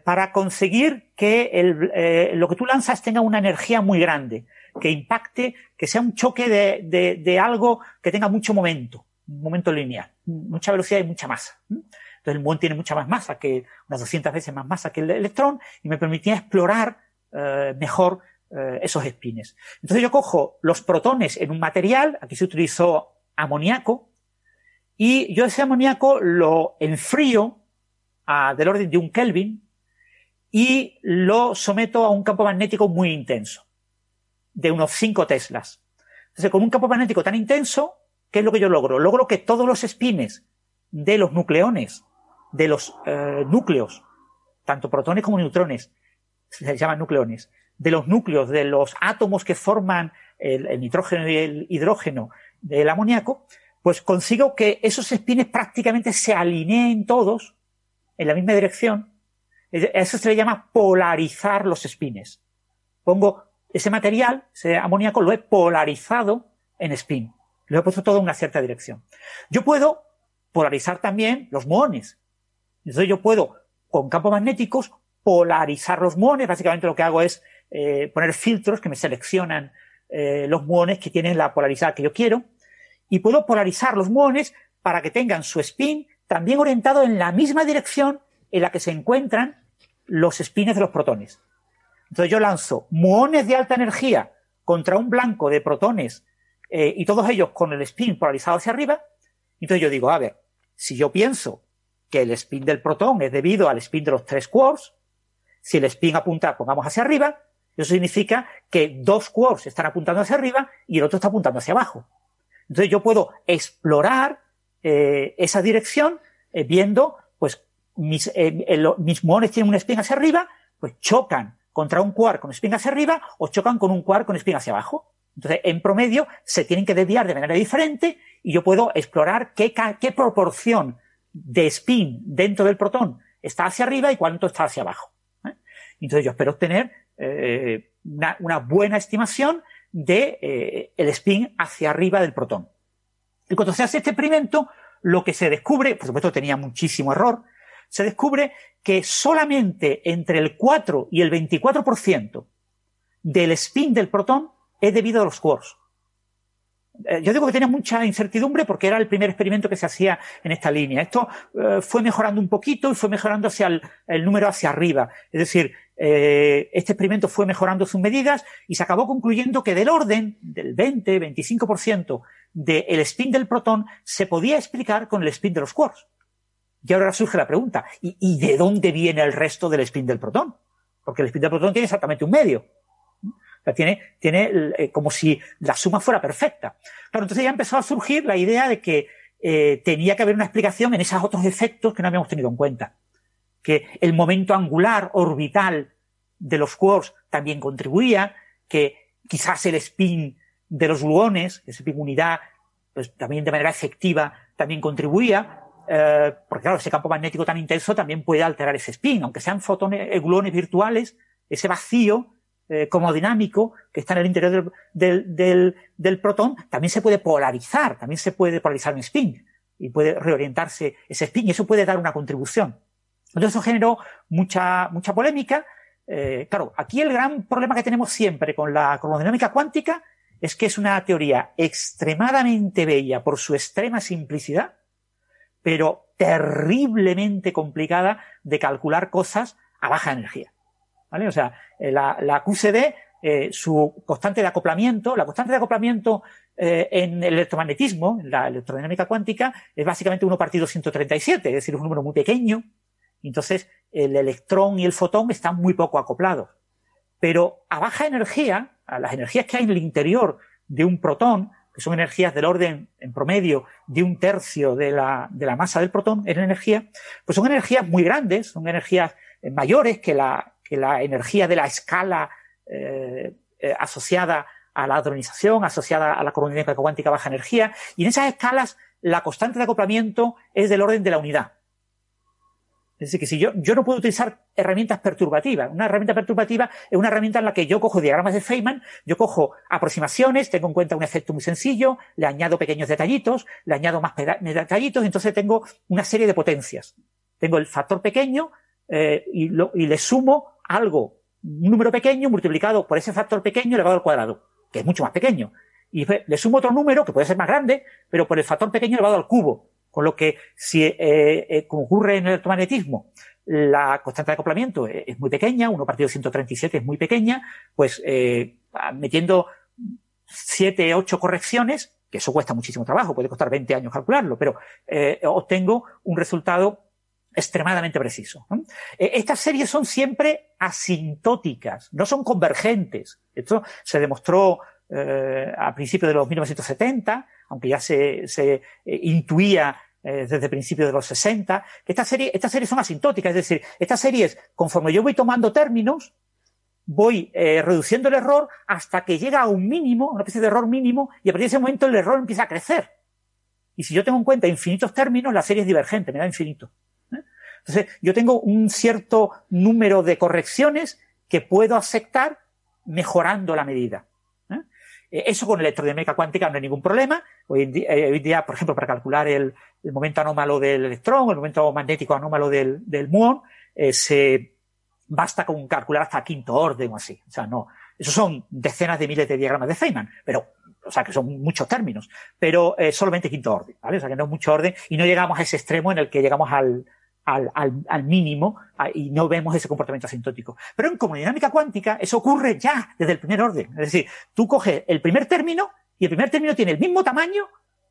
para conseguir que lo que tú lanzas tenga una energía muy grande, que impacte, que sea un choque de, algo que tenga mucho momento, un momento lineal, mucha velocidad y mucha masa. Entonces el muón tiene mucha más masa que, unas 200 veces más masa que el electrón y me permitía explorar eh, mejor eh, esos espines. Entonces yo cojo los protones en un material, aquí se utilizó amoníaco, y yo ese amoníaco lo enfrío a, del orden de un Kelvin y lo someto a un campo magnético muy intenso, de unos 5 teslas. Entonces, con un campo magnético tan intenso, ¿qué es lo que yo logro? Logro que todos los espines de los nucleones de los eh, núcleos, tanto protones como neutrones, se llaman nucleones, de los núcleos, de los átomos que forman el, nitrógeno y el hidrógeno del amoníaco, pues consigo que esos espines prácticamente se alineen todos en la misma dirección. Eso se le llama polarizar los espines. Pongo ese material, ese amoníaco, lo he polarizado en spin. Lo he puesto todo en una cierta dirección. Yo puedo polarizar también los muones. Entonces yo puedo, con campos magnéticos, polarizar los muones. Básicamente lo que hago es eh, poner filtros que me seleccionan eh, los muones que tienen la polaridad que yo quiero. Y puedo polarizar los muones para que tengan su spin también orientado en la misma dirección en la que se encuentran los spines de los protones. Entonces yo lanzo muones de alta energía contra un blanco de protones eh, y todos ellos con el spin polarizado hacia arriba. Entonces yo digo, a ver, si yo pienso que el spin del protón es debido al spin de los tres quarks. Si el spin apunta, pongamos hacia arriba, eso significa que dos quarks están apuntando hacia arriba y el otro está apuntando hacia abajo. Entonces yo puedo explorar eh, esa dirección eh, viendo, pues, mis, eh, mis muones tienen un spin hacia arriba, pues chocan contra un quark con spin hacia arriba o chocan con un quark con spin hacia abajo. Entonces, en promedio, se tienen que desviar de manera diferente y yo puedo explorar qué, qué proporción de spin dentro del protón está hacia arriba y cuánto está hacia abajo. ¿eh? Entonces, yo espero obtener eh, una, buena estimación de eh, el spin hacia arriba del protón. Y cuando se hace este experimento, lo que se descubre, por supuesto tenía muchísimo error, se descubre que solamente entre el 4 y el 24% del spin del protón es debido a los quarks. Eh, yo digo que tenía mucha incertidumbre porque era el primer experimento que se hacía en esta línea. Esto fue mejorando un poquito y fue mejorando hacia el, número hacia arriba. Es decir, eh, este experimento fue mejorando sus medidas y se acabó concluyendo que del orden del 20-25% del spin del protón se podía explicar con el spin de los quarks. Y ahora surge la pregunta, ¿y, de dónde viene el resto del spin del protón? Porque el spin del protón tiene exactamente un medio. O sea, tiene, tiene eh, como si la suma fuera perfecta. Claro, entonces ya empezó a surgir la idea de que eh, tenía que haber una explicación en esos otros efectos que no habíamos tenido en cuenta. Que el momento angular orbital de los quarks también contribuía, que quizás el spin de los gluones, ese spin unidad, pues también de manera efectiva también contribuía, eh, porque claro, ese campo magnético tan intenso también puede alterar ese spin, aunque sean fotones, eh, gluones virtuales, ese vacío eh, como dinámico que está en el interior del, del, del, protón también se puede polarizar, también se puede polarizar un spin y puede reorientarse ese spin y eso puede dar una contribución. Entonces eso generó mucha, mucha polémica. Eh, claro, aquí el gran problema que tenemos siempre con la cromodinámica cuántica es que es una teoría extremadamente bella por su extrema simplicidad, pero terriblemente complicada de calcular cosas a baja energía. ¿Vale? O sea, eh, la, QCD, eh, su constante de acoplamiento, la constante de acoplamiento en el electromagnetismo, en la electrodinámica cuántica, es básicamente 1 partido 137, es decir, un número muy pequeño. Entonces, el electrón y el fotón están muy poco acoplados. Pero a baja energía, a las energías que hay en el interior de un protón, que son energías del orden, en promedio, de un tercio de la, de la masa del protón en energía, pues son energías muy grandes, son energías eh, mayores que la, que la energía de la escala eh, eh, asociada a la hadronización, asociada a la cromodinámica cuántica baja energía, y en esas escalas la constante de acoplamiento es del orden de la unidad. Es decir, que si yo, yo no puedo utilizar herramientas perturbativas. Una herramienta perturbativa es una herramienta en la que yo cojo diagramas de Feynman, yo cojo aproximaciones, tengo en cuenta un efecto muy sencillo, le añado pequeños detallitos, le añado más detallitos, entonces tengo una serie de potencias. Tengo el factor pequeño eh, y, lo, y le sumo algo, un número pequeño multiplicado por ese factor pequeño elevado al cuadrado, que es mucho más pequeño. Y le sumo otro número, que puede ser más grande, pero por el factor pequeño elevado al cubo. Con lo que, si, eh, eh, ocurre en el electromagnetismo, la constante de acoplamiento es muy pequeña, 1 partido 137 es muy pequeña, pues eh, metiendo 7, 8 correcciones, que eso cuesta muchísimo trabajo, puede costar 20 años calcularlo, pero eh, obtengo un resultado extremadamente preciso. Eh, estas series son siempre asintóticas, no son convergentes. Esto se demostró eh, a principios de los 1970, aunque ya se, se eh, intuía eh, desde principios de los 60, que estas series, estas series son asintóticas, es decir, estas series, conforme yo voy tomando términos, voy reduciendo el error hasta que llega a un mínimo, una especie de error mínimo, y a partir de ese momento el error empieza a crecer. Y si yo tengo en cuenta infinitos términos, la serie es divergente, me da infinito. Entonces, yo tengo un cierto número de correcciones que puedo aceptar mejorando la medida. Eh, eso con electrodinámica cuántica no hay ningún problema. Hoy en día, eh, día por ejemplo, para calcular el, momento anómalo del electrón, el momento magnético anómalo del, del muón, eh, se basta con calcular hasta quinto orden o así. O sea, no. Esos son decenas de miles de diagramas de Feynman, pero, o sea, que son muchos términos, pero solamente quinto orden, ¿vale? O sea, que no es mucho orden y no llegamos a ese extremo en el que llegamos al, al, al, al mínimo y no vemos ese comportamiento asintótico. Pero en comodinámica cuántica eso ocurre ya desde el primer orden. Es decir, tú coges el primer término y el primer término tiene el mismo tamaño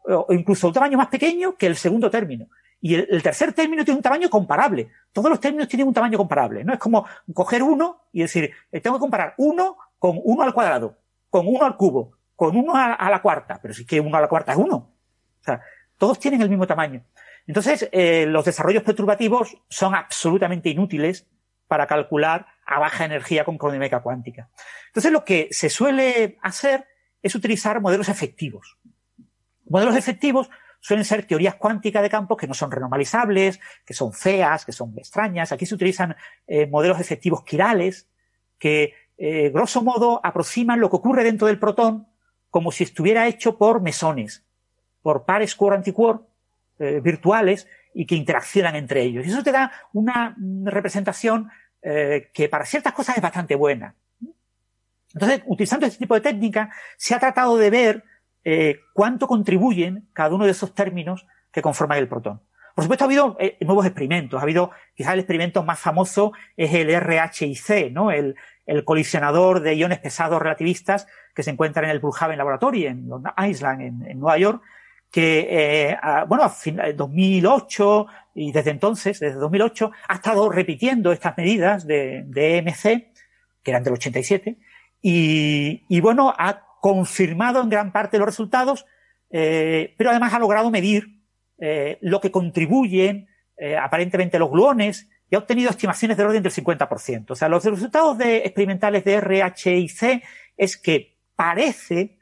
o incluso un tamaño más pequeño que el segundo término. Y el, el, tercer término tiene un tamaño comparable. Todos los términos tienen un tamaño comparable. No es como coger uno y decir, eh, tengo que comparar uno con uno al cuadrado, con uno al cubo, con uno a, a la cuarta. Pero si es que uno a la cuarta es uno. O sea, todos tienen el mismo tamaño. Entonces, eh, los desarrollos perturbativos son absolutamente inútiles para calcular a baja energía con cromodinámica cuántica. Entonces, lo que se suele hacer es utilizar modelos efectivos. Modelos efectivos suelen ser teorías cuánticas de campos que no son renormalizables, que son feas, que son extrañas. Aquí se utilizan eh, modelos efectivos quirales que, eh, grosso modo, aproximan lo que ocurre dentro del protón como si estuviera hecho por mesones, por pares core-anticore eh, virtuales y que interaccionan entre ellos. Y eso te da una representación que para ciertas cosas es bastante buena. Entonces, utilizando este tipo de técnica, se ha tratado de ver eh, cuánto contribuyen cada uno de esos términos que conforman el protón. Por supuesto, ha habido eh, nuevos experimentos. Ha habido, quizás el experimento más famoso es el RHIC, ¿no? El, colisionador de iones pesados relativistas que se encuentra en el Brookhaven Laboratory, en Long Island, en, Nueva York, que, eh, bueno, a 2008 y desde entonces, desde 2008, ha estado repitiendo estas medidas de, de EMC, que eran del 87, y, y bueno, ha confirmado en gran parte los resultados, eh, pero además ha logrado medir eh, lo que contribuyen eh, aparentemente los gluones y ha obtenido estimaciones del orden del 50%. O sea, los resultados de, experimentales de RHIC es que parece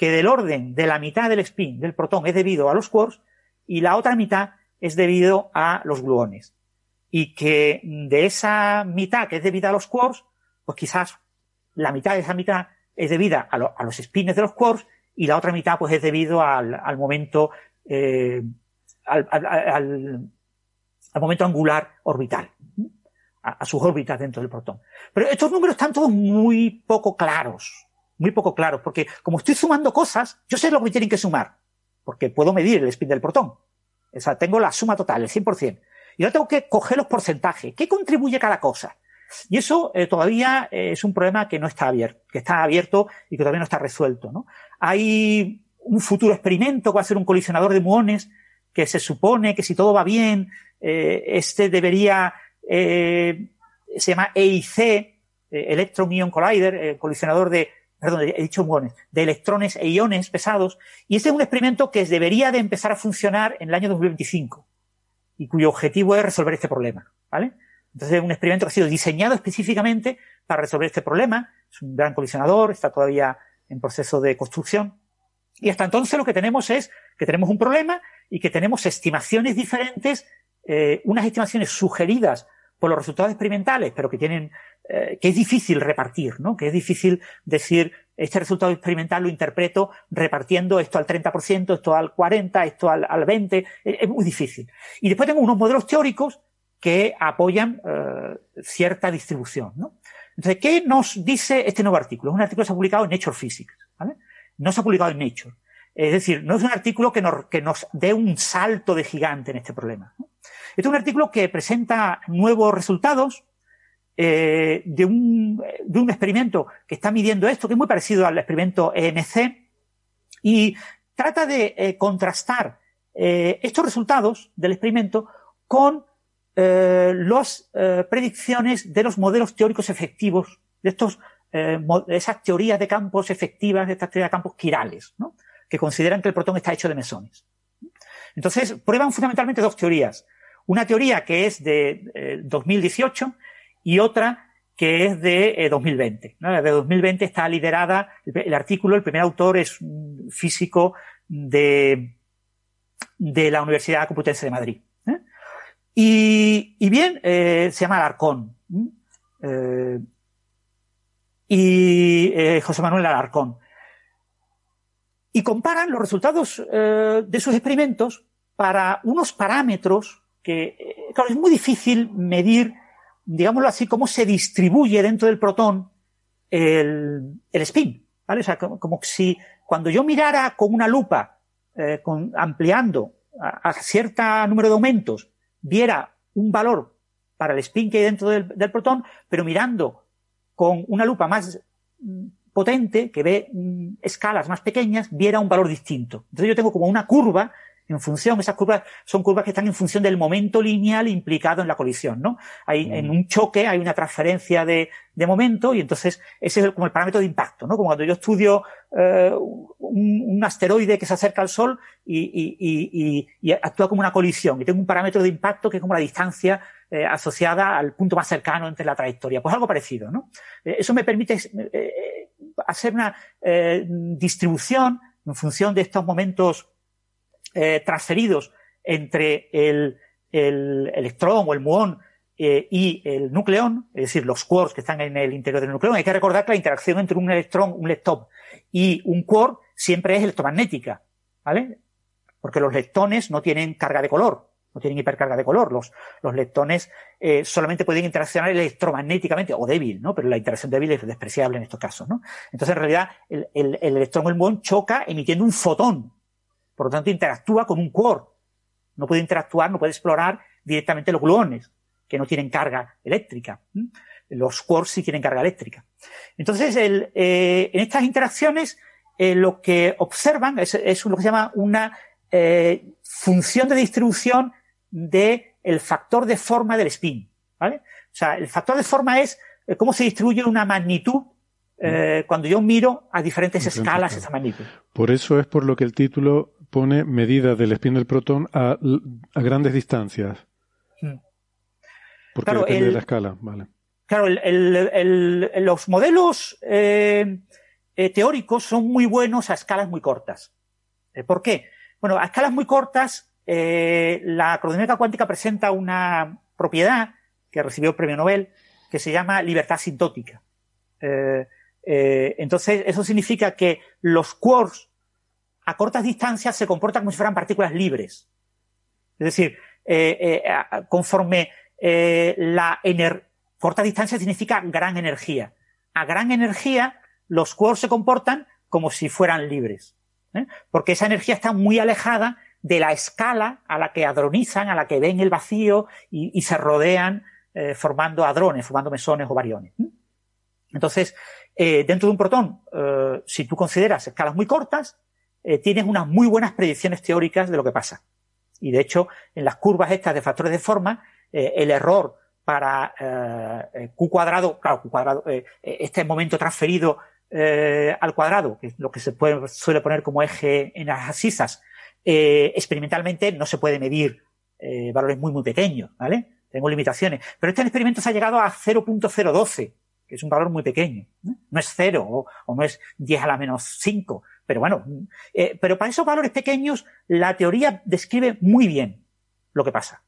que del orden de la mitad del spin del protón es debido a los quarks y la otra mitad es debido a los gluones. Y que de esa mitad que es debida a los quarks, pues quizás la mitad de esa mitad es debida a, los spins de los quarks y la otra mitad pues es debido al, momento eh, al, momento angular orbital, a, sus órbitas dentro del protón. Pero estos números están todos muy poco claros, muy poco claros, porque como estoy sumando cosas, yo sé lo que tienen que sumar, porque puedo medir el spin del protón. O sea, tengo la suma total, el 100%. Y ahora tengo que coger los porcentajes. ¿Qué contribuye cada cosa? Y eso eh, todavía eh, es un problema que no está abierto, que está abierto y que todavía no está resuelto. ¿no? Hay un futuro experimento que va a ser un colisionador de muones que se supone que si todo va bien, eh, este debería, se llama EIC, Electron Ion Collider, colisionador de, perdón, he dicho muones, de electrones e iones pesados, y este es un experimento que debería de empezar a funcionar en el año 2025 y cuyo objetivo es resolver este problema, ¿vale? Entonces es un experimento que ha sido diseñado específicamente para resolver este problema. Es un gran colisionador, está todavía en proceso de construcción. Y hasta entonces lo que tenemos es que tenemos un problema y que tenemos estimaciones diferentes, eh, unas estimaciones sugeridas por los resultados experimentales, pero que tienen, eh, que es difícil repartir, ¿no? Que es difícil decir, este resultado experimental lo interpreto repartiendo esto al 30%, esto al 40%, esto al, al 20%, es muy difícil. Y después tengo unos modelos teóricos que apoyan eh, cierta distribución. ¿no? Entonces, ¿qué nos dice este nuevo artículo? Es un artículo que se ha publicado en Nature Physics. ¿vale? No se ha publicado en Nature. Es decir, no es un artículo que nos, que nos dé un salto de gigante en este problema. Este es un artículo que presenta nuevos resultados eh, de, un, de un experimento que está midiendo esto, que es muy parecido al experimento EMC, y trata de eh, contrastar eh, estos resultados del experimento con las predicciones de los modelos teóricos efectivos, de estos, esas teorías de campos efectivas, de estas teorías de campos quirales, ¿no? que consideran que el protón está hecho de mesones. Entonces, prueban fundamentalmente dos teorías. Una teoría que es de 2018 y otra que es de 2020. ¿no? De 2020 está liderada, el, artículo, el primer autor es un físico de, de la Universidad Complutense de Madrid. Y, bien, eh, se llama Alarcón. Eh, y eh, José Manuel Alarcón. Y comparan los resultados de sus experimentos para unos parámetros que, claro, es muy difícil medir, digámoslo así, cómo se distribuye dentro del protón el, el spin. ¿vale? O sea, como, si cuando yo mirara con una lupa, con, ampliando a, cierto número de aumentos, viera un valor para el spin que hay dentro del, protón, pero mirando con una lupa más mm, potente, que ve mm, escalas más pequeñas, viera un valor distinto. Entonces yo tengo como una curva en función, esas curvas son curvas que están en función del momento lineal implicado en la colisión, ¿no? Hay, en mm. un choque hay una transferencia de, de momento y entonces ese es como el parámetro de impacto, ¿no? Como cuando yo estudio eh, un, un, asteroide que se acerca al Sol y, y, y, y, actúa como una colisión y tengo un parámetro de impacto que es como la distancia eh, asociada al punto más cercano entre la trayectoria. Pues algo parecido, ¿no? Eh, eso me permite hacer una eh, distribución en función de estos momentos eh, transferidos entre el, el, electrón o el muón eh, y el nucleón, es decir, los quarks que están en el interior del nucleón. Hay que recordar que la interacción entre un electrón, un leptón y un quark siempre es electromagnética, ¿vale? Porque los leptones no tienen carga de color, no tienen hipercarga de color. Los, los leptones eh, solamente pueden interaccionar electromagnéticamente o débil, ¿no? Pero la interacción débil es despreciable en estos casos, ¿no? Entonces, en realidad, el electrón o el muón choca emitiendo un fotón. Por lo tanto, interactúa con un quark. No puede interactuar, no puede explorar directamente los gluones, que no tienen carga eléctrica. Los quarks sí tienen carga eléctrica. Entonces, el, eh, en estas interacciones, eh, lo que observan es, es, lo que se llama una eh, función de distribución de el factor de forma del spin, ¿vale? O sea, el factor de forma es cómo se distribuye una magnitud eh, cuando yo miro a diferentes escalas esa magnitud. Por eso es por lo que el título pone medida del spin del protón a, a grandes distancias. Porque claro, depende el, de la escala, vale. Claro, el, los modelos eh, eh, teóricos son muy buenos a escalas muy cortas. Eh, ¿Por qué? Bueno, a escalas muy cortas eh, la crodinámica cuántica presenta una propiedad que recibió el premio Nobel que se llama libertad sintótica. Eh, entonces, eso significa que los quarks a cortas distancias se comportan como si fueran partículas libres. Es decir, eh, eh, conforme eh, la corta distancia significa gran energía. A gran energía, los quarks se comportan como si fueran libres. Porque esa energía está muy alejada de la escala a la que hadronizan, a la que ven el vacío y, se rodean formando hadrones, formando mesones o variones. Entonces, dentro de un protón, si tú consideras escalas muy cortas, eh, tienes unas muy buenas predicciones teóricas de lo que pasa. Y de hecho, en las curvas estas de factores de forma, eh, el error para eh, Q cuadrado, claro, Q cuadrado, este momento transferido al cuadrado, que es lo que se puede, suele poner como eje en las asisas, experimentalmente no se puede medir valores muy, muy pequeños, ¿vale? Tengo limitaciones. Pero este experimento se ha llegado a 0.012, que es un valor muy pequeño. ¿no? no es cero o, o, no es 10 a la menos 5. Pero bueno, eh, pero para esos valores pequeños la teoría describe muy bien lo que pasa.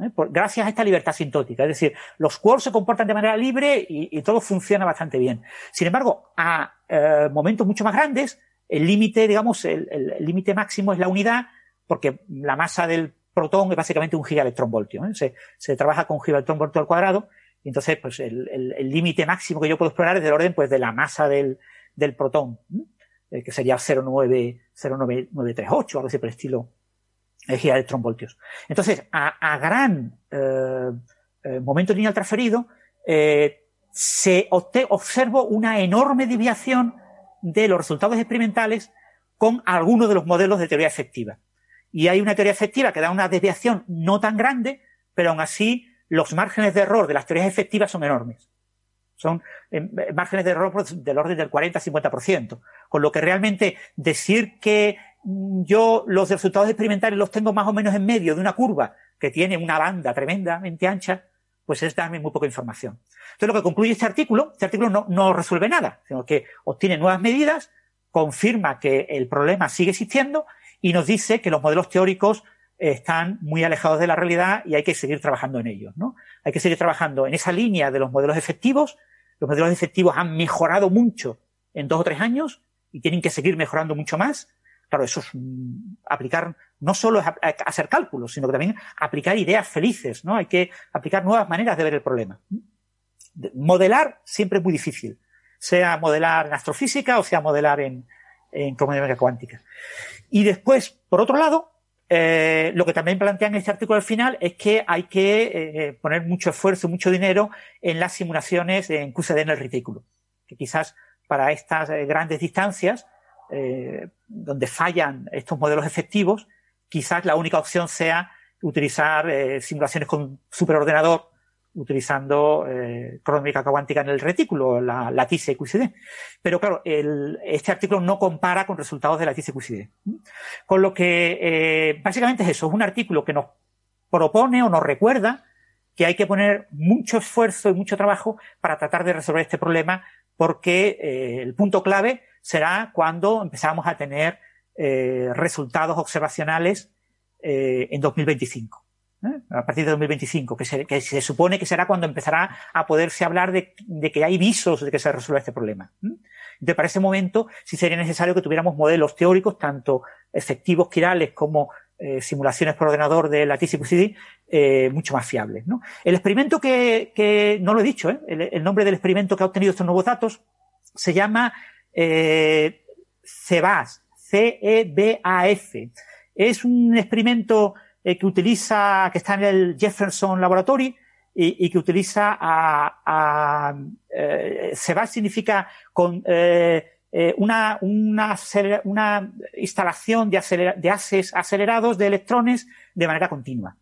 ¿eh? Gracias a esta libertad sintótica. Es decir, los quarks se comportan de manera libre y, todo funciona bastante bien. Sin embargo, a eh, momentos mucho más grandes, el límite, digamos, el límite máximo es la unidad, porque la masa del protón es básicamente un gigaelectronvoltio. ¿eh? Se, se, trabaja con gigaelectronvoltio al cuadrado, y entonces, pues, el límite máximo que yo puedo explorar es del orden, pues, de la masa del, del protón. Que sería 0,938, algo así por el estilo, de gigaelectronvoltios. Entonces, a, gran eh, eh, momento lineal transferido, eh, se observo una enorme desviación de los resultados experimentales con algunos de los modelos de teoría efectiva. Y hay una teoría efectiva que da una desviación no tan grande, pero aún así los márgenes de error de las teorías efectivas son enormes. Son eh, márgenes de error del orden del 40-50%. Con lo que realmente decir que mm, yo los resultados experimentales los tengo más o menos en medio de una curva que tiene una banda tremendamente ancha, pues es darme muy poca información. Entonces, lo que concluye este artículo, este artículo no, no resuelve nada, sino que obtiene nuevas medidas, confirma que el problema sigue existiendo y nos dice que los modelos teóricos están muy alejados de la realidad y hay que seguir trabajando en ellos, ¿no? Hay que seguir trabajando en esa línea de los modelos efectivos. Los modelos efectivos han mejorado mucho en dos o tres años y tienen que seguir mejorando mucho más. Claro, eso es aplicar, no solo es hacer cálculos, sino que también aplicar ideas felices, ¿no? Hay que aplicar nuevas maneras de ver el problema. Modelar siempre es muy difícil, sea modelar en astrofísica o sea modelar en, en cromodinámica cuántica. Y después, por otro lado, eh, lo que también plantean en este artículo al final es que hay que eh, poner mucho esfuerzo, mucho dinero en las simulaciones en QCD en el retículo. Que quizás para estas eh, grandes distancias, eh, donde fallan estos modelos efectivos, quizás la única opción sea utilizar eh, simulaciones con superordenador utilizando eh, cronómica cuántica en el retículo, la, la TICE-QCD. Pero claro, este artículo no compara con resultados de la TICE-QCD. Con lo que básicamente es eso, es un artículo que nos propone o nos recuerda que hay que poner mucho esfuerzo y mucho trabajo para tratar de resolver este problema porque eh, el punto clave será cuando empezamos a tener eh, resultados observacionales eh, en 2025. A partir de 2025, que se, que se, supone que será cuando empezará a poderse hablar de, de, que hay visos de que se resuelva este problema. Entonces, para ese momento, sí sería necesario que tuviéramos modelos teóricos, tanto efectivos quirales como eh, simulaciones por ordenador de la TCP/CD eh, mucho más fiables. ¿no? El experimento que, que, no lo he dicho, ¿eh? el, nombre del experimento que ha obtenido estos nuevos datos se llama eh, CEBAS, C-E-B-A-F. Es un experimento eh, que utiliza, que está en el Jefferson Laboratory y, que utiliza a, a CEBAS significa con eh, una, una, una, instalación de, acelera, de haces acelerados de electrones de manera continua.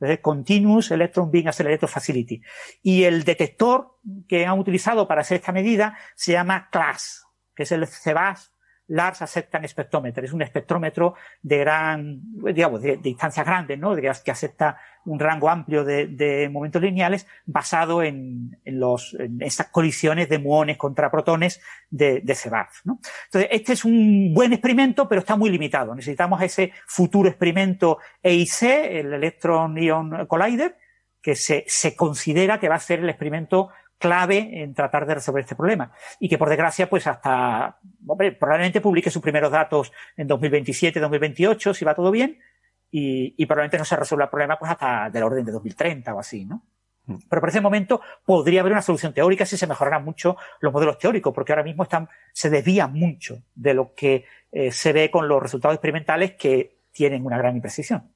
¿eh? Continuous Electron Beam Accelerator Facility. Y el detector que han utilizado para hacer esta medida se llama CLAS, que es el CEBAS Large Acceptance Spectrometer. Es un espectrómetro de gran, digamos, de, distancias grandes, ¿no? De, que acepta un rango amplio de, momentos lineales basado en, en, los, en estas colisiones de muones contra protones de, de ¿no? Entonces, este es un buen experimento, pero está muy limitado. Necesitamos ese futuro experimento EIC, el Electron Ion Collider, que se, se considera que va a ser el experimento clave en tratar de resolver este problema. Y que por desgracia, pues hasta, hombre, probablemente publique sus primeros datos en 2027, 2028, si va todo bien, y, y probablemente no se resuelva el problema pues hasta del orden de 2030 o así, ¿no? Pero por ese momento podría haber una solución teórica si se mejoraran mucho los modelos teóricos, porque ahora mismo están, se desvían mucho de lo que eh, se ve con los resultados experimentales que tienen una gran imprecisión.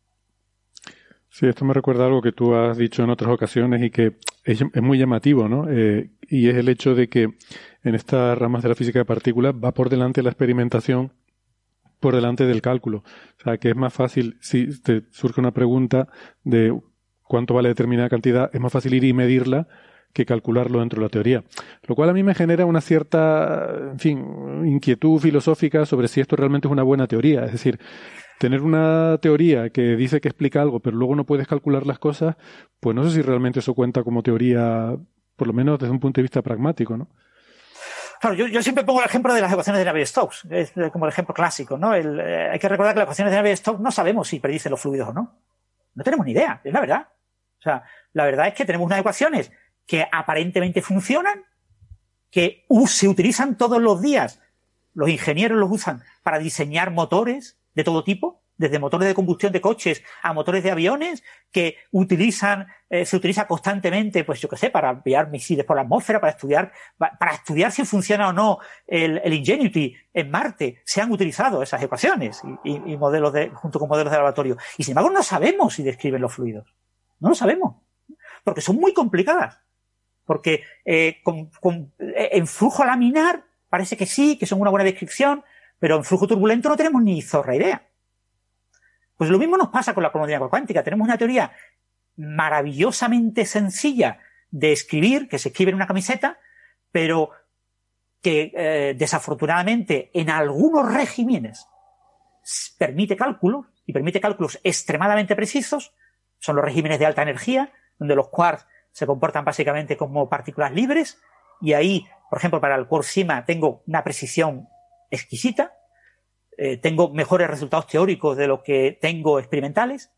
Sí, esto me recuerda algo que tú has dicho en otras ocasiones y que es, es muy llamativo, ¿no? Eh, y es el hecho de que en estas ramas de la física de partículas va por delante la experimentación por delante del cálculo. O sea, que es más fácil, si te surge una pregunta de cuánto vale determinada cantidad, es más fácil ir y medirla que calcularlo dentro de la teoría. Lo cual a mí me genera una cierta, en fin, inquietud filosófica sobre si esto realmente es una buena teoría. Es decir, tener una teoría que dice que explica algo, pero luego no puedes calcular las cosas, pues no sé si realmente eso cuenta como teoría, por lo menos desde un punto de vista pragmático, ¿no? Claro, yo, siempre pongo el ejemplo de las ecuaciones de Navier-Stokes, es como el ejemplo clásico, ¿no? Eh, hay que recordar que las ecuaciones de Navier-Stokes no sabemos si predicen los fluidos o no. No tenemos ni idea, es la verdad. O sea, la verdad es que tenemos unas ecuaciones que aparentemente funcionan, que se utilizan todos los días. Los ingenieros los usan para diseñar motores, de todo tipo, desde motores de combustión de coches a motores de aviones que utilizan, eh, se utiliza constantemente, pues yo qué sé, para enviar misiles por la atmósfera, para estudiar, para estudiar si funciona o no el, el Ingenuity en Marte. Se han utilizado esas ecuaciones y, modelos de, junto con modelos de laboratorio. Y sin embargo no sabemos si describen los fluidos. No lo sabemos. Porque son muy complicadas. Porque eh, con, con, eh, en flujo laminar parece que sí, que son una buena descripción, pero en flujo turbulento no tenemos ni zorra idea. Pues lo mismo nos pasa con la cromodinámica cuántica. Tenemos una teoría maravillosamente sencilla de escribir, que se escribe en una camiseta, pero que eh, desafortunadamente en algunos regímenes permite cálculos, y permite cálculos extremadamente precisos, son los regímenes de alta energía, donde los quarks se comportan básicamente como partículas libres, y ahí, por ejemplo, para el quark tengo una precisión exquisita, eh, tengo mejores resultados teóricos de lo que tengo experimentales,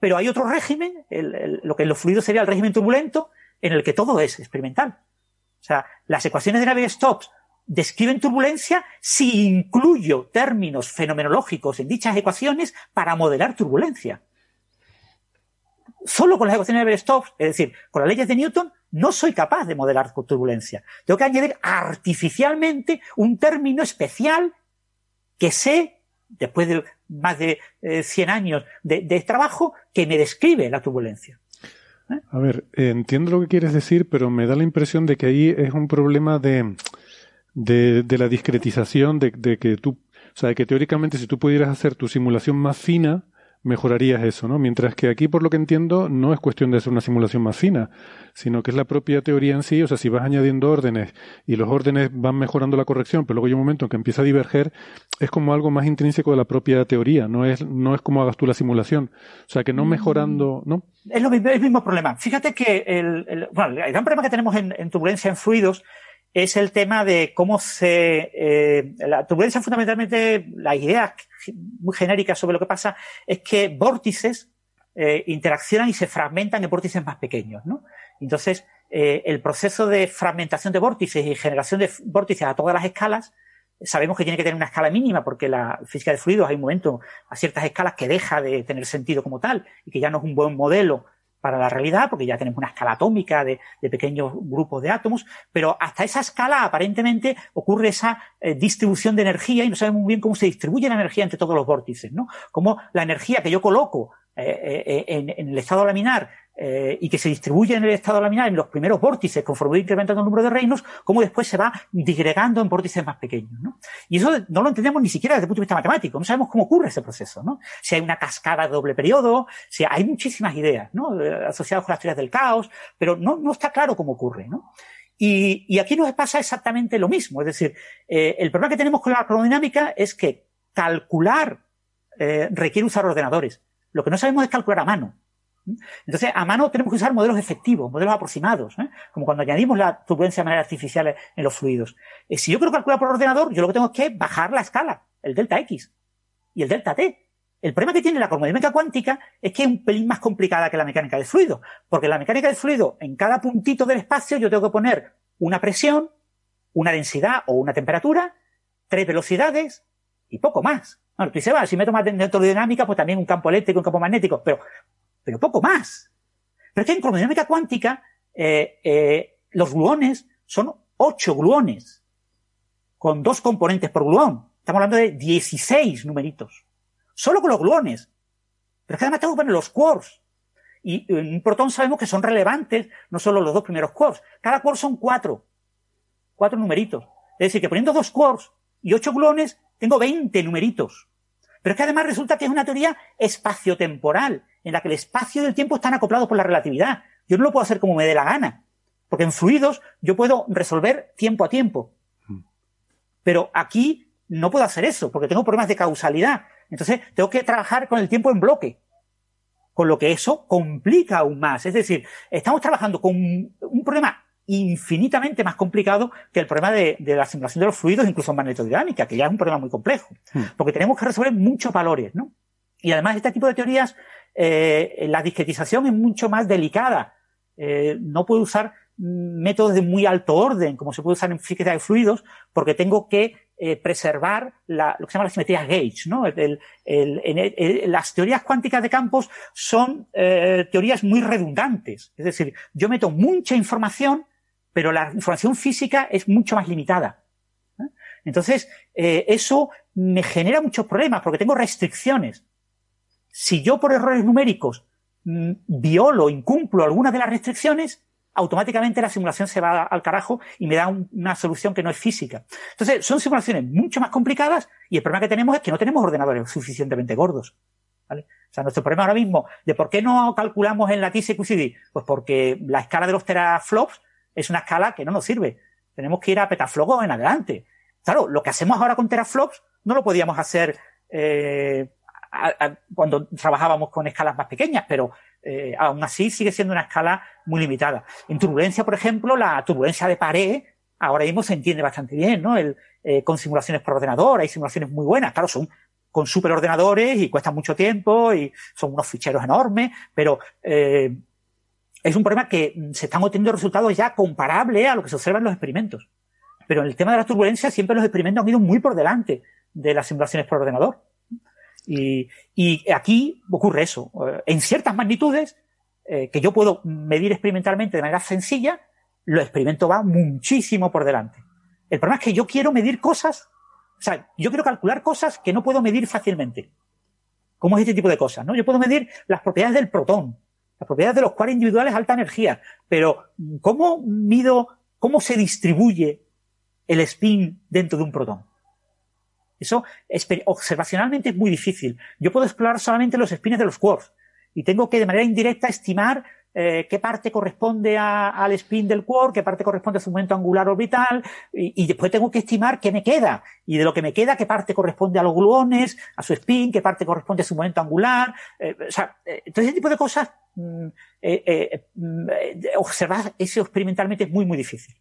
pero hay otro régimen, lo que en los fluidos sería el régimen turbulento, en el que todo es experimental. O sea, las ecuaciones de Navier-Stokes describen turbulencia si incluyo términos fenomenológicos en dichas ecuaciones para modelar turbulencia. Solo con las ecuaciones de Navier-Stokes, es decir, con las leyes de Newton, no soy capaz de modelar turbulencia. Tengo que añadir artificialmente un término especial que sé, después de más de eh, 100 años de, trabajo, que me describe la turbulencia. ¿Eh? A ver, entiendo lo que quieres decir, pero me da la impresión de que ahí es un problema de, de, de la discretización, de, que tú, o sea, que teóricamente si tú pudieras hacer tu simulación más fina, mejorarías eso, ¿no? Mientras que aquí, por lo que entiendo, no es cuestión de hacer una simulación más fina, sino que es la propia teoría en sí, o sea, si vas añadiendo órdenes y los órdenes van mejorando la corrección, pero luego hay un momento en que empieza a diverger, es como algo más intrínseco de la propia teoría, no es, no es como hagas tú la simulación. O sea, que no mejorando, ¿no? Es lo mismo, es el mismo problema. Fíjate que el, el, bueno, el gran problema que tenemos en, en turbulencia en fluidos es el tema de cómo se... Eh, la turbulencia fundamentalmente, la idea muy genérica sobre lo que pasa es que vórtices eh, interaccionan y se fragmentan en vórtices más pequeños, ¿no? Entonces, eh, el proceso de fragmentación de vórtices y generación de vórtices a todas las escalas, sabemos que tiene que tener una escala mínima porque la física de fluidos hay un momento a ciertas escalas que deja de tener sentido como tal y que ya no es un buen modelo para la realidad, porque ya tenemos una escala atómica de, pequeños grupos de átomos, pero hasta esa escala aparentemente ocurre esa eh, distribución de energía y no sabemos muy bien cómo se distribuye la energía entre todos los vórtices, ¿no? Cómo la energía que yo coloco eh, eh, en, en, el estado laminar eh, y que se distribuye en el estado laminar en los primeros vórtices conforme voy incrementando el número de reinos, como después se va disgregando en vórtices más pequeños. ¿no? Y eso no lo entendemos ni siquiera desde el punto de vista matemático, no sabemos cómo ocurre ese proceso. ¿no? Si hay una cascada de doble periodo, si hay muchísimas ideas ¿no? asociadas con las teorías del caos, pero no, no está claro cómo ocurre. ¿no? Y, y, aquí nos pasa exactamente lo mismo. Es decir, eh, el problema que tenemos con la cronodinámica es que calcular eh, requiere usar ordenadores. Lo que no sabemos es calcular a mano. Entonces, a mano tenemos que usar modelos efectivos, modelos aproximados, ¿eh? como cuando añadimos la turbulencia de manera artificial en los fluidos. Eh, si yo quiero calcular por ordenador, yo lo que tengo es que bajar la escala, el delta X y el delta T. El problema que tiene la cosmodinámica cuántica es que es un pelín más complicada que la mecánica del fluido, porque la mecánica del fluido, en cada puntito del espacio, yo tengo que poner una presión, una densidad o una temperatura, tres velocidades y poco más. Bueno, tú dices, va, si meto más dentro de dinámica, pues también un campo eléctrico, un campo magnético, pero pero poco más. Pero es que en cromodinámica cuántica eh, eh, los gluones son ocho gluones, con dos componentes por gluón. Estamos hablando de 16 numeritos. Solo con los gluones. Pero es que además que poner los quarks. Y en un protón sabemos que son relevantes no solo los dos primeros quarks. Cada quark son cuatro. Cuatro numeritos. Es decir, que poniendo dos quarks y ocho gluones, tengo 20 numeritos. Pero es que además resulta que es una teoría espaciotemporal en la que el espacio y el tiempo están acoplados por la relatividad. Yo no lo puedo hacer como me dé la gana. Porque en fluidos yo puedo resolver tiempo a tiempo. Pero aquí no puedo hacer eso, porque tengo problemas de causalidad. Entonces tengo que trabajar con el tiempo en bloque. Con lo que eso complica aún más. Es decir, estamos trabajando con un problema infinitamente más complicado que el problema de, la simulación de los fluidos, incluso en magnetodinámica, que ya es un problema muy complejo. Porque tenemos que resolver muchos valores, ¿no? Y además este tipo de teorías eh, la discretización es mucho más delicada. Eh, no puedo usar métodos de muy alto orden, como se puede usar en física de fluidos, porque tengo que eh, preservar la, lo que se llama la simetría gauge. ¿no? Las teorías cuánticas de campos son teorías muy redundantes. Es decir, yo meto mucha información, pero la información física es mucho más limitada. Entonces, eso me genera muchos problemas porque tengo restricciones. Si yo por errores numéricos mm, violo, incumplo alguna de las restricciones, automáticamente la simulación se va al carajo y me da una solución que no es física. Entonces, son simulaciones mucho más complicadas y el problema que tenemos es que no tenemos ordenadores suficientemente gordos. O sea, nuestro problema ahora mismo de por qué no calculamos en la TSQCD, pues porque la escala de los teraflops es una escala que no nos sirve. Tenemos que ir a petaflops en adelante. Claro, lo que hacemos ahora con teraflops no lo podíamos hacer eh, cuando trabajábamos con escalas más pequeñas, pero eh, aún así sigue siendo una escala muy limitada. En turbulencia, por ejemplo, la turbulencia de pared ahora mismo se entiende bastante bien, ¿no? Eh, con simulaciones por ordenador, hay simulaciones muy buenas, claro, son con superordenadores y cuestan mucho tiempo y son unos ficheros enormes, pero eh, es un problema que se están obteniendo resultados ya comparables a lo que se observa en los experimentos. Pero en el tema de la turbulencia siempre los experimentos han ido muy por delante de las simulaciones por ordenador. Y, y aquí ocurre eso. Eh, en ciertas magnitudes, eh, que yo puedo medir experimentalmente de manera sencilla, lo experimento va muchísimo por delante. El problema es que yo quiero medir cosas, o sea, yo quiero calcular cosas que no puedo medir fácilmente. ¿Cómo es este tipo de cosas? ¿no? Yo puedo medir las propiedades del protón, las propiedades de los cuales individuales alta energía, pero ¿cómo mido, cómo se distribuye el spin dentro de un protón? Eso observacionalmente es muy difícil. Yo puedo explorar solamente los spins de los quarks y tengo que de manera indirecta estimar eh, qué parte corresponde al spin del quark, qué parte corresponde a su momento angular orbital, y, después tengo que estimar qué me queda. Y de lo que me queda, qué parte corresponde a los gluones, a su spin, qué parte corresponde a su momento angular. Eh, o sea, eh, todo ese tipo de cosas, mm, mm, observar eso experimentalmente es muy, muy difícil.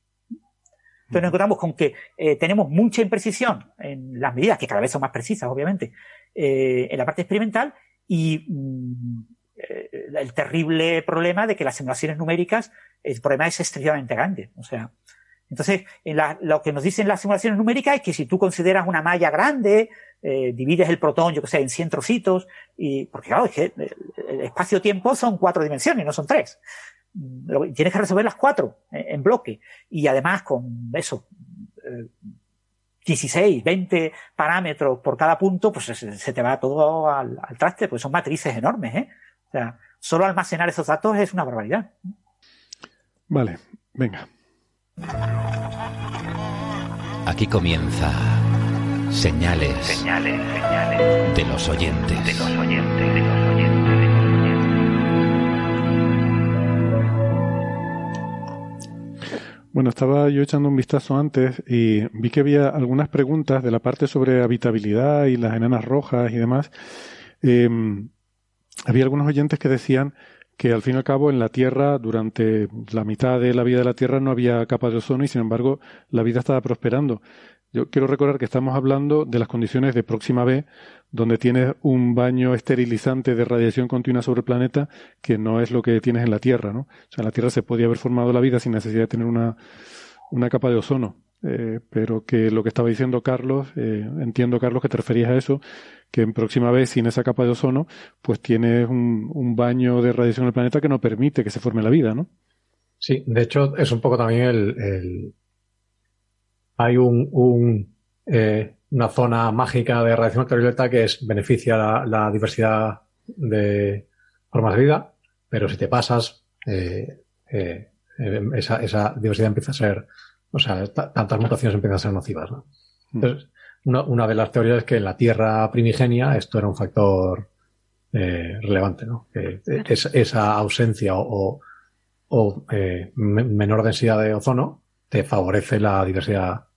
Entonces nos encontramos con que eh, tenemos mucha imprecisión en las medidas, que cada vez son más precisas, obviamente, eh, en la parte experimental y mm, eh, el terrible problema de que las simulaciones numéricas, el problema es extremadamente grande. O sea, entonces, lo que nos dicen las simulaciones numéricas es que si tú consideras una malla grande, divides el protón, yo que sé, en 100 trocitos, y, porque claro, es que el espacio-tiempo son cuatro dimensiones, no son tres. Tienes que resolver las cuatro eh, en bloque. Y además con eso, 16, 20 parámetros por cada punto, pues se, te va todo al, al, traste, pues son matrices enormes, ¿eh? O sea, solo almacenar esos datos es una barbaridad. Vale, venga. Aquí comienza señales, señales, señales de los oyentes. De los oyentes, de los oyentes, Bueno, estaba yo echando un vistazo antes y vi que había algunas preguntas de la parte sobre habitabilidad y las enanas rojas y demás. Eh, había algunos oyentes que decían que al fin y al cabo en la Tierra, durante la mitad de la vida de la Tierra, no había capa de ozono y sin embargo la vida estaba prosperando. Yo quiero recordar que estamos hablando de las condiciones de próxima B, donde tienes un baño esterilizante de radiación continua sobre el planeta, que no es lo que tienes en la Tierra, ¿no? O sea, en la Tierra se podía haber formado la vida sin necesidad de tener una, una capa de ozono. Eh, pero que lo que estaba diciendo Carlos, eh, entiendo Carlos que te referías a eso, que en próxima vez sin esa capa de ozono, pues tienes un, un, baño de radiación en el planeta que no permite que se forme la vida, ¿no? Sí, de hecho es un poco también el, el... hay un, un eh, una zona mágica de radiación ultravioleta que es beneficia la, la, diversidad de formas de vida, pero si te pasas eh, eh, esa, esa diversidad empieza a ser o sea, tantas mutaciones empiezan a ser nocivas. ¿no? Hmm. Entonces, una, una, de las teorías es que en la Tierra primigenia esto era un factor eh, relevante, ¿no? Que es, esa ausencia o, o eh, menor densidad de ozono te favorece la diversidad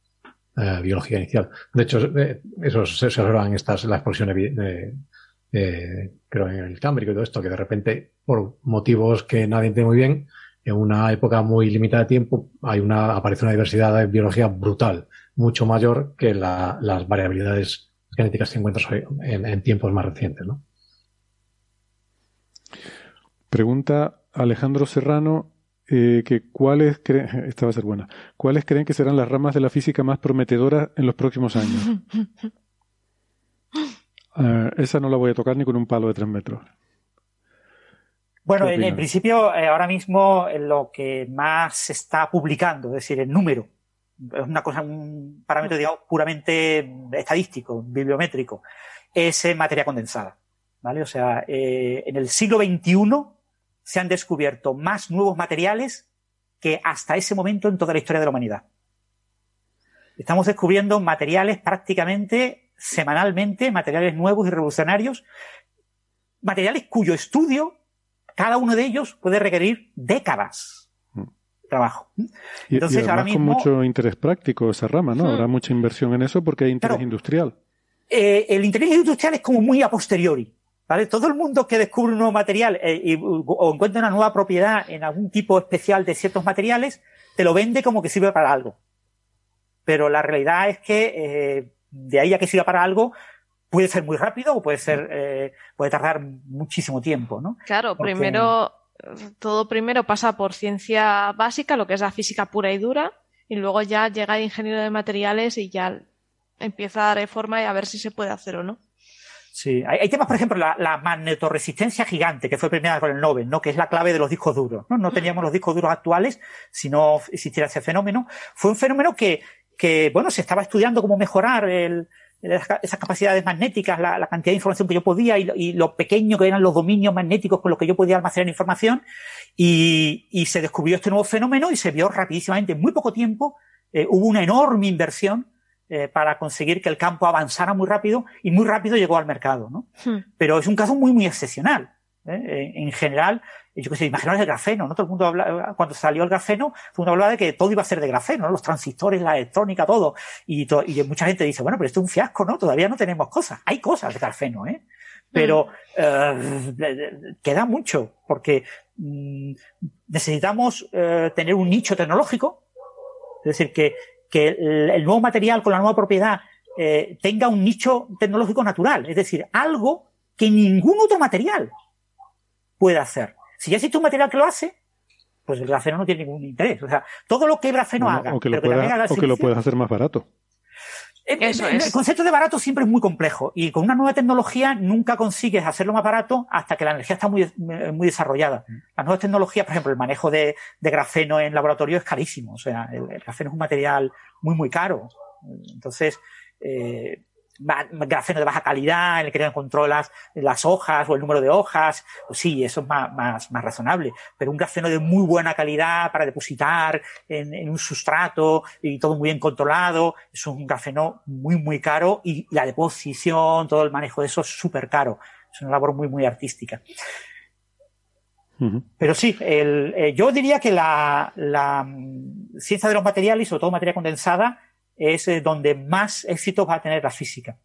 eh, biológica inicial. De hecho, eh, eso se observa en estas, las explosiones de, creo en el Cámbrico y todo esto, que de repente, por motivos que nadie entiende muy bien, en una época muy limitada de tiempo hay una, aparece una diversidad de biología brutal, mucho mayor que la, las variabilidades genéticas que encuentras en, en tiempos más recientes. ¿no? Pregunta Alejandro Serrano eh, que cuáles creen, esta va a ser buena, cuáles creen que serán las ramas de la física más prometedoras en los próximos años. uh, esa no la voy a tocar ni con un palo de tres metros. Bueno, en, en, principio, eh, ahora mismo lo que más se está publicando, es decir, el número, es una cosa, un parámetro, digamos, puramente estadístico, bibliométrico, es en materia condensada. ¿Vale? O sea, eh, en el siglo XXI se han descubierto más nuevos materiales que hasta ese momento en toda la historia de la humanidad. Estamos descubriendo materiales prácticamente semanalmente, materiales nuevos y revolucionarios, materiales cuyo estudio cada uno de ellos puede requerir décadas de trabajo. Entonces, y, y ahora mismo, con mucho interés práctico esa rama, ¿no? Hmm. Habrá mucha inversión en eso porque hay interés Claro. industrial. eh, el interés industrial es como muy a posteriori. ¿Vale? Todo el mundo que descubre un nuevo material eh, y, o encuentra una nueva propiedad en algún tipo especial de ciertos materiales, te lo vende como que sirve para algo. Pero la realidad es que eh, de ahí a que sirva para algo, puede ser muy rápido o puede ser eh, puede tardar muchísimo tiempo, ¿no? Claro, Porque- primero todo primero pasa por ciencia básica, lo que es la física pura y dura, y luego ya llega el ingeniero de materiales y ya empieza a dar forma y a ver si se puede hacer o no. Sí, hay, temas, por ejemplo, la, magnetoresistencia gigante, que fue premiada con el Nobel, ¿no? Que es la clave de los discos duros, ¿no? No teníamos los discos duros actuales si no existiera ese fenómeno. Fue un fenómeno que, que bueno, se estaba estudiando cómo mejorar el, esas capacidades magnéticas, la, cantidad de información que yo podía y, y, lo pequeño que eran los dominios magnéticos con los que yo podía almacenar información. Y, y se descubrió este nuevo fenómeno y se vio rapidísimamente, en muy poco tiempo, eh, hubo una enorme inversión eh, para conseguir que el campo avanzara muy rápido y muy rápido llegó al mercado, ¿no? Hmm. Pero es un caso muy, muy excepcional. ¿eh? En general, yo qué sé, imaginaos el grafeno, ¿no? Todo el mundo habla, cuando salió el grafeno, todo el mundo hablaba de que todo iba a ser de grafeno, ¿no? Los transistores, la electrónica, todo. Y, to y mucha gente dice, bueno, pero esto es un fiasco, ¿no? Todavía no tenemos cosas. Hay cosas de grafeno, ¿eh? Pero eh, queda mucho, porque mm, necesitamos eh, tener un nicho tecnológico, es decir, que, que el, nuevo material con la nueva propiedad eh, tenga un nicho tecnológico natural, es decir, algo que ningún otro material puede hacer. Si ya existe un material que lo hace, pues el grafeno no tiene ningún interés. O sea, todo lo que el grafeno haga, o que lo, puedas hacer más barato. Eh, el, concepto de barato siempre es muy complejo y con una nueva tecnología nunca consigues hacerlo más barato hasta que la energía está muy, muy desarrollada. Las nuevas tecnologías, por ejemplo, el manejo de, grafeno en laboratorio es carísimo. O sea, el, grafeno es un material muy, muy caro. Entonces, eh, grafeno de baja calidad, en el que no controlas las hojas o el número de hojas, pues sí, eso es más, más, más razonable. Pero un grafeno de muy buena calidad para depositar en, en, un sustrato y todo muy bien controlado, es un grafeno muy, muy caro y la deposición, todo el manejo de eso es súper caro. Es una labor muy, muy artística. Pero sí, el, eh, yo diría que la, la mm, ciencia de los materiales, sobre todo materia condensada, es eh, donde más éxito va a tener la física.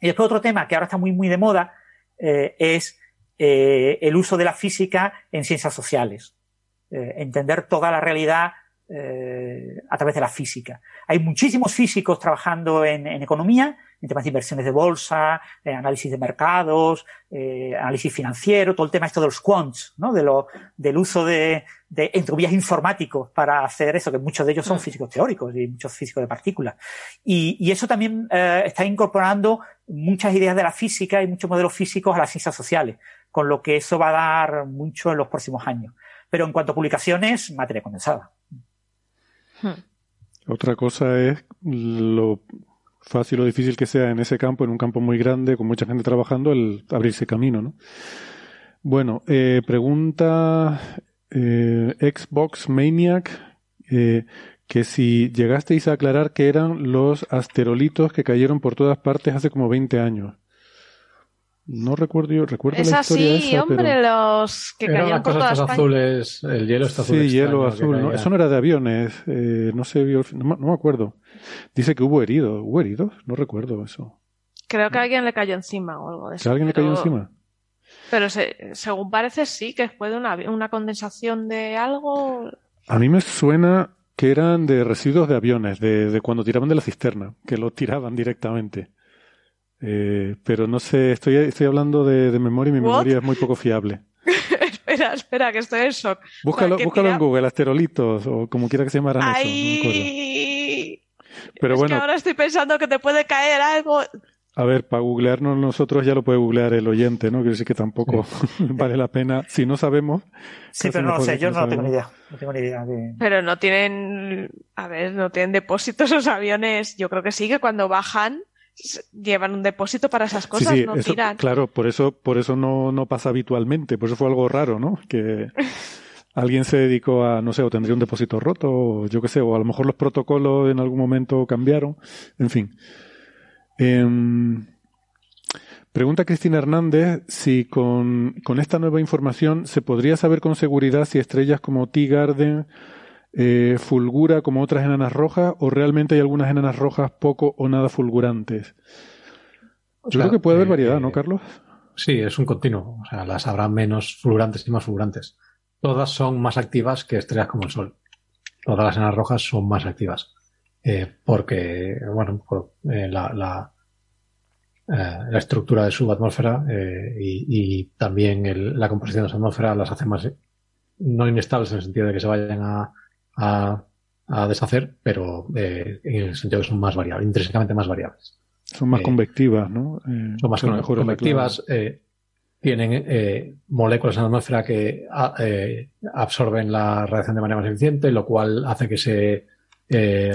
Y después otro tema que ahora está muy, muy de moda eh, es eh, el uso de la física en ciencias sociales. entender toda la realidad a través de la física. Hay muchísimos físicos trabajando en economía en temas de inversiones de bolsa, eh, análisis de mercados, eh, análisis financiero, todo el tema esto de los quants, ¿no? De lo, del uso de, de entropías informáticos para hacer eso, que muchos de ellos son mm. físicos teóricos y muchos físicos de partículas. Y, y eso también eh, está incorporando muchas ideas de la física y muchos modelos físicos a las ciencias sociales, con lo que eso va a dar mucho en los próximos años. Pero en cuanto a publicaciones, materia condensada. Hmm. Otra cosa es lo fácil o difícil que sea en ese campo, en un campo muy grande, con mucha gente trabajando, el abrirse camino, ¿no? Bueno, eh, pregunta eh, Xbox Maniac eh, que si llegasteis a aclarar que eran los asterolitos que cayeron por todas partes hace como 20 años. No recuerdo yo, recuerdo es la historia así, hombre, los que caían por todas azules, el hielo está azul. Sí, hielo azul. ¿no? Eso no era de aviones, eh, no sé, no, me acuerdo. Dice que hubo heridos, ¿hubo heridos? No recuerdo eso. Creo que alguien le cayó encima o algo de eso. alguien le cayó encima? Pero según parece sí, que fue de una, una condensación de algo. A mí me suena que eran de residuos de aviones, de, de cuando tiraban de la cisterna, que lo tiraban directamente. Eh, pero no sé, estoy, estoy hablando de, memoria y mi memoria es muy poco fiable. espera, espera, que estoy en shock. Búscalo, búscalo en Google, asterolitos o como quiera que se llamaran eso. pero bueno. ahora estoy pensando que te puede caer algo. A ver, para googlearnos nosotros ya lo puede googlear el oyente, ¿no? Quiero decir que tampoco vale la pena. Si no sabemos. Sí, pero no lo sé, yo no, tengo ni idea. No tengo ni idea Pero no tienen, a ver, no tienen depósitos los aviones. Yo creo que sí, que cuando bajan llevan un depósito para esas cosas, no tiran. Claro, por eso, por eso no, no pasa habitualmente, por eso fue algo raro, ¿no? Que alguien se dedicó a, no sé, o tendría un depósito roto, o yo qué sé, o a lo mejor los protocolos en algún momento cambiaron, en fin. Em, pregunta Cristina Hernández si con, con esta nueva información se podría saber con seguridad si estrellas como T-Garden eh, fulgura como otras enanas rojas o realmente hay algunas enanas rojas poco o nada fulgurantes? Yo creo que puede haber variedad, ¿no, eh, Carlos? Sí, es un continuo. O sea, las habrá menos fulgurantes y más fulgurantes. Todas son más activas que estrellas como el Sol. Todas las enanas rojas son más activas. Eh, porque, bueno, la, la, la, estructura de su atmósfera y, y, también la composición de su atmósfera las hace más no inestables en el sentido de que se vayan a, a, deshacer, pero eh, en el sentido que son más variables, intrínsecamente más variables. Son más eh, convectivas, ¿no? Eh, son más convectivas, tienen moléculas en la atmósfera que absorben la radiación de manera más eficiente, lo cual hace que se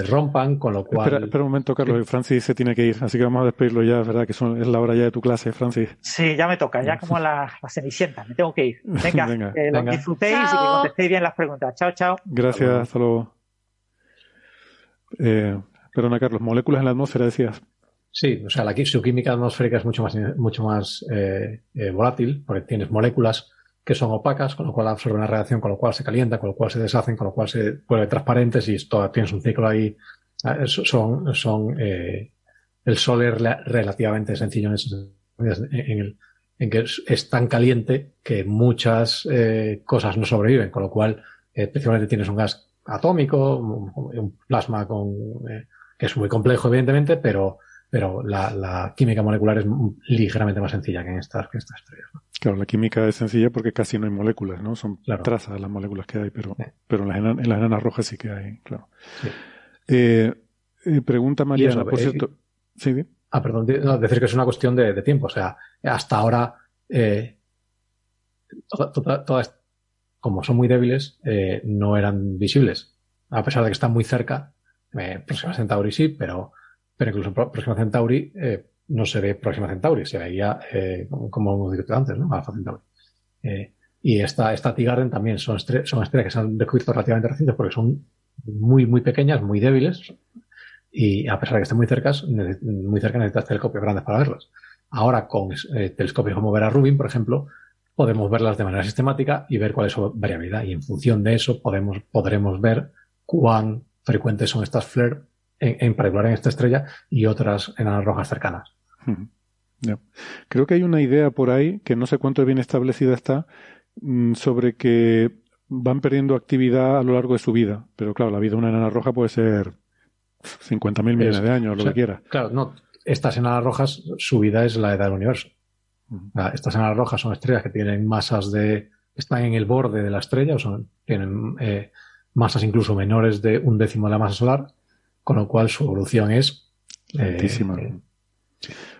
rompan, con lo cual. Espera, un momento, Carlos. Francis se tiene que ir, así que vamos a despedirlo ya, ¿verdad? Que son, es la hora ya de tu clase, Francis. Sí, ya me toca, ya como la, la cenicienta, me tengo que ir. Venga, que lo disfrutéis y que contestéis bien las preguntas. Chao, chao. Gracias, hasta luego. Eh, perdona, Carlos, moléculas en la atmósfera, decías. Sí, o sea, la, su química atmosférica es mucho más, mucho más eh, eh, volátil, porque tienes moléculas que son opacas, con lo cual absorben la radiación, con lo cual se calientan, con lo cual se deshacen, con lo cual se vuelven transparentes y esto tienes un ciclo ahí. Ah, son, son, eh, el sol es relativamente sencillo en, el, en que es, tan caliente que muchas eh, cosas no sobreviven, con lo cual, eh, tienes un gas atómico, un, plasma con, eh, que es muy complejo, evidentemente, pero, pero la, química molecular es ligeramente más sencilla que en estas, que estas estrellas. Claro, la química es sencilla porque casi no hay moléculas, ¿no? Son trazas las moléculas que hay, pero, pero en, las enanas, en las enanas rojas sí que hay, claro. Eh, eh, pregunta Mariana, por cierto. Eh, sí, Ah, perdón, decir que es una cuestión de, tiempo. O sea, hasta ahora, todas, como son muy débiles, no eran visibles. A pesar de que están muy cerca, Próxima Centauri sí, pero, pero incluso Próxima Centauri no se ve Próxima Centauri, se veía, como hemos dicho antes, ¿no? Alpha Centauri. y esta, esta T-Garden también son, estrellas que se han descubierto relativamente recientes porque son muy, muy pequeñas, muy débiles, y a pesar de que estén muy cerca, muy cerca necesitas telescopios grandes para verlas. Ahora con eh, telescopios como Vera Rubin, por ejemplo, podemos verlas de manera sistemática y ver cuál es su variabilidad. Y en función de eso podemos, podremos ver cuán frecuentes son estas flares, en, particular en esta estrella y otras enanas rojas cercanas. Creo que hay una idea por ahí, que no sé cuánto bien establecida está, mm, sobre que van perdiendo actividad a lo largo de su vida. Pero claro, la vida de una enana roja puede ser 50.000 millones de años, lo que quiera. Claro, no. Estas enanas rojas, su vida es la edad del universo. Estas enanas rojas son estrellas que tienen masas de. están en el borde de la estrella, o son, tienen eh, masas incluso menores de un décimo de la masa solar, con lo cual su evolución es. Eh,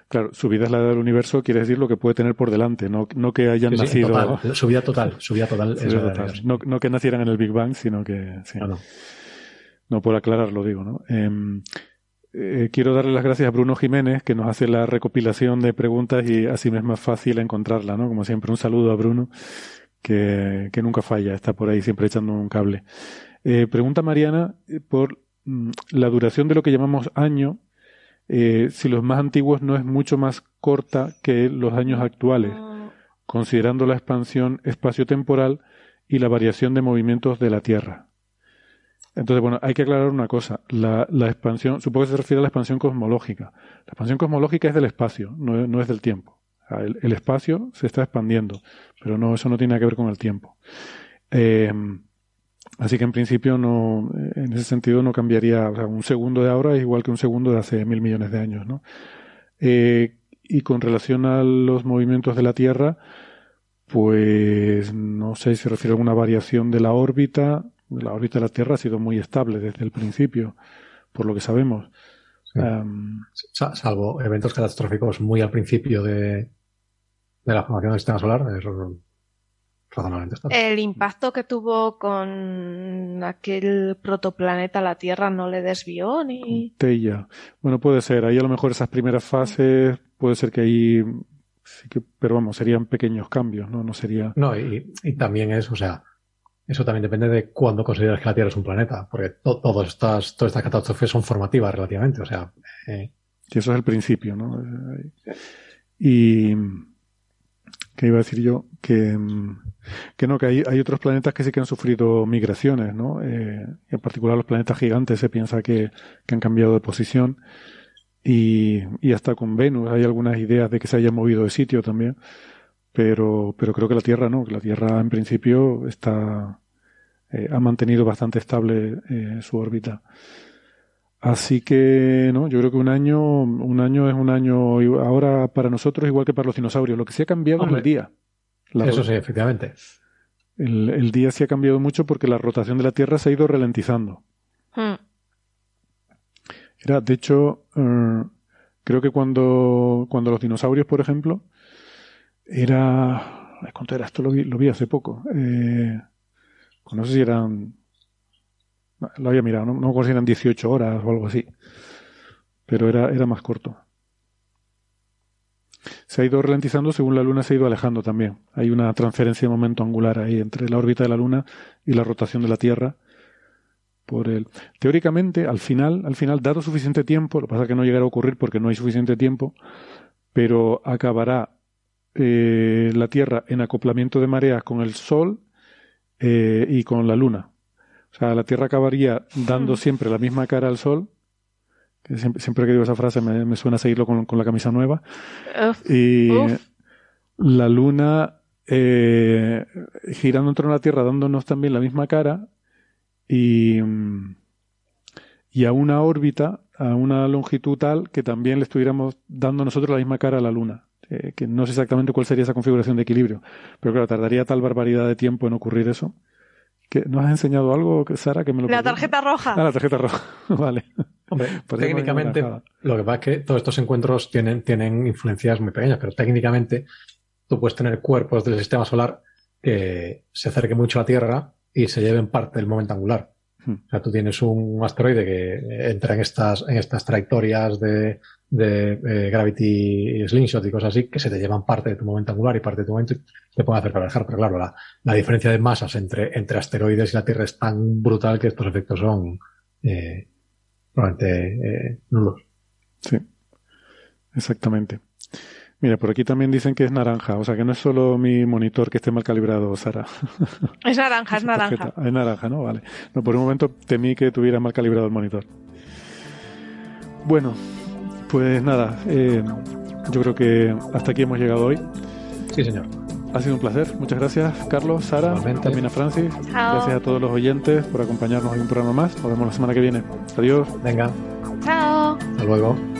claro, su vida es la edad del universo, quiere decir lo que puede tener por delante, no, no que hayan nacido. su vida total, su vida total, es No, no, que nacieran en el Big Bang, sino que. Sí. no. No por aclararlo, digo, ¿no? Em, eh, quiero darle las gracias a Bruno Jiménez, que nos hace la recopilación de preguntas y así me es más fácil encontrarla, ¿no? Como siempre, un saludo a Bruno, que, que nunca falla, está por ahí siempre echando un cable. Eh, pregunta Mariana eh, por mm, la duración de lo que llamamos año, si los más antiguos no es mucho más corta que los años actuales, considerando la expansión espaciotemporal y la variación de movimientos de la Tierra. Entonces, bueno, hay que aclarar una cosa. La, la, expansión, supongo que se refiere a la expansión cosmológica. La expansión cosmológica es del espacio, no, no es del tiempo. el, espacio se está expandiendo, pero no, eso no tiene que ver con el tiempo. Eh, así que en principio no, en ese sentido no cambiaría, o sea, un segundo de ahora es igual que un segundo de hace mil millones de años, ¿no? Eh, y con relación a los movimientos de la Tierra, pues no sé si se refiere a una variación de la órbita, la órbita de la Tierra ha sido muy estable desde el principio, por lo que sabemos. Salvo eventos catastróficos muy al principio de, de la formación del sistema solar, razonablemente estable. El impacto que tuvo con aquel protoplaneta la Tierra no le desvió ni. Teya. Bueno, puede ser. Ahí a lo mejor esas primeras fases, puede ser que ahí sí que, pero vamos, serían pequeños cambios, ¿no? No sería. No, y, y también es, o sea, eso también depende de cuándo consideras que la Tierra es un planeta, porque todas estas, todas estas catástrofes son formativas relativamente, o sea. Eh... eso es el principio, ¿no? Y. ¿Qué iba a decir yo? Que, que no, que hay, hay otros planetas que sí que han sufrido migraciones, ¿no? Eh, en particular los planetas gigantes se piensa que, que han cambiado de posición. Y, y hasta con Venus hay algunas ideas de que se haya movido de sitio también pero, pero creo que la Tierra no, que la Tierra en principio está, eh, ha mantenido bastante estable eh, su órbita. Así que, no, yo creo que un año, un año es un año ahora para nosotros igual que para los dinosaurios. Lo que sí ha cambiado es el día. Eso sí, efectivamente. El, el, día sí ha cambiado mucho porque la rotación de la Tierra se ha ido ralentizando. Hmm. Era, de hecho, eh, creo que cuando, cuando los dinosaurios, por ejemplo, era. ¿Cuánto era? Esto lo vi, lo vi hace poco. Eh, pues no sé si eran. Lo había mirado, no, no si eran 18 horas o algo así. Pero era, era más corto. Se ha ido ralentizando según la Luna se ha ido alejando también. Hay una transferencia de momento angular ahí entre la órbita de la Luna y la rotación de la Tierra. Por el... Teóricamente, al final, al final, dado suficiente tiempo, lo que pasa es que no llegará a ocurrir porque no hay suficiente tiempo, pero acabará eh, la Tierra en acoplamiento de mareas con el Sol eh, y con la Luna. O sea, la Tierra acabaría dando hmm. siempre la misma cara al Sol. Que siempre, que digo esa frase me, suena seguirlo con, la camisa nueva. y la Luna eh, girando en torno a la Tierra dándonos también la misma cara y, y a una órbita a una longitud tal que también le estuviéramos dando nosotros la misma cara a la Luna. Eh, que no sé exactamente cuál sería esa configuración de equilibrio, pero claro, tardaría tal barbaridad de tiempo en ocurrir eso. que ¿Nos has enseñado algo, Sara? Que me lo la tarjeta roja. Ah, la tarjeta roja, vale. Hombre, técnicamente, lo que pasa es que todos estos encuentros tienen, tienen influencias muy pequeñas, pero técnicamente tú puedes tener cuerpos del sistema solar que se acerquen mucho a la Tierra y se lleven parte del momento angular. Hmm. O sea, tú tienes un asteroide que entra en estas, en estas trayectorias de, de eh, Gravity Slingshot y cosas así, que se te llevan parte de tu momento angular y parte de tu momento y te pueden hacer viajar. Pero claro, la, la, diferencia de masas entre, entre asteroides y la Tierra es tan brutal que estos efectos son eh, probablemente eh, nulos. Sí, exactamente. Mira, por aquí también dicen que es naranja, o sea que no es solo mi monitor que esté mal calibrado, Sara. Es naranja, es naranja. Es naranja, ¿no? Vale. No, por un momento temí que tuviera mal calibrado el monitor. Bueno, pues nada, eh, yo creo que hasta aquí hemos llegado hoy. Sí, señor. Ha sido un placer. Muchas gracias, Carlos, Sara, también a Francis. Gracias a todos los oyentes por acompañarnos en un programa más. Nos vemos la semana que viene. Adiós. Venga. Chao. Hasta luego.